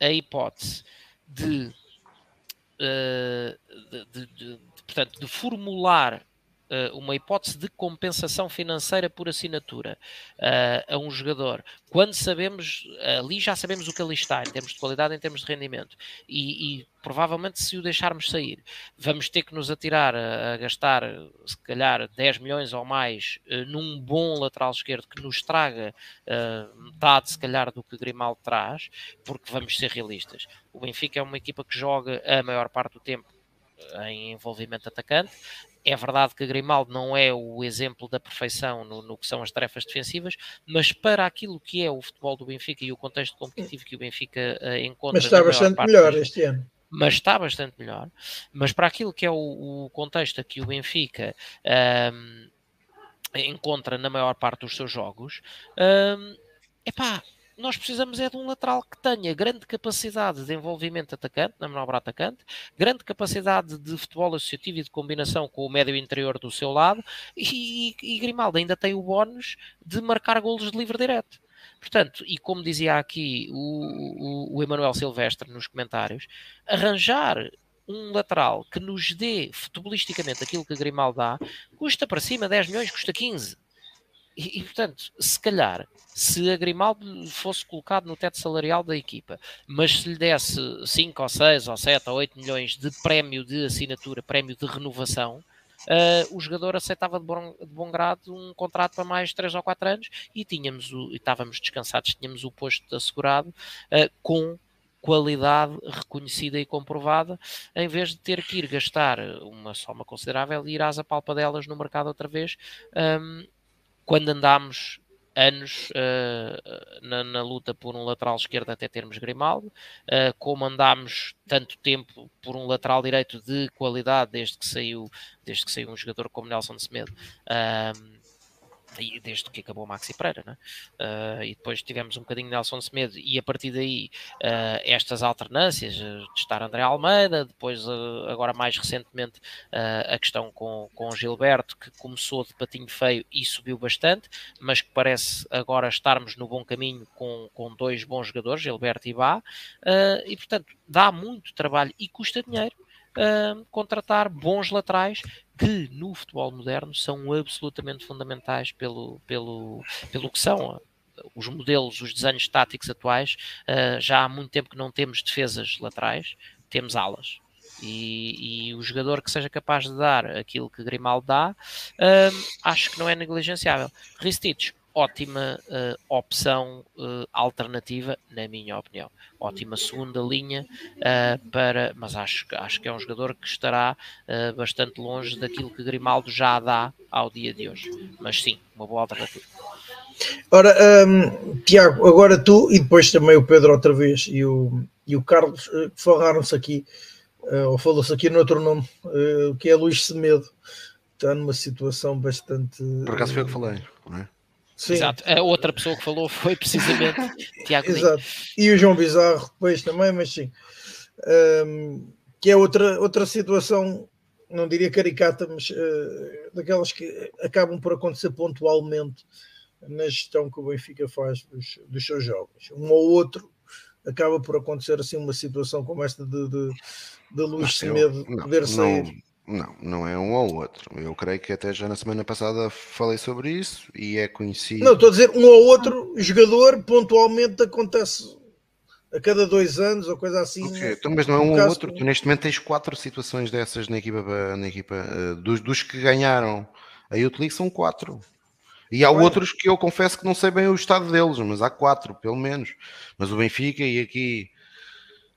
a hipótese de de, de, de, portanto, de formular uma hipótese de compensação financeira por assinatura uh, a um jogador, quando sabemos, ali já sabemos o que ali está, em termos de qualidade, em termos de rendimento, e, e provavelmente se o deixarmos sair, vamos ter que nos atirar a, a gastar, se calhar, 10 milhões ou mais uh, num bom lateral esquerdo que nos traga metade, se calhar, do que Grimaldo traz, porque vamos ser realistas. O Benfica é uma equipa que joga a maior parte do tempo em envolvimento atacante, é verdade que Grimaldo não é o exemplo da perfeição no, no, que são as tarefas defensivas, mas para aquilo que é o futebol do Benfica e o contexto competitivo que o Benfica uh, encontra. Mas está bastante melhor este ano. Mas está bastante melhor. Mas para aquilo que é o, o contexto que o Benfica um, ehm, encontra na maior parte dos seus jogos, um, ehm, epá, nós precisamos é de um lateral que tenha grande capacidade de envolvimento atacante, na manobra atacante, grande capacidade de futebol associativo e de combinação com o médio interior do seu lado, e, e Grimaldo ainda tem o bónus de marcar golos de livre direto. Portanto, e como dizia aqui o, o, o Emanuel Silvestre nos comentários, arranjar um lateral que nos dê futebolisticamente aquilo que Grimaldo dá, custa para cima 10 milhões, custa 15. E, e, portanto, se calhar, se a Grimaldo fosse colocado no teto salarial da equipa, mas se lhe desse 5 ou 6 ou 7 ou 8 milhões de prémio de assinatura, prémio de renovação, uh, o jogador aceitava de bom, de bom, grado um contrato para mais 3 ou 4 anos e tínhamos o, e estávamos descansados, tínhamos o posto assegurado uh, com qualidade reconhecida e comprovada, em vez de ter que ir gastar uma soma considerável e ir às apalpadelas no mercado outra vez, um, quando andámos anos uh, na, na, luta por um lateral esquerdo até termos Grimaldo, uh, como andámos tanto tempo por um lateral direito de qualidade desde que saiu, desde que saiu um jogador como Nelson Semedo. Uh, desde que acabou Maxi Pereira, né? Uh, e depois tivemos um bocadinho de Nelson Semedo, e a partir daí uh, estas alternâncias, uh, de estar André Almeida, depois agora mais recentemente a questão com, com Gilberto, que começou de patinho feio e subiu bastante, mas que parece agora estarmos no bom caminho com, com dois bons jogadores, Gilberto e Bá, e portanto dá muito trabalho e custa dinheiro. Contratar bons laterais que no futebol moderno são absolutamente fundamentais pelo, pelo, pelo que são os modelos, os desenhos táticos atuais. Uh, já há muito tempo que não temos defesas laterais, temos alas. E, e, o jogador que seja capaz de dar aquilo que Grimaldo dá, acho que não é negligenciável. Ristich, ótima uh, opção uh, alternativa, na minha opinião. Ótima segunda linha uh, para, mas acho, acho que é um jogador que estará bastante longe daquilo que Grimaldo já dá ao dia de hoje. Mas sim, uma boa alternativa. Ora, um, Tiago, agora tu e depois também o Pedro outra vez e o, e o Carlos falaram-se aqui, ou falou-se aqui no outro nome, que é Luís Semedo. Está numa situação bastante. Por acaso foi eu que falei, não é? Sim. Exato. A outra pessoa que falou foi precisamente Tiago Exato. E o João Bizarro depois também, mas sim. Um, que é outra, outra situação, não diria caricata, mas uh, daquelas que acabam por acontecer pontualmente na gestão que o Benfica faz dos, dos seus jogos. Um ou outro acaba por acontecer assim uma situação como esta de, de, de Luís Semedo poder sair. Não não, não é um ou outro. Eu creio que até já na semana passada falei sobre isso e é conhecido. Não, estou a dizer um ou outro jogador pontualmente acontece a cada dois anos ou coisa assim. Okay. Então, mas não é um ou outro. Tu neste momento tens quatro situações dessas na equipa, na equipa uh, dos, dos que ganharam a Youth League são quatro. E há outros que eu confesso que não sei bem o estado deles, mas há quatro, pelo menos. Mas o Benfica, e aqui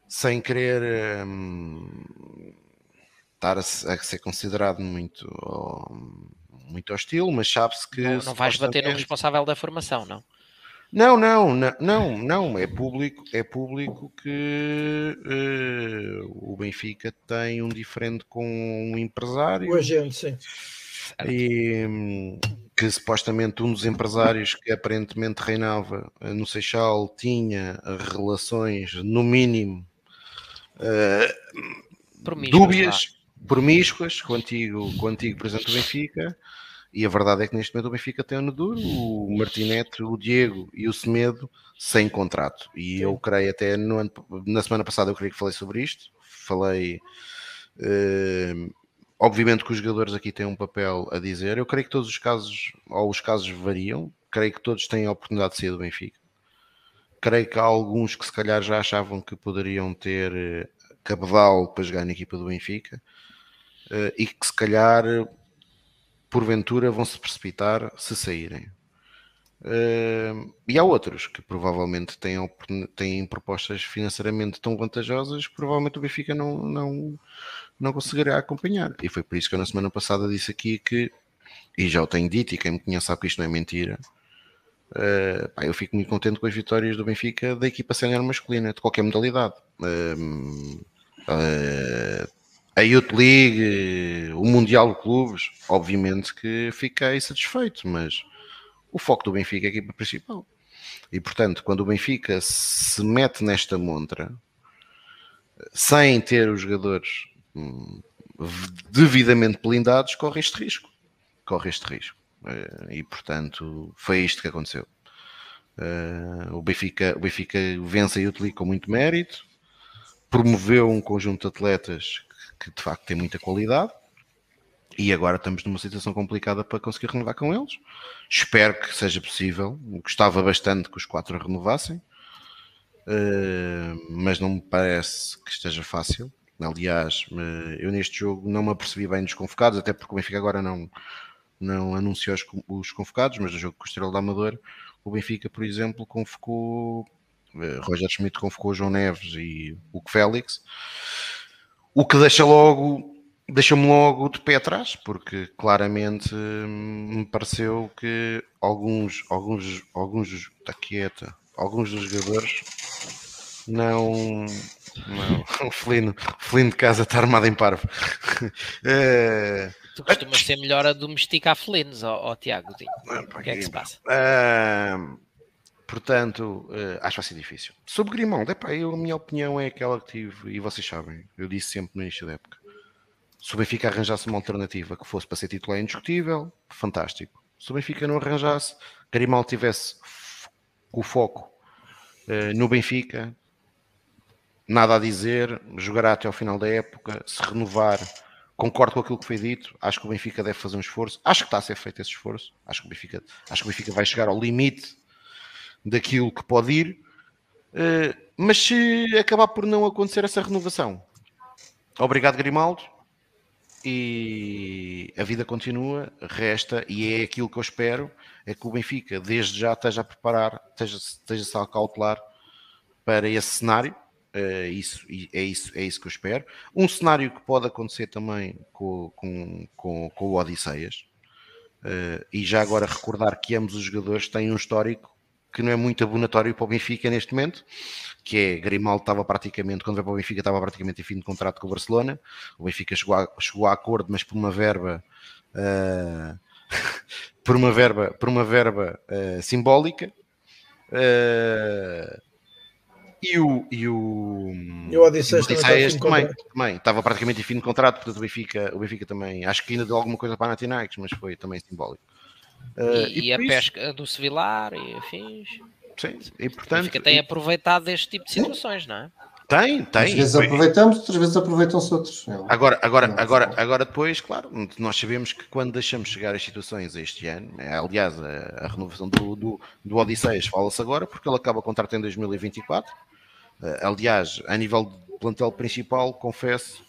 sem querer. Hum, estar a, a, ser considerado muito, muito hostil, mas sabe-se que. Não, não vais bater no responsável da formação, não? Não, não, não, não, é público, é público que uh, o Benfica tem um diferente com um empresário. O agente, sim. E, que supostamente um dos empresários que aparentemente reinava no Seixal tinha relações, no mínimo, uh, dúbias, promíscuas com o antigo, com o antigo presidente do Benfica e a verdade é que neste momento o Benfica tem o Neduro, o Martinete, o Diego e o Semedo sem contrato. E Sim. eu creio até ano, na semana passada eu creio que falei sobre isto. Falei. Uh, obviamente que os jogadores aqui têm um papel a dizer. Eu creio que todos os casos, ou os casos variam. Creio que todos têm a oportunidade de sair do Benfica. Creio que há alguns que se calhar já achavam que poderiam ter eh, cabedal para jogar na equipa do Benfica. Uh, e que se calhar porventura vão se precipitar se saírem. Uh, e há outros que provavelmente têm, têm propostas financeiramente tão vantajosas que provavelmente o Benfica não, não, não conseguirá acompanhar. E foi por isso que eu na semana passada disse aqui que, e já o tenho dito, e quem me conhece sabe que isto não é mentira, uh, pá, eu fico muito contente com as vitórias do Benfica da equipa sénior masculina, de qualquer modalidade. Uh, a Youth League, o Mundial de Clubes, obviamente que fiquei satisfeito, mas o foco do Benfica é a equipa principal. E portanto, quando o Benfica se mete nesta montra, sem ter os jogadores hum, devidamente blindados, corre este risco. Corre este risco. Eh, e portanto, foi isto que aconteceu. Eh, o Benfica, o Benfica vence a Youth com muito mérito, promoveu um conjunto de atletas que de facto tem muita qualidade e agora estamos numa situação complicada para conseguir renovar com eles. Espero que seja possível. Gostava bastante que os quatro renovassem, uh, mas não me parece que esteja fácil. Aliás, eu neste jogo não me apercebi bem dos convocados, até porque o Benfica agora não, não anunciou os, os convocados, mas no jogo com o Estrela da Amador, o Benfica, por exemplo, convocou. Uh, Roger Schmidt convocou o João Neves e o Félix o que deixa logo deixa-me logo de pé atrás, porque claramente hum, me pareceu que alguns, alguns, alguns, está quieta, alguns dos jogadores não, não, o felino, o felino de casa está armado em parvo. é... Tu costumas ser melhor a domesticar felinos, ó, ó Tiago. O que é que se passa? Uh, Portanto, uh, acho que vai ser difícil. Sobre Grimaldo, epá, eu, a minha opinião é aquela que tive, e vocês sabem, eu disse sempre no início da época. Se o Benfica arranjasse uma alternativa que fosse para ser titular indiscutível, fantástico. Se o Benfica não arranjasse, Grimaldo tivesse o foco uh, no Benfica, nada a dizer, jogará até ao final da época, se renovar, concordo com aquilo que foi dito, acho que o Benfica deve fazer um esforço, acho que está a ser feito esse esforço, acho que o Benfica, acho que o Benfica vai chegar ao limite daquilo que pode ir, uh, mas se acabar por não acontecer essa renovação, obrigado Grimaldo, e a vida continua, resta, e é aquilo que eu espero, é que o Benfica desde já esteja a preparar, esteja-se esteja a cautelar para esse cenário, Uh, isso, é, isso, é isso que eu espero. Um cenário que pode acontecer também com, com, com, com o Odisseias, uh, e já agora recordar que ambos os jogadores têm um histórico que não é muito abonatório para o Benfica neste momento, que é Grimaldo estava praticamente, quando veio para o Benfica, estava praticamente em fim de contrato com o Barcelona. O Benfica chegou a, chegou a acordo, mas por uma verba. Uh, por uma verba, por uma verba uh, simbólica. Uh, e o, e o, e o Odisseias também, também, estava praticamente em fim de contrato, portanto o Benfica, o Benfica também, acho que ainda deu alguma coisa para a Natinakes, mas foi também simbólico. Uh, e, e, a pesca do Sevilar e afins. Sim, e portanto. Fica, tem e... aproveitado deste tipo de situações, não é? Tem, tem. Às vezes aproveitamos, outras vezes aproveitam-se outros. É agora, agora, agora, agora depois, claro, nós sabemos que quando deixamos chegar as situações este ano, é, aliás, a, a, renovação do, do, do Odisseias fala-se agora, porque ele acaba o contrato em 2024. Eh, aliás, a nível de plantel principal, confesso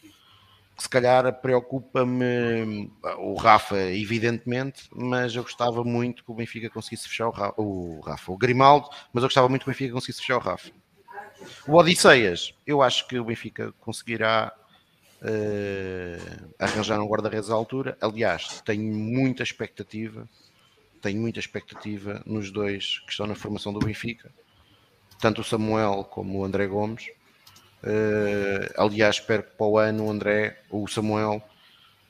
se calhar preocupa-me o Rafa, evidentemente, mas eu gostava muito que o Benfica conseguisse fechar o Rafa, o, Rafa, o Grimaldo, mas eu gostava muito que o Benfica conseguisse fechar o Rafa. O Odisseias, eu acho que o Benfica conseguirá uh, arranjar um guarda-redes à altura. Aliás, tenho muita expectativa tenho muita expectativa nos dois que estão na formação do Benfica, tanto o Samuel como o André Gomes. Uh, aliás, espero que para o ano o André ou o Samuel,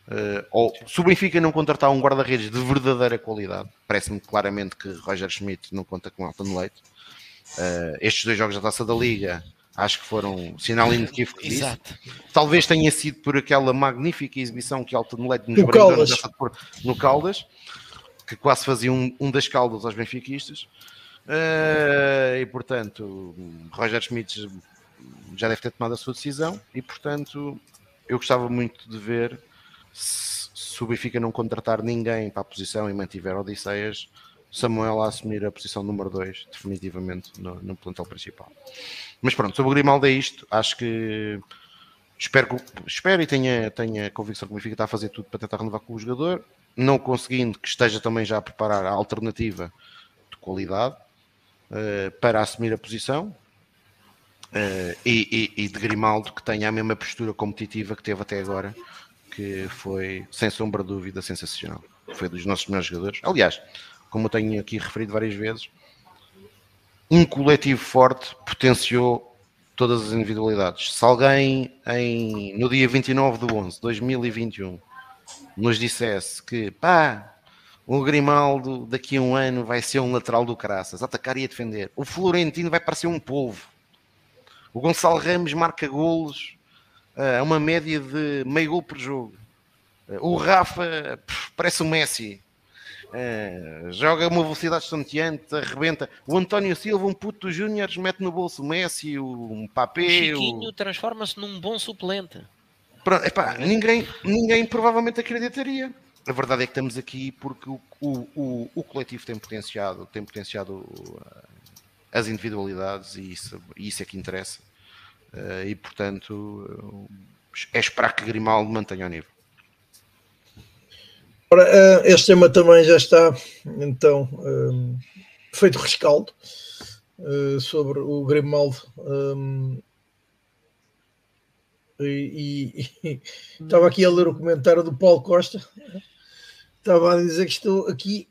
uh, ou se o Benfica não contratar um guarda-redes de verdadeira qualidade, parece-me claramente que Roger Schmidt não conta com Alton Leite. Uh, estes dois jogos da taça da Liga acho que foram sinal inequívoco disso. Exato. Talvez tenha sido por aquela magnífica exibição que Alton Leite nos no Caldas. no Caldas, que quase fazia um, um das caldas aos benfiquistas. Uh, e portanto, Roger Schmidt já deve ter tomado a sua decisão e portanto eu gostava muito de ver se, se o Benfica não contratar ninguém para a posição e mantiver Odisseias, Samuel a assumir a posição número 2 definitivamente no, no plantel principal. Mas pronto, sobre o Grimaldo é isto. Acho que espero, espero e tenha, tenha convicção que o Benfica está a fazer tudo para tentar renovar com o jogador. Não conseguindo que esteja também já a preparar a alternativa de qualidade uh, para assumir a posição. Uh, e, e, e, de Grimaldo que tenha a mesma postura competitiva que teve até agora, que foi sem sombra de dúvida sensacional. Foi dos nossos melhores jogadores. Aliás, como eu tenho aqui referido várias vezes, um coletivo forte potenciou todas as individualidades. Se alguém em, no dia 29 de 11 de 2021 nos dissesse que pá, o Grimaldo daqui a um ano vai ser um lateral do Caraças, atacar e defender, o Florentino vai parecer um povo, o Gonçalo Ramos marca golos a uh, uma média de meio gol por jogo, uh, o Rafa parece um Messi. Uh, joga uma velocidade estonteante, arrebenta. O António Silva, um puto dos Júniores, mete no bolso o Messi, o um Papé. O Chiquinho o... transforma-se num bom suplente. Pronto, epá, ninguém, ninguém provavelmente acreditaria. A verdade é que estamos aqui porque o, o, o, o coletivo tem potenciado, tem potenciado as individualidades e isso, isso é que interessa. Uh, e portanto, uh, é esperar que Grimaldo mantenha o nível. Ora, eh, este tema também já está então feito rescaldo sobre o Grimaldo e, estava aqui a ler o comentário do Paulo Costa estava a dizer que estou aqui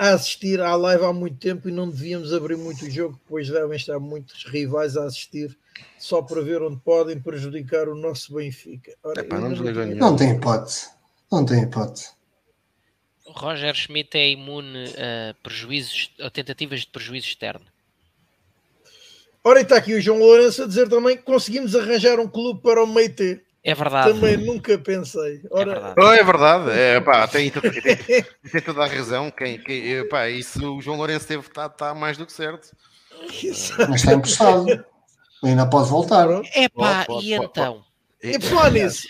a assistir à live há muito tempo e não devíamos abrir muito o jogo, pois devem estar muitos rivais a assistir só para ver onde podem prejudicar o nosso Benfica. Ora, Epá, não, não, não tem hipótese, não tem hipótese. Roger Schmidt é imune a prejuízos, a tentativas de prejuízo externo. Ora, e está aqui o João Lourenço a dizer também que conseguimos arranjar um clube para o Meite. É verdade. Também nunca pensei. Ora... É verdade. Oh, é verdade. É, pá, tem, tem, tem, tem, toda a razão. Quem, quem, pá, isso o João Lourenço teve, está tá mais do que certo. Mas está emprestado. Ainda pode voltar. É pá, e pode, então? Pode. E por falar nisso,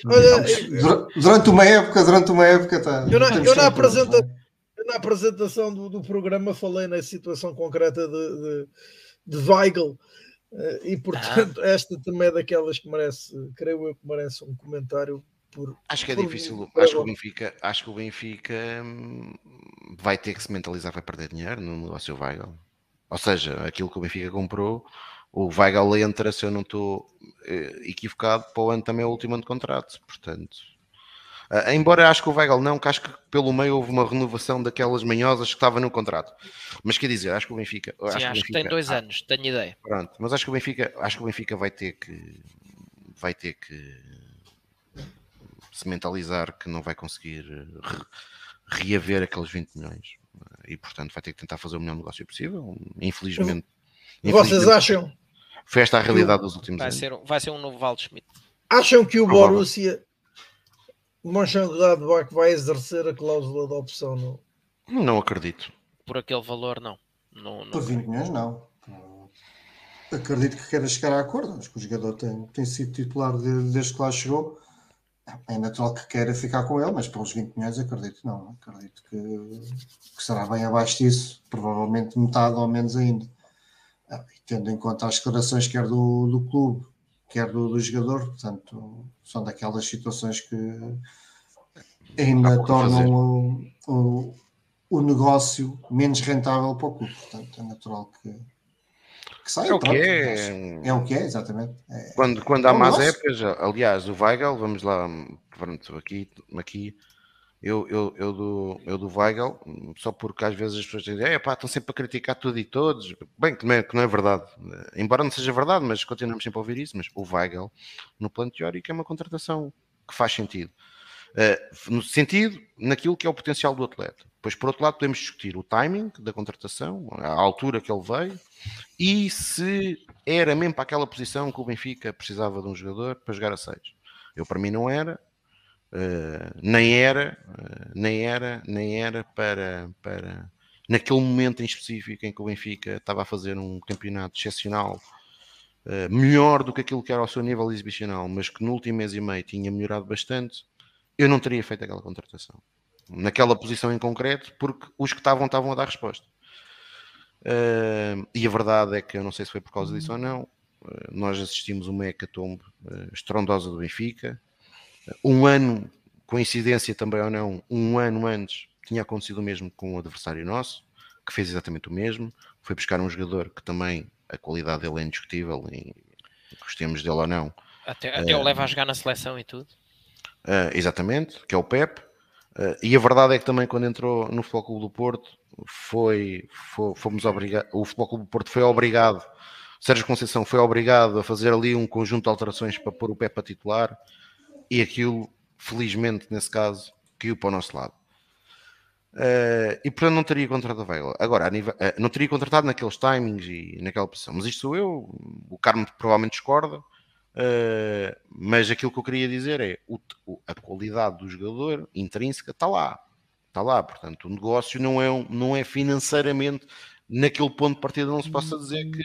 durante uma época, durante uma época, tá, eu, na, eu na, apresenta, na apresentação do, do, programa falei na situação concreta de, de, de Weigl, e portanto, ah. esta também é daquelas que merece, creio eu que merece um comentário. Por, acho que é por, difícil, acho, que o Benfica, acho que o Benfica hum, vai ter que se mentalizar vai perder dinheiro no negócio Weigl. Ou seja, aquilo que o Benfica comprou o Weigl entra, se eu não estou eh, equivocado, para o ano também é o último ano de contrato, portanto. Uh, embora acho que o Weigl não, que acho que pelo meio houve uma renovação daquelas manhosas que estava no contrato. Mas quer dizer, acho que o Benfica. Sim, acho, que, Benfica, que tem dois ah, anos, tenho ideia. Pronto, mas acho que o Benfica, acho que o Benfica vai ter que vai ter que se mentalizar que não vai conseguir re, reaver aqueles 20 milhões e portanto vai ter que tentar fazer o melhor negócio possível. Infelizmente, vocês acham foi esta a realidade dos últimos vai anos. Ser, vai ser um novo Waldschmidt. Acham que o Borussia Mönchengladbach vai exercer a cláusula de opção? No... Não acredito. Por aquele valor, não. não, não Por 20 milhões, não. Acredito que queira chegar a acordo. Acho que o jogador tem, tem sido titular de, desde que lá chegou. É natural que queira ficar com ele, mas pelos 20 milhões acredito não. Acredito que, que será bem abaixo disso, provavelmente metade ou menos ainda. Ah, tendo em conta as declarações quer do, do clube, quer do, do jogador, portanto, são daquelas situações que ainda tornam o, o, o, negócio menos rentável para o clube. Portanto, é natural que, que saia. É o que é. É o que é, exatamente. É, quando, quando há é más épocas, aliás, o Weigel, vamos lá, pronto, aqui, aqui eu, eu, eu, do, eu do Weigel, só porque às vezes as pessoas dizem, é pá, estão sempre a criticar tudo e todos. Bem, que não, é, que não é verdade. Embora não seja verdade, mas continuamos sempre a ouvir isso. Mas o Weigel, no plano teórico, é uma contratação que faz sentido. Uh, no sentido, naquilo que é o potencial do atleta. Pois, por outro lado, podemos discutir o timing da contratação, a altura que ele veio, e se era mesmo para aquela posição que o Benfica precisava de um jogador para jogar a 6. Eu, para mim, não era, Uh, nem era, uh, nem era, nem era para, para naquele momento em específico em que o Benfica estava a fazer um campeonato excepcional, uh, melhor do que aquilo que era ao seu nível exibicional, mas que no último mês e meio tinha melhorado bastante, eu não teria feito aquela contratação. Naquela posição em concreto, porque os que estavam estavam a dar resposta. e a verdade é que eu não sei se foi por causa disso ou não. nós assistimos uma hecatombe estrondosa do Benfica, um ano, coincidência também ou não, um ano antes tinha acontecido o mesmo com um adversário nosso, que fez exatamente o mesmo. Foi buscar um jogador que também a qualidade dele é indiscutível, e gostemos dele ou não. Até, até uh, o leva a jogar na seleção e tudo. Uh, exatamente, que é o Pep. Uh, e a verdade é que também quando entrou no Futebol Clube do Porto, foi, foi fomos obrigados, o Futebol Clube do Porto foi obrigado, Sérgio Conceição foi obrigado a fazer ali um conjunto de alterações para pôr o Pep a titular e aquilo, felizmente, nesse caso, caiu para o nosso lado. Uh, e portanto não teria contratado a Weigl. Agora, nível, uh, não teria contratado naqueles timings e naquela posição. Mas isto sou eu, o Carmo provavelmente discorda. Uh, mas aquilo que eu queria dizer é o, a qualidade do jogador intrínseca está lá. Está lá, portanto, o negócio não é, um, não é financeiramente naquele ponto de partida, não se possa dizer que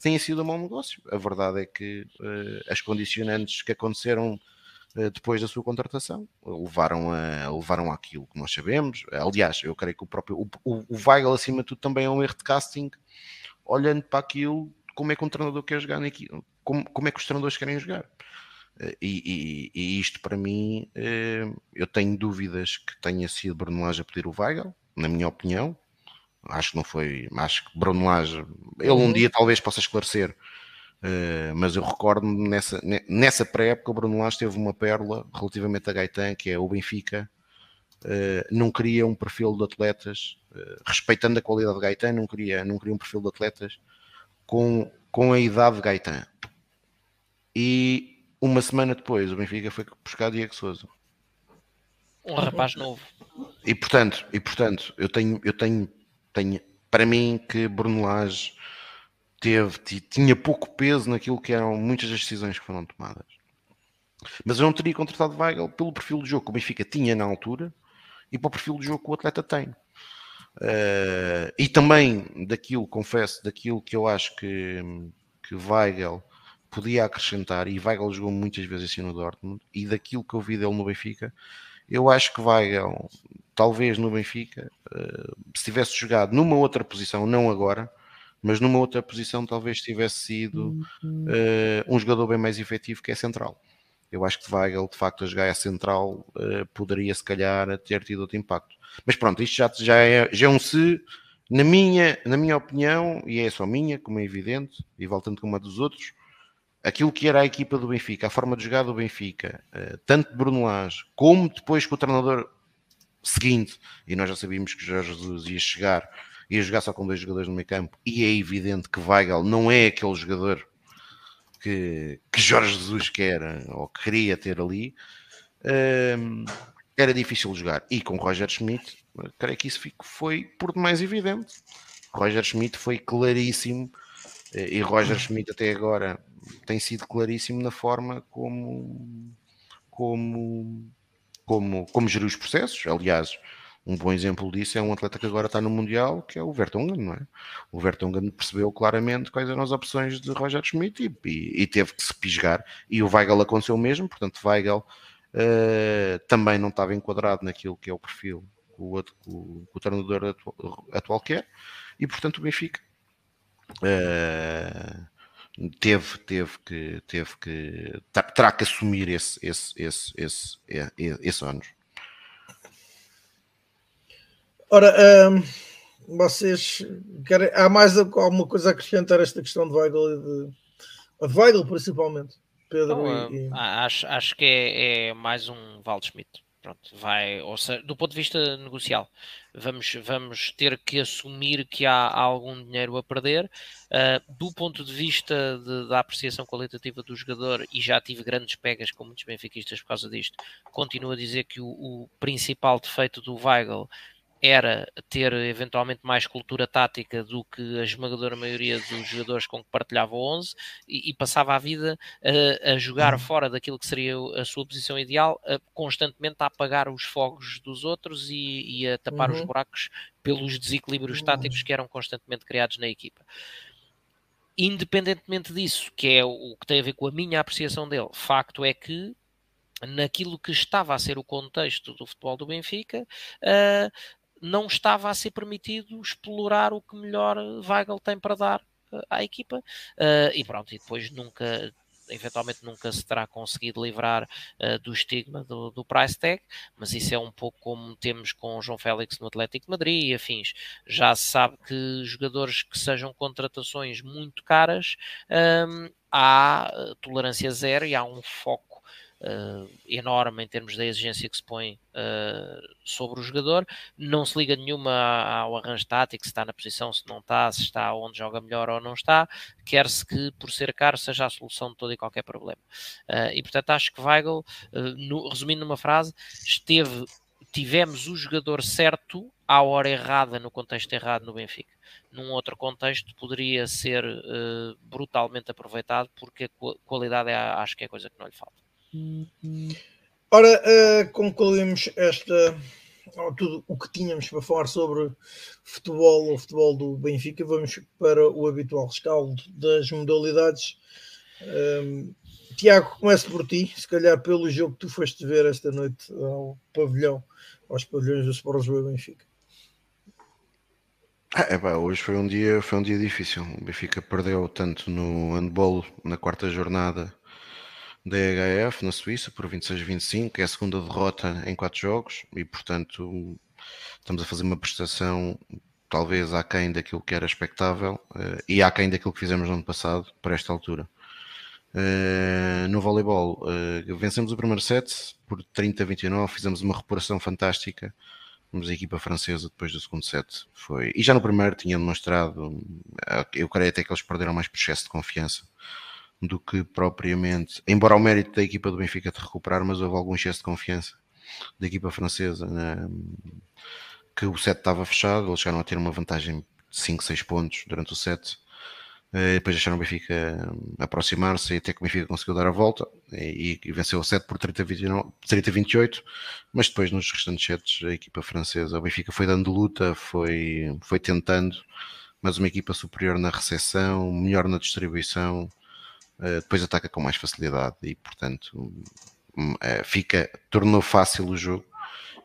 tenha sido um mau negócio. A verdade é que as condicionantes que aconteceram depois da sua contratação, levaram, a, levaram àquilo que nós sabemos. Aliás, eu creio que o próprio o, o, Weigl, acima de tudo, também é um erro de casting, olhando para aquilo, como é que um treinador quer jogar naquilo, como, como é que os treinadores querem jogar. Eh, e, e, e isto para mim, eh, eu tenho dúvidas que tenha sido Bruno Lage a pedir o Weigl, na minha opinião. Acho que não foi, acho que Bruno Lage, ele um uhum. dia talvez possa esclarecer Uh, mas eu recordo-me nessa, nessa pré-época o Bruno Lage teve uma pérola relativamente a Gaetan, que é o Benfica, uh, não queria um perfil de atletas, uh, respeitando a qualidade de Gaetan, não queria, não queria um perfil de atletas com, com a idade de Gaetan. E uma semana depois o Benfica foi buscar Diego Souza. Um rapaz novo. E portanto, e portanto eu tenho, eu tenho, tenho para mim que Bruno Lage teve, tinha pouco peso naquilo que eram muitas das decisões que foram tomadas. Mas eu não teria contratado Weigl pelo perfil de jogo que o Benfica tinha na altura e para o perfil de jogo que o atleta tem. Uh, e também daquilo, confesso, daquilo que eu acho que, que Weigl podia acrescentar, e Weigl jogou muitas vezes assim no Dortmund, e daquilo que eu vi dele no Benfica, eu acho que Weigl, talvez no Benfica, uh, se tivesse jogado numa outra posição, não agora, mas numa outra posição talvez tivesse sido uh, um jogador bem mais efetivo que é central. Eu acho que Weigl, de facto, a jogar a central uh, poderia se calhar ter tido outro impacto. Mas pronto, isto já, já, é, já é um se, na minha, na minha opinião, e é só minha, como é evidente, e voltando com uma dos outros, aquilo que era a equipa do Benfica, a forma de jogar do Benfica, uh, tanto de Bruno Lage, como depois com o treinador seguinte, e nós já sabíamos que Jorge Jesus ia chegar ia jogar só com dois jogadores no meio campo e é evidente que Weigl não é aquele jogador que, que Jorge Jesus quer ou queria ter ali, um, era difícil jogar. E com Roger Schmidt, creio que isso foi por demais evidente. Roger Schmidt foi claríssimo eh, e Roger Schmidt até agora tem sido claríssimo na forma como como como, como gerir os processos. Aliás, um bom exemplo disso é um atleta que agora está no Mundial, que é o Vertonghen, não é? O Vertonghen percebeu claramente quais eram as opções de Roger Schmidt e, e, e teve que se pisgar. E o Weigl aconteceu o mesmo, portanto, Weigl uh, também não estava enquadrado naquilo que é o perfil que o, o, o treinador atual, atual quer, e portanto o Benfica. Uh, teve, teve que, teve que, terá que assumir esse, esse, esse, esse, esse, esse ônus. Ora, vocês querem, há mais alguma coisa a acrescentar a esta questão de Weigl e de, de Weigl principalmente, Pedro? Não, e, e... Acho, acho que é, é, mais um Waldschmidt. pronto, vai, ou seja, do ponto de vista negocial, vamos, vamos ter que assumir que há algum dinheiro a perder. Uh, do ponto de vista de, da apreciação qualitativa do jogador, e já tive grandes pegas com muitos benfiquistas por causa disto, continuo a dizer que o, o principal defeito do Weigl era ter eventualmente mais cultura tática do que a esmagadora maioria dos jogadores com que partilhava o 11 e, e passava a vida a, a, jogar uhum. fora daquilo que seria a sua posição ideal, a, constantemente a apagar os fogos dos outros e, e a tapar uhum. os buracos pelos desequilíbrios uhum. táticos que eram constantemente criados na equipa. Independentemente disso, que é o que tem a ver com a minha apreciação dele, facto é que naquilo que estava a ser o contexto do futebol do Benfica, uh, não estava a ser permitido explorar o que melhor Weigl tem para dar uh, à equipa. Uh, e pronto, e depois nunca, eventualmente nunca se terá conseguido livrar uh, do estigma do, do, price tag, mas isso é um pouco como temos com o João Félix no Atlético Madrid e afins. Já se sabe que jogadores que sejam contratações muito caras um, há tolerância zero e há um foco uh, enorme em termos da exigência que se põe uh, sobre o jogador. Não se liga nenhuma ao arranjo tático, se está na posição, se não está, se está onde joga melhor ou não está. Quer-se que, por ser caro, seja a solução de todo e qualquer problema. Uh, e portanto, acho que Weigl, no, resumindo numa frase, esteve. Tivemos o jogador certo à hora errada, no contexto errado no Benfica. Num outro contexto, poderia ser uh, brutalmente aproveitado, porque a qualidade é, acho que é coisa que não lhe falta. Ora, uh, concluímos esta tudo o que tínhamos para falar sobre futebol ou futebol do Benfica. Vamos para o habitual rescaldo das modalidades. Um, Tiago, começo por ti, se calhar pelo jogo que tu foste ver esta noite ao pavilhão, aos pavilhões do Sport Lisboa Benfica. Ah, é, pá, hoje foi um dia foi um dia difícil. O Benfica perdeu tanto no handball na quarta jornada da EHF na Suíça por 26-25, é a segunda derrota em quatro jogos e, portanto, estamos a fazer uma prestação talvez aquém daquilo que era expectável uh, e aquém daquilo que fizemos no ano passado para esta altura. Uh, no voleibol, uh, vencemos o primeiro set por 30-29, fizemos uma recuperação fantástica. Mas a equipa francesa, depois do segundo set, foi. E já no primeiro tinha demonstrado, eu creio até que eles perderam mais por excesso de confiança do que propriamente, embora o mérito da equipa do Benfica de recuperar, mas houve algum excesso de confiança da equipa francesa, né? que o set estava fechado, eles chegaram a ter uma vantagem de 5, 6 pontos durante o set, eh, depois deixaram o Benfica aproximar-se e até que o Benfica conseguiu dar a volta e, e venceu o set por 30-28, mas depois nos restantes sets a equipa francesa, o Benfica foi dando luta, foi, foi tentando, mas uma equipa superior na recepção, melhor na distribuição, eh, depois ataca com mais facilidade e, portanto, hum, eh, fica, tornou fácil o jogo.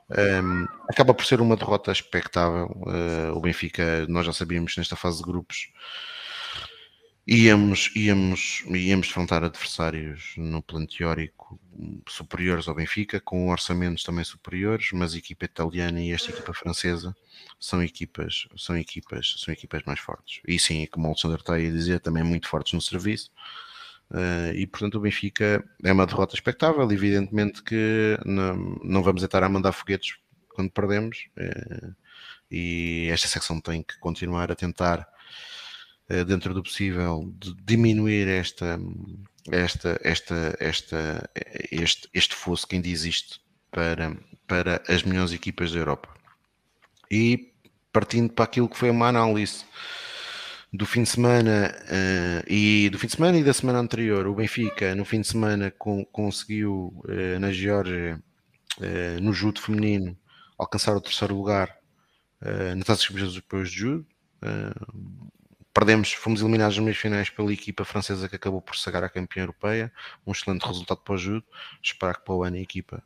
Um, acaba por ser uma derrota expectável. Uh, o Benfica, nós já sabíamos nesta fase de grupos, íamos, íamos, íamos defrontar adversários no plano teórico superiores ao Benfica, com orçamentos também superiores, mas a equipa italiana e esta equipa francesa são equipas, são equipas, são equipas mais fortes. E sim, como o Alexandre está a dizer, também muito fortes no serviço. Uh, e portanto o Benfica é uma derrota expectável. Evidentemente que não, não vamos estar a mandar foguetes quando perdemos, uh, e esta secção tem que continuar a tentar, uh, dentro do possível, de diminuir esta, esta, esta, esta, este, este fosso que ainda existe para, para as melhores equipas da Europa. E partindo para aquilo que foi uma análise do fim de semana uh, e do fim de semana e da semana anterior, o Benfica no fim de semana com, conseguiu uh, na Geórgia, uh, no judo feminino, alcançar o terceiro lugar na Taça dos Europeus de Judo. perdemos, fomos eliminados nas meias finais pela equipa francesa que acabou por sagar a campeã europeia. Um excelente resultado para o judo. Esperar que para o ano a equipa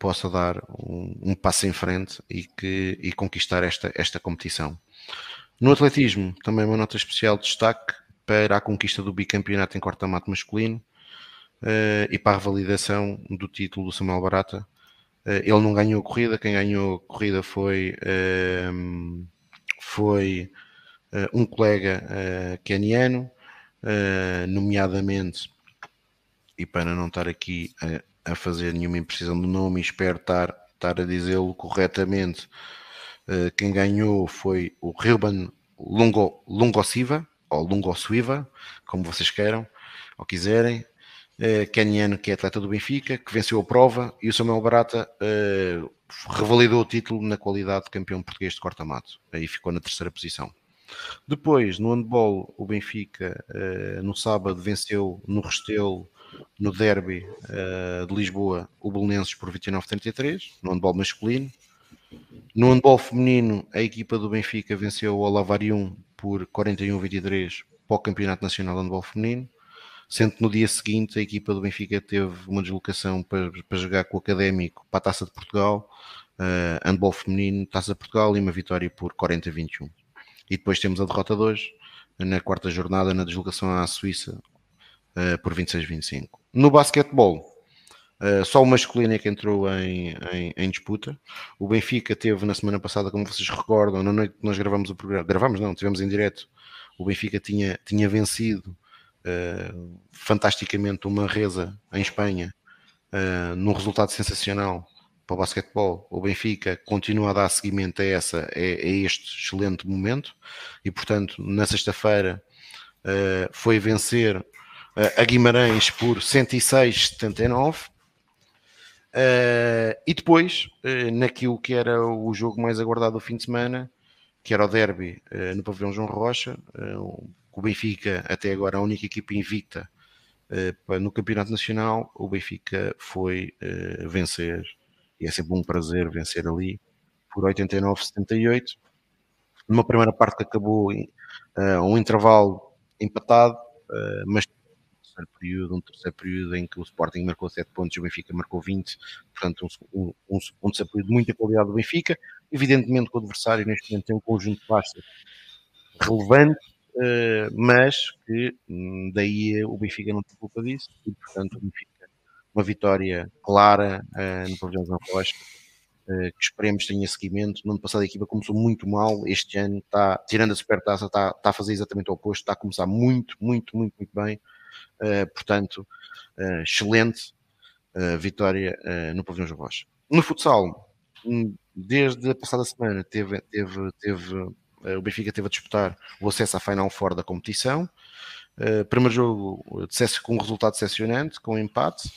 possa dar um, um passo em frente e, que, e conquistar esta, esta competição. No atletismo, também uma nota especial de destaque para a conquista do bicampeonato em corta-mato masculino uh, e para a revalidação do título do Samuel Barata. Uh, ele não ganhou a corrida, quem ganhou a corrida foi, uh, foi um colega keniano, nomeadamente, e para não estar aqui a, a fazer nenhuma imprecisão do nome, espero estar estar a dizê-lo corretamente, uh, quem ganhou foi o Rilban Lungo, Lungosiva, ou Lungosiva, como vocês queiram ou quiserem. Uh, Keniano, que é atleta do Benfica, que venceu a prova, e o Samuel Barata uh, revalidou o título na qualidade de campeão português de corta-mato. Aí ficou na terceira posição. Depois, no handball, o Benfica no sábado venceu no Restelo, no derby de Lisboa, o Belenenses por 29-33, no handball masculino. No handball feminino, a equipa do Benfica venceu o Olavarium por 41-23 para o Campeonato Nacional de Handball Feminino, sendo que no dia seguinte a equipa do Benfica teve uma deslocação para, para jogar com o Académico para a Taça de Portugal, uh, handball feminino, Taça de Portugal e uma vitória por 40-21. E depois temos a derrota de hoje, na quarta jornada, na deslocação à Suíça, uh, por 26-25. No basquetebol, uh, só o masculino é que entrou em, em, em, disputa. O Benfica teve na semana passada, como vocês recordam, na noite que nós gravamos o programa, gravamos não, tivemos em direto, o Benfica tinha, tinha vencido uh, fantasticamente uma reza em Espanha, num resultado sensacional para o basquetebol, o Benfica continua a dar seguimento a, essa, a, a este excelente momento e, portanto, na sexta-feira uh, foi vencer uh, a Guimarães por 106-79. Uh, e depois, uh, naquilo que era o jogo mais aguardado do fim de semana, que era o derby no pavilhão João Rocha, o Benfica, até agora, a única equipa invicta no Campeonato Nacional, o Benfica foi vencer e é sempre um prazer vencer ali por 89-78. Numa primeira parte que acabou uh, um intervalo empatado, uh, mas terceiro período, um terceiro período em que o Sporting marcou 7 pontos e o Benfica marcou 20, portanto um, um, um terceiro período de muita qualidade do Benfica, evidentemente que o adversário neste momento tem um conjunto de baixas relevante, uh, mas que um, daí o Benfica não tem culpa disso, e portanto o Benfica uma vitória clara uh, no pavilhão João Rocha, uh, que esperemos tenha seguimento. No ano passado a equipa começou muito mal, este ano está, tirando a supertaça, está, está a fazer exatamente o oposto, está a começar muito, muito, muito, muito bem. Uh, portanto, excelente vitória no pavilhão João Rocha. No futsal, hum, desde a passada semana teve, teve, teve o Benfica teve a disputar o acesso à Final Four da competição. Primeiro jogo com um resultado decepcionante, com um empate.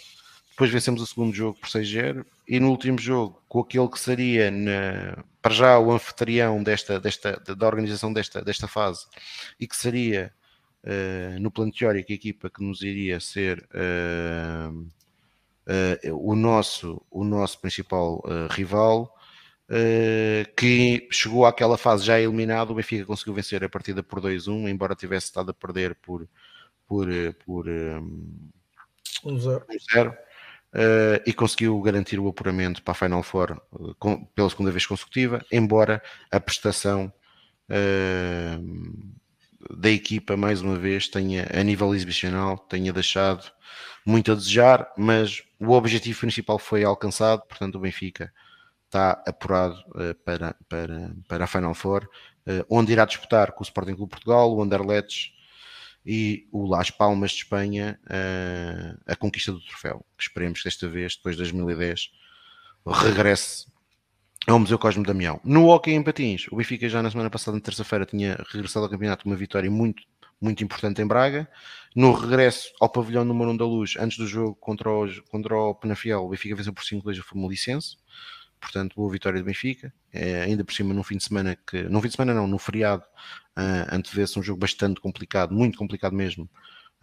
Depois vencemos o segundo jogo por 6-0 e no último jogo, com aquele que seria na, para já o anfitrião desta, desta, da organização desta, desta fase e que seria uh, no plano teórico a equipa que nos iria ser uh, uh, o, nosso, o nosso principal rival, que chegou àquela fase já eliminado, o Benfica conseguiu vencer a partida por 2-1, embora tivesse estado a perder por, por, por um, 1-0 uh, e conseguiu garantir o apuramento para a Final Four uh, com, pela segunda vez consecutiva, embora a prestação uh, da equipa, mais uma vez, tenha, a nível exibicional, tenha deixado muito a desejar, mas o objetivo principal foi alcançado, portanto o Benfica está apurado para, para, para a Final Four, onde irá disputar com o Sporting Clube Portugal, o Anderlecht e o Las Palmas de Espanha uh, a conquista do troféu. Esperemos que desta vez, depois de 2010, regresse ao Museu Cosme Damião. No hockey em patins, o Benfica já na semana passada, na terça-feira, tinha regressado ao campeonato com uma vitória muito, muito importante em Braga. No regresso ao pavilhão número 1 da Luz, antes do jogo contra o, contra o Penafiel, o Benfica venceu por 5-2 a Licença. Portanto, boa vitória do Benfica. É, ainda por cima, num fim de semana que. Num fim de semana, não, no feriado, uh, antevê-se um jogo bastante complicado, muito complicado mesmo,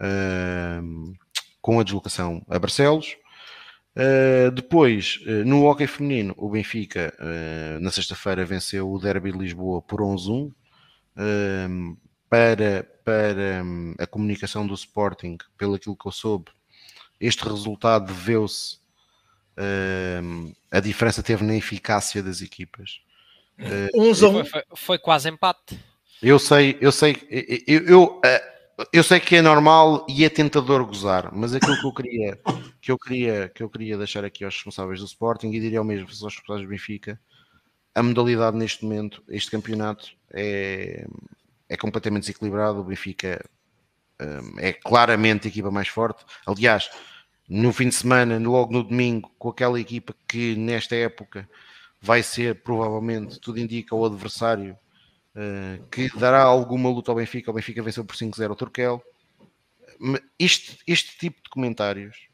uh, com a deslocação a Barcelos. Uh, depois, uh, no hockey feminino, o Benfica uh, na sexta-feira venceu o Derby de Lisboa por 11-1. para para um, a comunicação do Sporting, pelo aquilo que eu soube, este resultado deveu-se a diferença teve na eficácia das equipas. Um foi, foi, foi, quase empate. Eu sei, eu sei, eu, eu, eu, sei que é normal e é tentador gozar, mas aquilo que eu queria, que eu queria, que eu queria deixar aqui aos responsáveis do Sporting e diria ao mesmo aos responsáveis do Benfica, a modalidade neste momento, este campeonato é, é completamente desequilibrado. O Benfica é claramente a equipa mais forte. Aliás, no fim de semana, logo no domingo, com aquela equipa que nesta época vai ser provavelmente, tudo indica, o adversário que dará alguma luta ao Benfica. O Benfica venceu por 5-0 o Turquel. Este, este tipo de comentários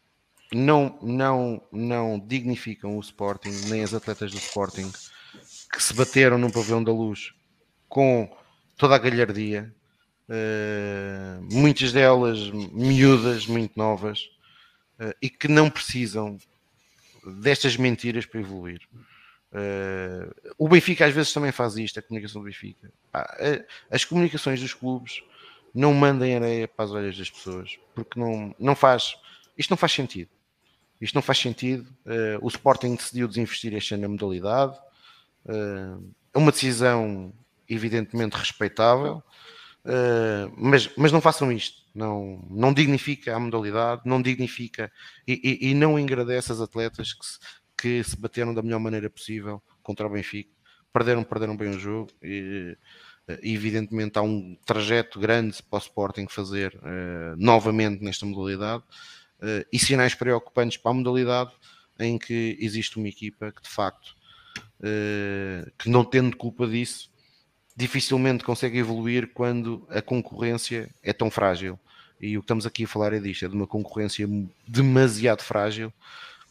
não, não, não dignificam o Sporting, nem as atletas do Sporting que se bateram no pavilhão da luz com toda a galhardia, uh, muitas delas miúdas, muito novas, uh, e que não precisam destas mentiras para evoluir. Uh, o Benfica às vezes também faz isto, a comunicação do Benfica. Ah, as comunicações dos clubes não mandem areia para as olhas das pessoas, porque não, não faz, isto não faz sentido. Isto não faz sentido. Uh, o Sporting decidiu desinvestir este ano na modalidade. Uh, é uma decisão evidentemente respeitável, uh, mas, mas não façam isto. Não, não dignifica a modalidade, não dignifica e, e, e não engrandece as atletas que se, que se bateram da melhor maneira possível contra o Benfica. Perderam, perderam bem o jogo e evidentemente há um trajeto grande para o Sporting fazer uh, novamente nesta modalidade uh, e sinais preocupantes para a modalidade em que existe uma equipa que de facto uh, que não tendo culpa disso dificilmente consegue evoluir quando a concorrência é tão frágil e o que estamos aqui a falar é disto, é de uma concorrência demasiado frágil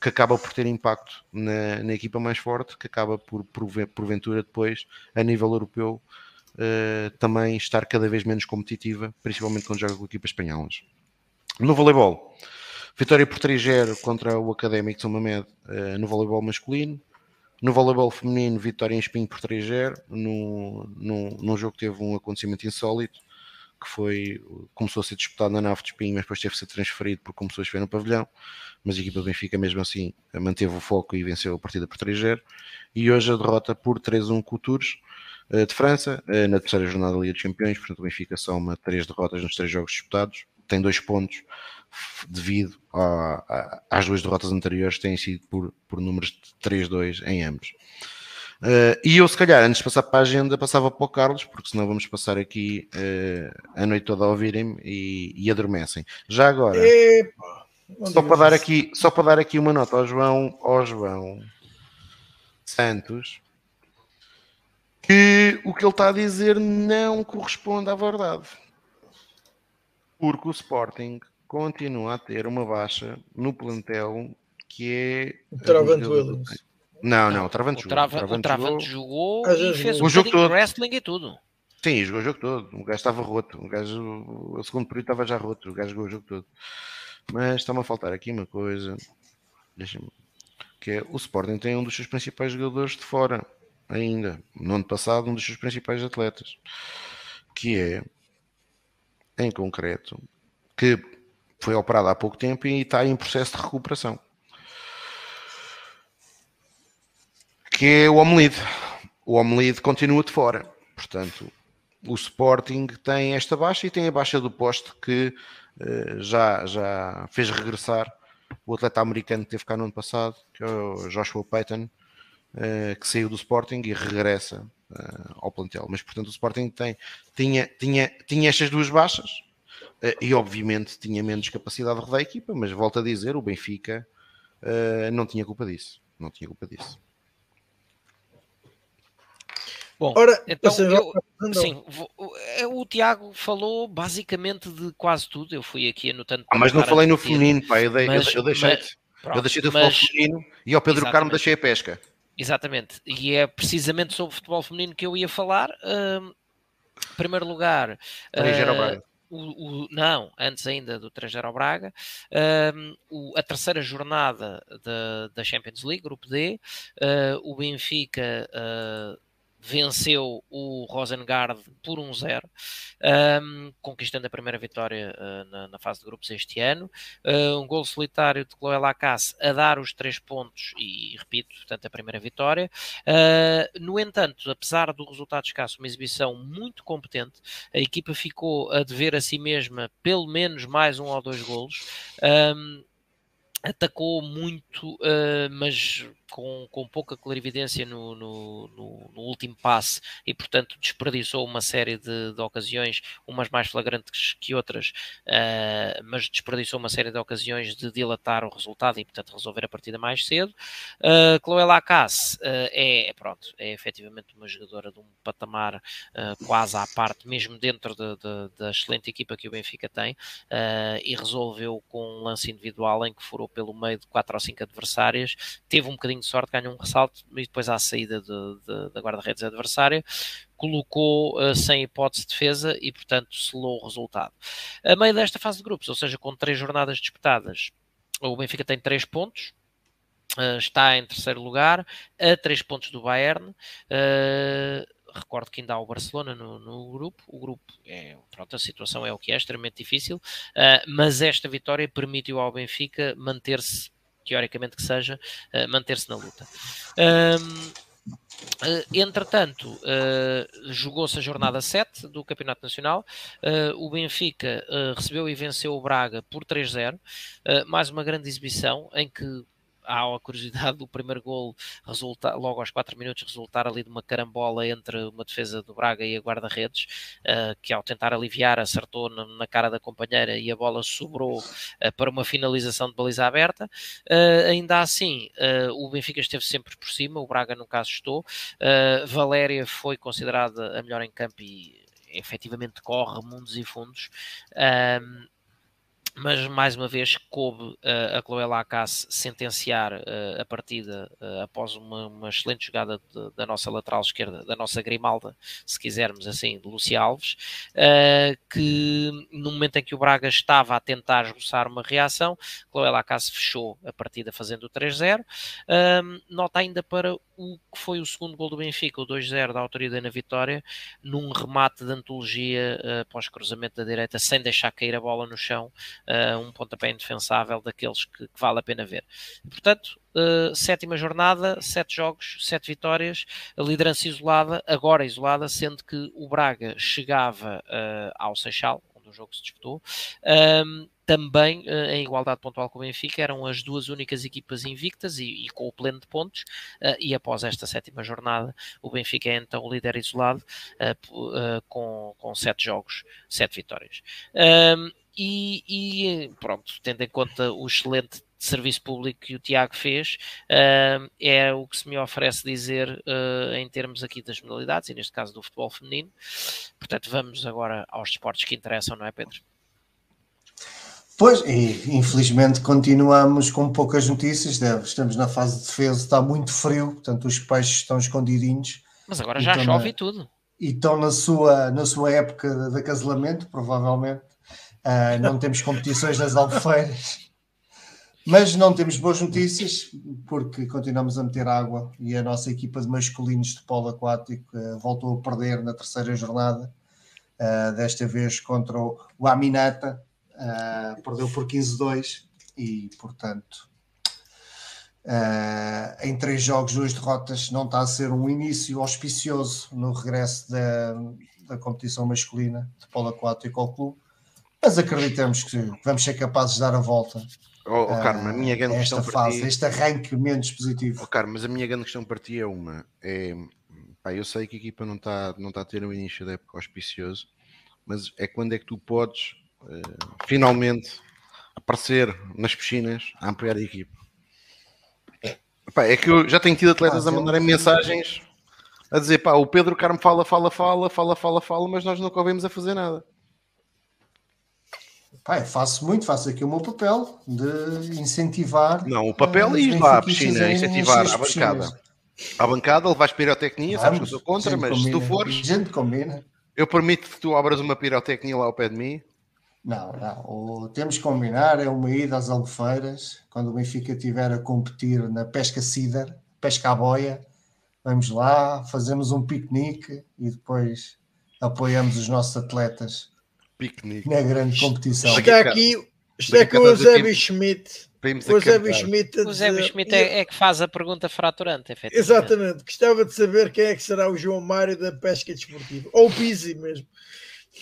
que acaba por ter impacto na, na equipa mais forte, que acaba por, por porventura depois, a nível europeu, uh, também estar cada vez menos competitiva, principalmente quando joga com equipas espanholas. No voleibol, Vitória por 3-0 contra o Académico de São Mamed uh, no voleibol masculino. No voleibol feminino, vitória em Espinho por 3-0, num, num, num jogo que teve um acontecimento insólito, que foi, começou a ser disputado na nave de Espinho, mas depois teve de ser transferido porque começou a chover no pavilhão, mas a equipa do Benfica mesmo assim manteve o foco e venceu a partida por 3-0, e hoje a derrota por 3-1 com o Tours, eh, de França, eh, na terceira jornada da Liga dos Campeões, portanto o Benfica soma três derrotas nos três jogos disputados, tem dois pontos, devido a, a, às duas derrotas anteriores, têm sido por, por números de 3-2 em ambos. Uh, e eu, se calhar, antes de passar para a agenda, passava para o Carlos, porque senão vamos passar aqui uh, a noite toda a ouvirem-me e, e, adormecem. Já agora, Epa, só, para dar aqui, só para dar aqui uma nota ao João, ao João Santos, que o que ele está a dizer não corresponde à verdade. Porque o Sporting continua a ter uma baixa no plantel que é. Travante Williams. Não, não, o Travante jogou. o Travante jogou, jogou e fez o um jogo todo. wrestling e tudo. Sim, jogou o jogo todo. O gajo estava roto. O gajo, o segundo período estava já roto. O gajo jogou o jogo todo. Mas está-me a faltar aqui uma coisa. Deixa-me. Que é o Sporting tem um dos seus principais jogadores de fora ainda. No ano passado, um dos seus principais atletas. Que é, em concreto, que foi operado há pouco tempo e está em processo de recuperação. Que é o Omelide. O Omelide continua de fora. Portanto, o Sporting tem esta baixa e tem a baixa do poste que uh, já, já fez regressar o atleta americano que teve cá no ano passado, que é o Joshua Payton, uh, que saiu do Sporting e regressa uh, ao plantel. Mas, portanto, o Sporting tem, tinha, tinha, tinha estas duas baixas, e obviamente tinha menos capacidade de rodar a equipa, mas volto a dizer, o Benfica não tinha culpa disso. Não tinha culpa disso. Bom, Ora, então eu, sim, eh, o Tiago falou basicamente de quase tudo. Eu fui aqui anotando. Ah, mas não falei no feminino, pá. Eu, dei, mas, eu deixei, mas, pronto, eu deixei de falar feminino e ao Pedro Carmo deixei a pesca. Exatamente, e é precisamente sobre futebol feminino que eu ia falar. Uh, em primeiro lugar, uh, o, o, não, antes ainda do 3 ao Braga, um, o, a terceira jornada da Champions League, grupo D, uh, o Benfica uh, venceu o Rosengard por 1-0, um, conquistando a primeira vitória uh, na, na, fase de grupos este ano. Uh, um gol solitário de Chloé Lacasse a dar os três pontos e, repito, portanto, a primeira vitória. Uh, no entanto, apesar do resultado escasso, uma exibição muito competente, a equipa ficou a dever a si mesma pelo menos mais um ou dois golos. Um, atacou muito, uh, mas com, com pouca clarividência no, no, no, no, último passe e, portanto, desperdiçou uma série de, de ocasiões, umas mais flagrantes que outras, uh, mas desperdiçou uma série de ocasiões de dilatar o resultado e, portanto, resolver a partida mais cedo. Uh, Chloé Lacasse uh, é, pronto, é efetivamente uma jogadora de um patamar quase à parte, mesmo dentro de, de, da excelente equipa que o Benfica tem, e resolveu com um lance individual em que furou pelo meio de quatro ou cinco adversárias, teve um bocadinho de sorte, ganhou um ressalto e depois à saída de, de, da guarda-redes adversária colocou uh, sem hipótese de defesa e, portanto, selou o resultado. A meio desta fase de grupos, ou seja, com três jornadas disputadas, o Benfica tem três pontos, uh, está em terceiro lugar, a três pontos do Bayern. Uh, recordo que ainda há o Barcelona no, no, grupo. O grupo é, pronto, a situação é o que é, extremamente difícil, uh, mas esta vitória permitiu ao Benfica manter-se teoricamente que seja, uh, manter-se na luta. Um, Uh, entretanto, jogou-se a jornada 7 do Campeonato Nacional. O Benfica recebeu e venceu o Braga por 3-0. mais uma grande exibição em que há a curiosidade do primeiro gol resulta, logo aos 4 minutos resultar ali de uma carambola entre uma defesa do Braga e a guarda-redes, uh, que ao tentar aliviar acertou na, na, cara da companheira e a bola sobrou uh, para uma finalização de baliza aberta. Uh, ainda assim, o Benfica esteve sempre por cima, o Braga no caso estou. Valéria foi considerada a melhor em campo e efetivamente corre mundos e fundos mas mais uma vez coube uh, a Chloé Lacasse sentenciar uh, a partida uh, após uma, uma, excelente jogada de, da nossa lateral esquerda, da nossa Grimalda, se quisermos assim, de Lucia Alves, que no momento em que o Braga estava a tentar esboçar uma reação, Chloé Lacasse fechou a partida fazendo 3-0. nota ainda para o que foi o segundo gol do Benfica, o 2-0 da autoria da Vitória, num remate de antologia após cruzamento da direita, sem deixar cair a bola no chão uh, um pontapé indefensável daqueles que, que, vale a pena ver. Portanto, uh, sétima jornada, sete jogos, sete vitórias, a liderança isolada, agora isolada, sendo que o Braga chegava uh, ao Seixal, onde o jogo se disputou. Um, também uh, em igualdade pontual com o Benfica, eram as duas únicas equipas invictas e, e com o pleno de pontos. Uh, e após esta sétima jornada, o Benfica é então o líder isolado uh, com, com sete jogos, sete vitórias. Um, e, e, pronto, tendo em conta o excelente serviço público que o Tiago fez, uh, é o que se me oferece dizer uh, em termos aqui das modalidades, e neste caso do futebol feminino. Portanto, vamos agora aos esportes que interessam, não é, Pedro? Pois, e infelizmente continuamos com poucas notícias, estamos na fase de defesa, está muito frio, portanto os peixes estão escondidinhos. Mas agora já chove na, e tudo. E estão na sua, na sua época de acasalamento, provavelmente. Uh, não temos competições nas albufeiras, mas não temos boas notícias porque continuamos a meter água e a nossa equipa de masculinos de polo aquático uh, voltou a perder na terceira jornada, uh, desta vez contra o, o Aminata, perdeu por 15-2 e, portanto, em três jogos, duas derrotas, não está a ser um início auspicioso no regresso da, da competição masculina de polo aquático ao clube mas acreditamos que vamos ser capazes de dar a volta. Oh, oh Carmo, a minha grande esta questão fase, este arranque menos positivo. Oh, Carmo, mas a minha grande questão para ti é uma. É, pá, eu sei que a equipa não está não tá a ter um início da época auspicioso, mas é quando é que tu podes uh, finalmente aparecer nas piscinas a ampliar a equipa. Pá, é que eu já tenho tido atletas ah, a mandarem mensagens a dizer pá, o Pedro Carmo fala, fala, fala, fala, fala, fala, mas nós nunca ouvimos a fazer nada. Pá, faço muito, faço aqui o meu papel de incentivar. Não, o papel é ir lá à piscina, incentivar à bancada. À bancada, levares pirotecnia, sabes que eu sou contra, mas combina, se tu fores. Gente combina. Eu permito que tu abras uma pirotecnia lá ao pé de mim. Não, não. O, temos que combinar, é uma ida às albufeiras, quando o Benfica estiver a competir na pesca cider, pesca à boia, vamos lá, fazemos um piquenique e depois apoiamos os nossos atletas piquenique. Na grande competição. Está aqui, está aqui o Eusébio Schmidt. O Eusébio Schmidt, o Eusébio Schmidt é, é, que faz a pergunta fraturante, Exatamente. Gostava de saber quem é que será o João Mário da pesca desportiva. Ou o Pizzi mesmo.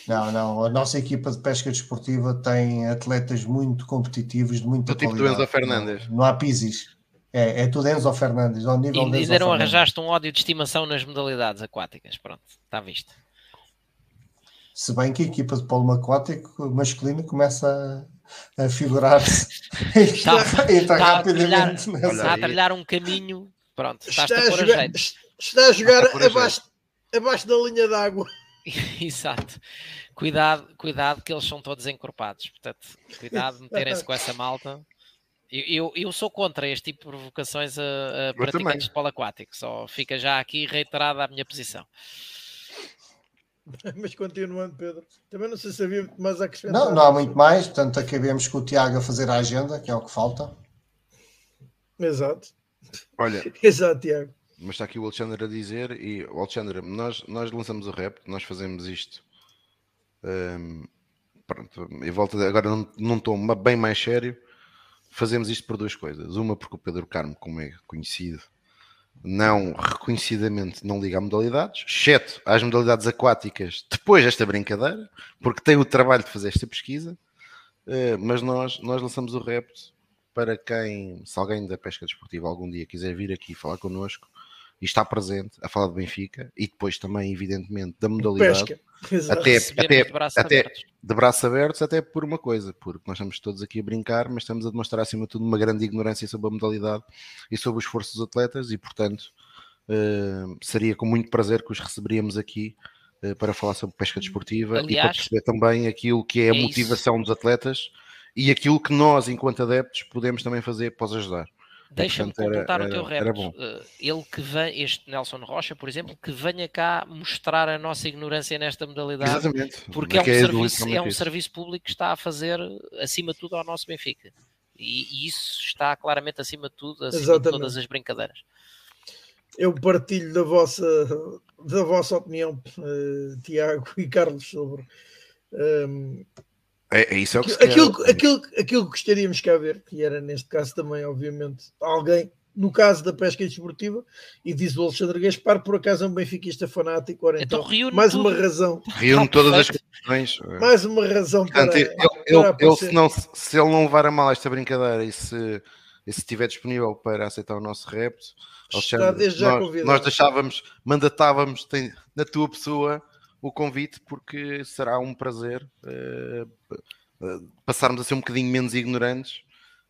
Não, não. A nossa equipa de pesca desportiva tem atletas muito competitivos, de muita Do tipo do qualidade. Enzo Fernandes. Não, não há pisis. É, é tudo Enzo Fernandes, ao nível E de Enzo ainda não Fernandes. arranjaste um ódio de estimação nas modalidades aquáticas. Pronto, está visto. Se bem que a equipa de polo aquático masculino começa a, figurar-se Está- está, e está está a trilhar- rapidamente. Está a trilhar um caminho. Pronto, Está a, a pôr a jogar, jeito. está a jogar abaixo, abaixo da linha d'água. Exato. Cuidado, cuidado que eles são todos encorpados. Portanto, cuidado de meterem-se com essa malta. Eu, eu, eu sou contra este tipo de provocações a, a praticantes de polo aquático. Só fica já aqui reiterada a minha posição. Mas continuando, Pedro. Também não sei se havia muito mais a acrescentar. Não, não há muito mais, portanto acabemos com o Tiago a fazer a agenda, que é o que falta. Exato. Olha, Exato, Tiago. Mas está aqui o Alexandre a dizer, e o Alexandre, nós, nós lançamos o rap, nós fazemos isto. hum, pronto, e volta agora não, estou bem mais sério. Fazemos isto por duas coisas. Uma, porque o Pedro Carmo, como é conhecido, não reconhecidamente não liga a modalidades, exceto às modalidades aquáticas depois desta brincadeira, porque tem o trabalho de fazer esta pesquisa. Eh, mas nós, nós lançamos o repto para quem, se alguém da pesca desportiva algum dia quiser vir aqui falar connosco e está presente a falar de Benfica e depois também, evidentemente, da modalidade. Até- até- de braços até- abertos. de braços abertos, até por uma coisa, porque nós estamos todos aqui a brincar, mas estamos a demonstrar acima de tudo uma grande ignorância sobre a modalidade e sobre o esforço dos atletas e, portanto, eh, seria com muito prazer que os receberíamos aqui eh, para falar sobre pesca desportiva e para Aliás, perceber também aquilo que é a é isso. motivação dos atletas e aquilo que nós, enquanto adeptos, podemos também fazer para os ajudar. Deixa-me portanto, era- completar o teu repto. Eh, ele que vem, este Nelson Rocha, por exemplo, que venha cá mostrar a nossa ignorância nesta modalidade. Exatamente. Porque é um, Que serviço, literalmente é um serviço público que está a fazer, acima de tudo, ao nosso Benfica. E, e isso está claramente acima de tudo, acima de Exatamente. todas as brincadeiras. Eu partilho da vossa, da vossa opinião, eh, Tiago e Carlos, sobre ehm, É, é isso é o que se quer. aquilo, aquilo, aquilo que gostaríamos cá ver, que era neste caso também, obviamente, alguém, no caso da pesca desportiva, e diz o Alexandre Gaspar, por acaso é um benfiquista fanático, ora Então, então, mais tudo. uma razão, Reúne todas as eh, mais uma razão para, Portanto, para ele- ele, aparecer. se, não, se ele não levar a mal esta brincadeira e se, e se estiver disponível para aceitar o nosso repto, Está Alexandre, desde já nós, nós deixávamos, mandatávamos tem- na tua pessoa o convite, porque será um prazer eh, eh, passarmos a ser um bocadinho menos ignorantes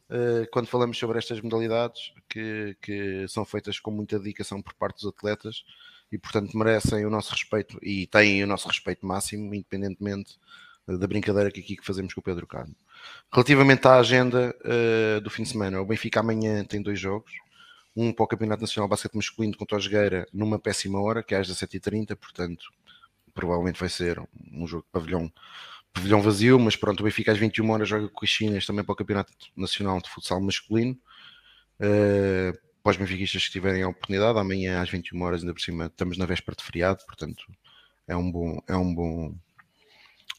eh, quando falamos sobre estas modalidades que, que são feitas com muita dedicação por parte dos atletas e, portanto, merecem o nosso respeito e têm o nosso respeito máximo, independentemente da brincadeira que aqui que fazemos com o Pedro Carmo. Relativamente à agenda eh, do fim de semana, o Benfica amanhã tem dois jogos. Um para o Campeonato Nacional de Basquete Masculino contra o Jogueira numa péssima hora, que é às 17h30, portanto, provavelmente vai ser um jogo de pavilhão, pavilhão vazio, mas pronto, o Benfica às 21 horas joga com as Chinas também para o Campeonato Nacional de Futsal Masculino. Eh, para os benfiquistas que tiverem a oportunidade, amanhã às 21 horas, ainda por cima, estamos na véspera de feriado, portanto, é um bom, é um bom,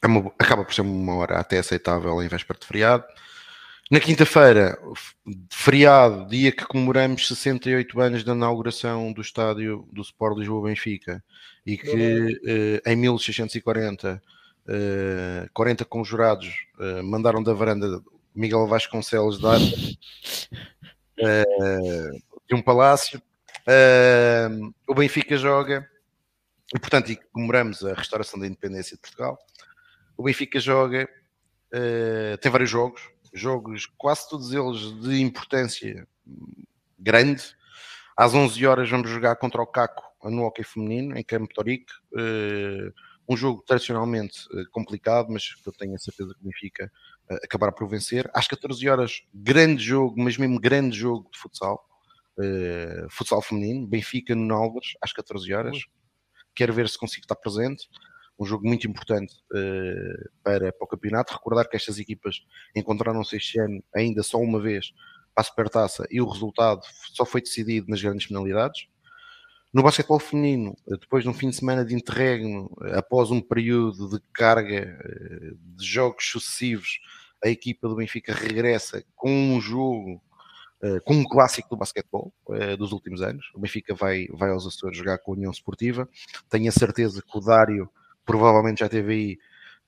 é uma- acaba por ser uma hora até aceitável em véspera de feriado. Na quinta-feira, feriado, dia que comemoramos 68 anos da inauguração do estádio do Sport Lisboa Benfica e que eh, em 1640 eh, 40 conjurados eh, mandaram da varanda Miguel Vasconcelos dar eh, de um palácio. Eh, o Benfica joga e, portanto, e comemoramos a restauração da independência de Portugal. O Benfica joga, eh, tem vários jogos, jogos quase todos eles de importância grande. Às 11 horas vamos jogar contra o Caco no hockey feminino, em Campo Torique. Eh, um jogo tradicionalmente eh, complicado, mas que eu tenho a certeza que Benfica eh, acabará por vencer. Às 14 horas, grande jogo, mas mesmo grande jogo de futsal. Futsal feminino, Benfica no Álvares, às 14 horas. Quero ver se consigo estar presente. Um jogo muito importante eh, para, para o campeonato. Recordar que estas equipas encontraram-se este ano ainda só uma vez para a Supertaça e o resultado só foi decidido nas grandes penalidades. No basquetebol feminino, depois de um fim de semana de interregno, após um período de carga eh, de jogos sucessivos, a equipa do Benfica regressa com um jogo, eh, com um clássico do basquetebol dos últimos anos. O Benfica vai, vai aos Açores jogar com a União Esportiva. Tenho a certeza que o Dário provavelmente já teve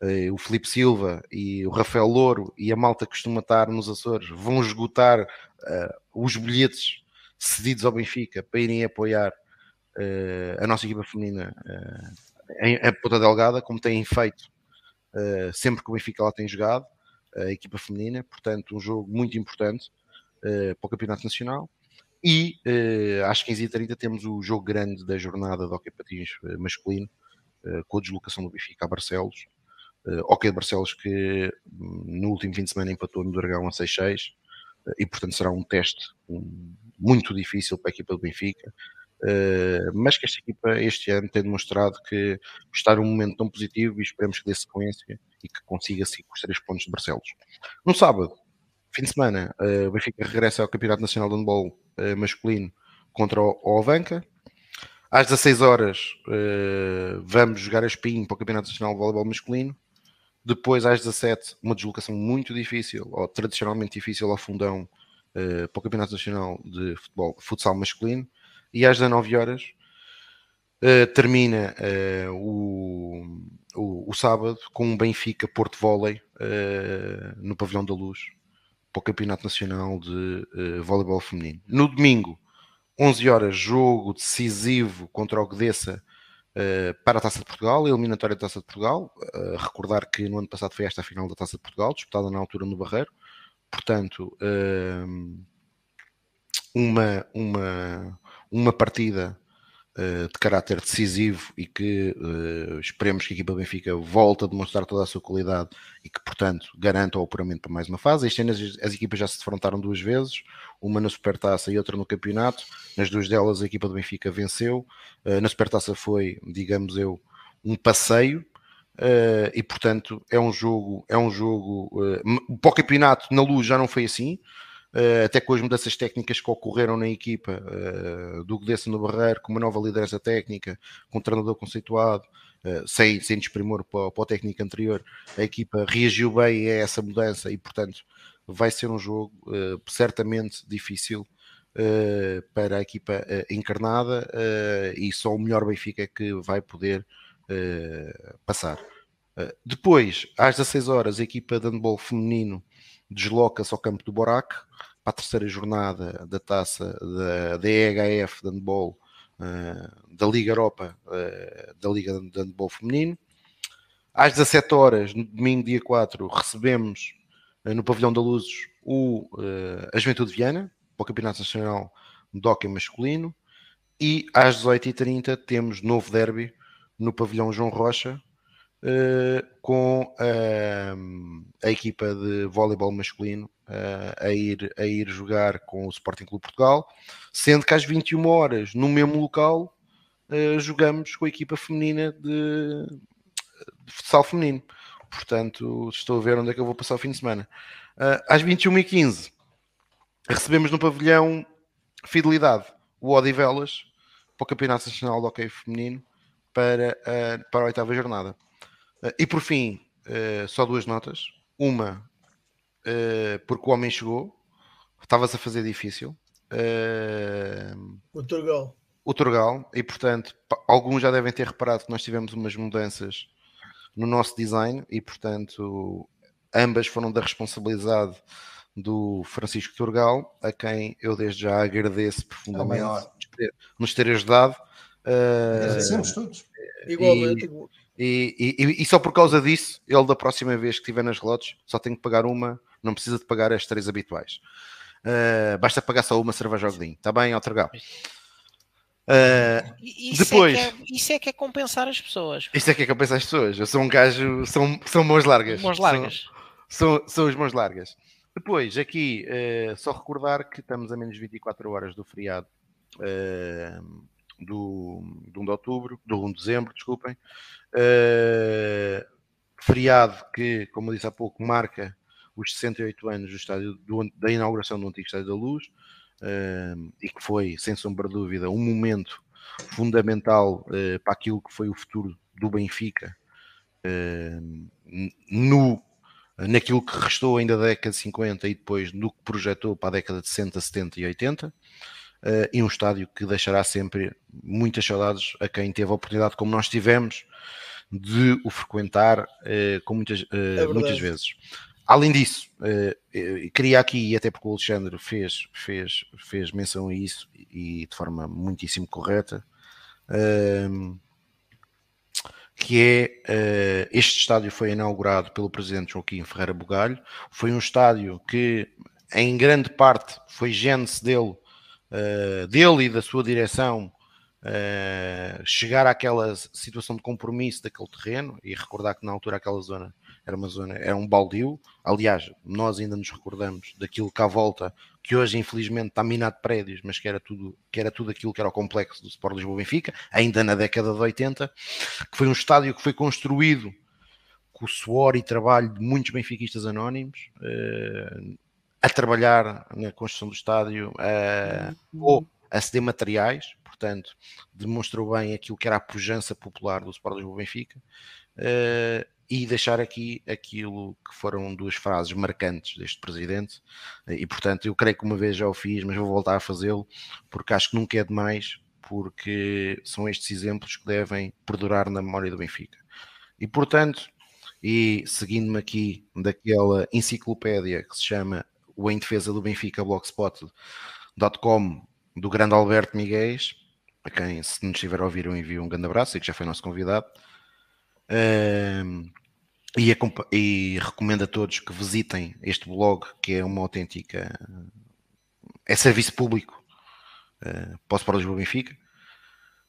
aí o Felipe Silva e o Rafael Louro e a malta que costuma estar nos Açores vão esgotar os bilhetes cedidos ao Benfica para irem apoiar a nossa equipa feminina em, em Ponta Delgada, como têm feito sempre que o Benfica lá tem jogado, a equipa feminina, portanto um jogo muito importante para o Campeonato Nacional. E uh, às 15h30 temos o jogo grande da jornada do Hockey Patins uh, masculino, uh, com a deslocação do Benfica a Barcelos. Hockey de Barcelos que hum, no último fim de semana empatou no Dragão a 6-6 e portanto será um teste um, muito difícil para a equipa do Benfica. mas que esta equipa este ano tem demonstrado que está num momento tão positivo e esperemos que dê sequência e que consiga com os três pontos de Barcelos. No sábado, fim de semana, o Benfica regressa ao Campeonato Nacional de Handball masculino contra o, Ovanca. Às 16 horas uh, vamos jogar a espinho para o Campeonato Nacional de Voleibol Masculino. Depois, às 17, uma deslocação muito difícil, ou tradicionalmente difícil, ao fundão uh, para o Campeonato Nacional de Futebol, Futsal Masculino. E às 19 horas uh, termina o, o, o, sábado com um Benfica Porto Volley no Pavilhão da Luz, para o Campeonato Nacional de Voleibol Feminino. No domingo, 11 horas, jogo decisivo contra o Gdessa uh, para a Taça de Portugal, eliminatória da Taça de Portugal. Uh, recordar que no ano passado foi esta a final da Taça de Portugal, disputada na altura no Barreiro. Portanto, uma, uma, uma partida eh, de caráter decisivo e que uh, esperemos que a equipa Benfica volte a demonstrar toda a sua qualidade e que, portanto, garanta o apuramento para mais uma fase. Este ano as, as equipas já se defrontaram duas vezes, uma na Supertaça e outra no campeonato. Nas duas delas a equipa do Benfica venceu. Uh, na Supertaça foi, digamos eu, um passeio. E portanto é um jogo é um jogo para o campeonato na luz já não foi assim até com as mudanças técnicas que ocorreram na equipa uh, do Gdessa no Barreiro, com uma nova liderança técnica, com um treinador conceituado, uh, sem, sem desprimor para, para o técnico anterior, a equipa reagiu bem a essa mudança e, portanto, vai ser um jogo certamente difícil. Para a equipa encarnada e só o melhor Benfica que vai poder passar. depois, às 16 horas, a equipa de handball feminino desloca-se ao campo do Borac para a terceira jornada da taça da, da EHF de handball uh, da Liga Europa, uh, da Liga de Handball Feminino. Às 17 horas, no domingo, dia 4, recebemos uh, no Pavilhão da Luzes o, a Juventude de Viana, para o Campeonato Nacional de Hockey Masculino. E às 18h30 temos novo derby no Pavilhão João Rocha, com uh, a equipa de voleibol masculino uh, a, ir, a ir jogar com o Sporting Clube Portugal, sendo que às 21 horas, no mesmo local, jogamos com a equipa feminina de, de futsal feminino. Portanto, estou a ver onde é que eu vou passar o fim de semana. às 21h15, recebemos no pavilhão Fidelidade o Odivelas para o Campeonato Nacional de Hockey Feminino para, para a oitava jornada. Uh, e por fim, uh, só duas notas. Uma, uh, porque o homem chegou, estava-se a fazer difícil. o Turgal. O Turgal, e portanto, alguns já devem ter reparado que nós tivemos umas mudanças no nosso design e portanto, ambas foram da responsabilidade do Francisco Turgal, a quem eu desde já agradeço profundamente nos ter ajudado. Agradecemos todos. Igualmente. E, e, e, e, só por causa disso, ele da próxima vez que estiver nas relotes só tem que pagar uma, não precisa de pagar as três habituais. Uh, basta pagar só uma cerveja ao godinho, está bem, Otrgal? Uh, isso depois, é, é isso é que é compensar as pessoas. Isso é que é compensar as pessoas. Eu sou um gajo, são, são mãos largas. Mãos largas. São, são, são as mãos largas. Depois, aqui, uh, só recordar que estamos a menos 24 horas do feriado uh, do, do 1 de outubro, do 1 de dezembro, desculpem. Uh, feriado que, como eu disse há pouco, marca os 68 anos do estádio, do, da inauguração do antigo Estádio da Luz uh, e que foi, sem sombra de dúvida, um momento fundamental uh, para aquilo que foi o futuro do Benfica no, naquilo que restou ainda da década de 50 e depois no que projetou para a década de 60, 70 e 80 uh, e um estádio que deixará sempre muitas saudades a quem teve a oportunidade, como nós tivemos, de o frequentar uh, com muitas, uh, é muitas vezes. Além disso, queria aqui, e até porque o Alexandre fez, fez, fez menção a isso e de forma muitíssimo correta, uh, que é este estádio foi inaugurado pelo presidente Joaquim Ferreira Bugalho. Foi um estádio que, em grande parte, foi gênese dele, dele e da sua direção uh, chegar àquela situação de compromisso daquele terreno e recordar que na altura aquela zona era uma zona, era um baldio. Aliás, nós ainda nos recordamos daquilo que à volta, que hoje infelizmente está minado de prédios, mas que era tudo, que era tudo aquilo que era o complexo do Sport Lisboa Benfica, ainda na década de 80, que foi um estádio que foi construído com o suor e trabalho de muitos benfiquistas anónimos, uh, a trabalhar na construção do estádio, uh, ou a ceder materiais, portanto, demonstrou bem aquilo que era a pujança popular do Sport Lisboa Benfica. Uh, e deixar aqui aquilo que foram duas frases marcantes deste presidente, e portanto eu creio que uma vez já o fiz, mas vou voltar a fazê-lo, porque acho que nunca é demais, porque são estes exemplos que devem perdurar na memória do Benfica. E portanto, e seguindo-me aqui daquela enciclopédia que se chama O Em Defesa do Benfica blogspot.com do grande Alberto Miguel, a quem se nos estiver a ouvir eu envio um grande abraço e que já foi nosso convidado. Um, e, e, recomendo a todos que visitem este blog, que é uma autêntica. é serviço público uh, para o Lisboa Benfica.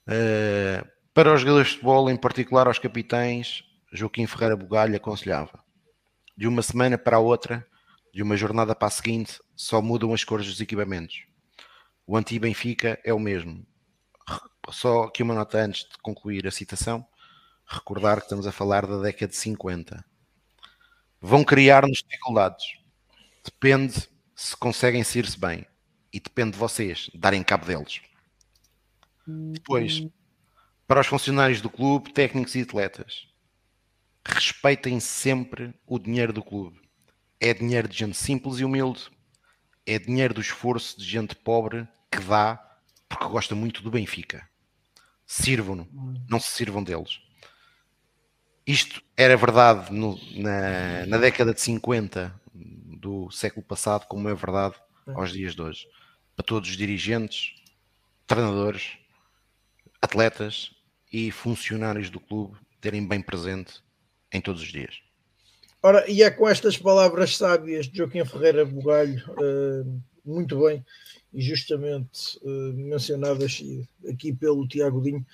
Uh, para os jogadores de futebol, em particular aos capitães, Joaquim Ferreira Bugalho aconselhava: de uma semana para a outra, de uma jornada para a seguinte, só mudam as cores dos equipamentos. O anti-Benfica é o mesmo. Só aqui uma nota antes de concluir a citação recordar que estamos a falar da década de 50. Vão criar-nos dificuldades. Depende se conseguem ser-se bem. E depende de vocês darem cabo deles. Depois, para os funcionários do clube, técnicos e atletas, respeitem sempre o dinheiro do clube. É dinheiro de gente simples e humilde. É dinheiro do esforço de gente pobre que dá porque gosta muito do Benfica. Sirvam-no, não se sirvam deles isto era verdade no, na, na, década de 50 do século passado, como é verdade é. aos dias de hoje. Para todos os dirigentes, treinadores, atletas e funcionários do clube terem bem presente em todos os dias. Ora, e é com estas palavras sábias de Joaquim Ferreira Bugalho, uh, muito bem, e justamente uh, mencionadas aqui pelo Tiago Dinho,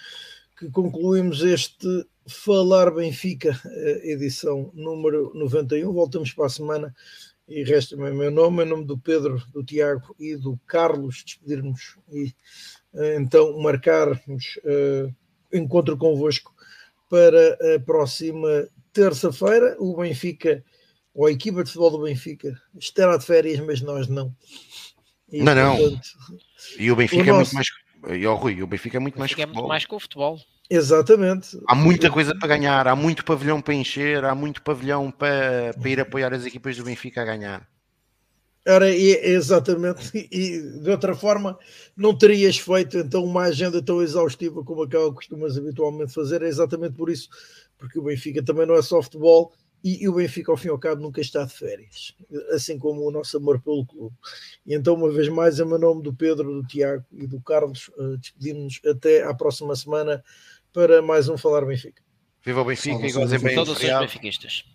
que concluímos este Falar Benfica, eh, edição número 91. Voltamos para a semana e resta-me meu nome, em nome do Pedro, do Tiago e do Carlos, despedirmos e então marcarmos uh, encontro convosco para a próxima terça-feira. O Benfica, ou a equipa de futebol do Benfica, estará de férias, mas nós não. E, não, portanto, não. E o Benfica o é nosso... muito mais. E, oh, Rui, o Benfica é muito mais que o futebol. É muito mais que o futebol. Exatamente. Há muita coisa para ganhar, há muito pavilhão para encher, há muito pavilhão para, para ir apoiar as equipas do Benfica a ganhar. Ora, exatamente, e de outra forma não terias feito então uma agenda tão exaustiva como aquela que costumas habitualmente fazer, é exatamente por isso, porque o Benfica também não é só futebol e, e o Benfica ao fim e ao cabo nunca está de férias, assim como o nosso amor pelo clube. E então uma vez mais, em meu nome do Pedro, do Tiago e do Carlos, uh, despedimos até à próxima semana para mais um Falar Benfica. Viva o Benfica e gozem bem todos os benfiquistas.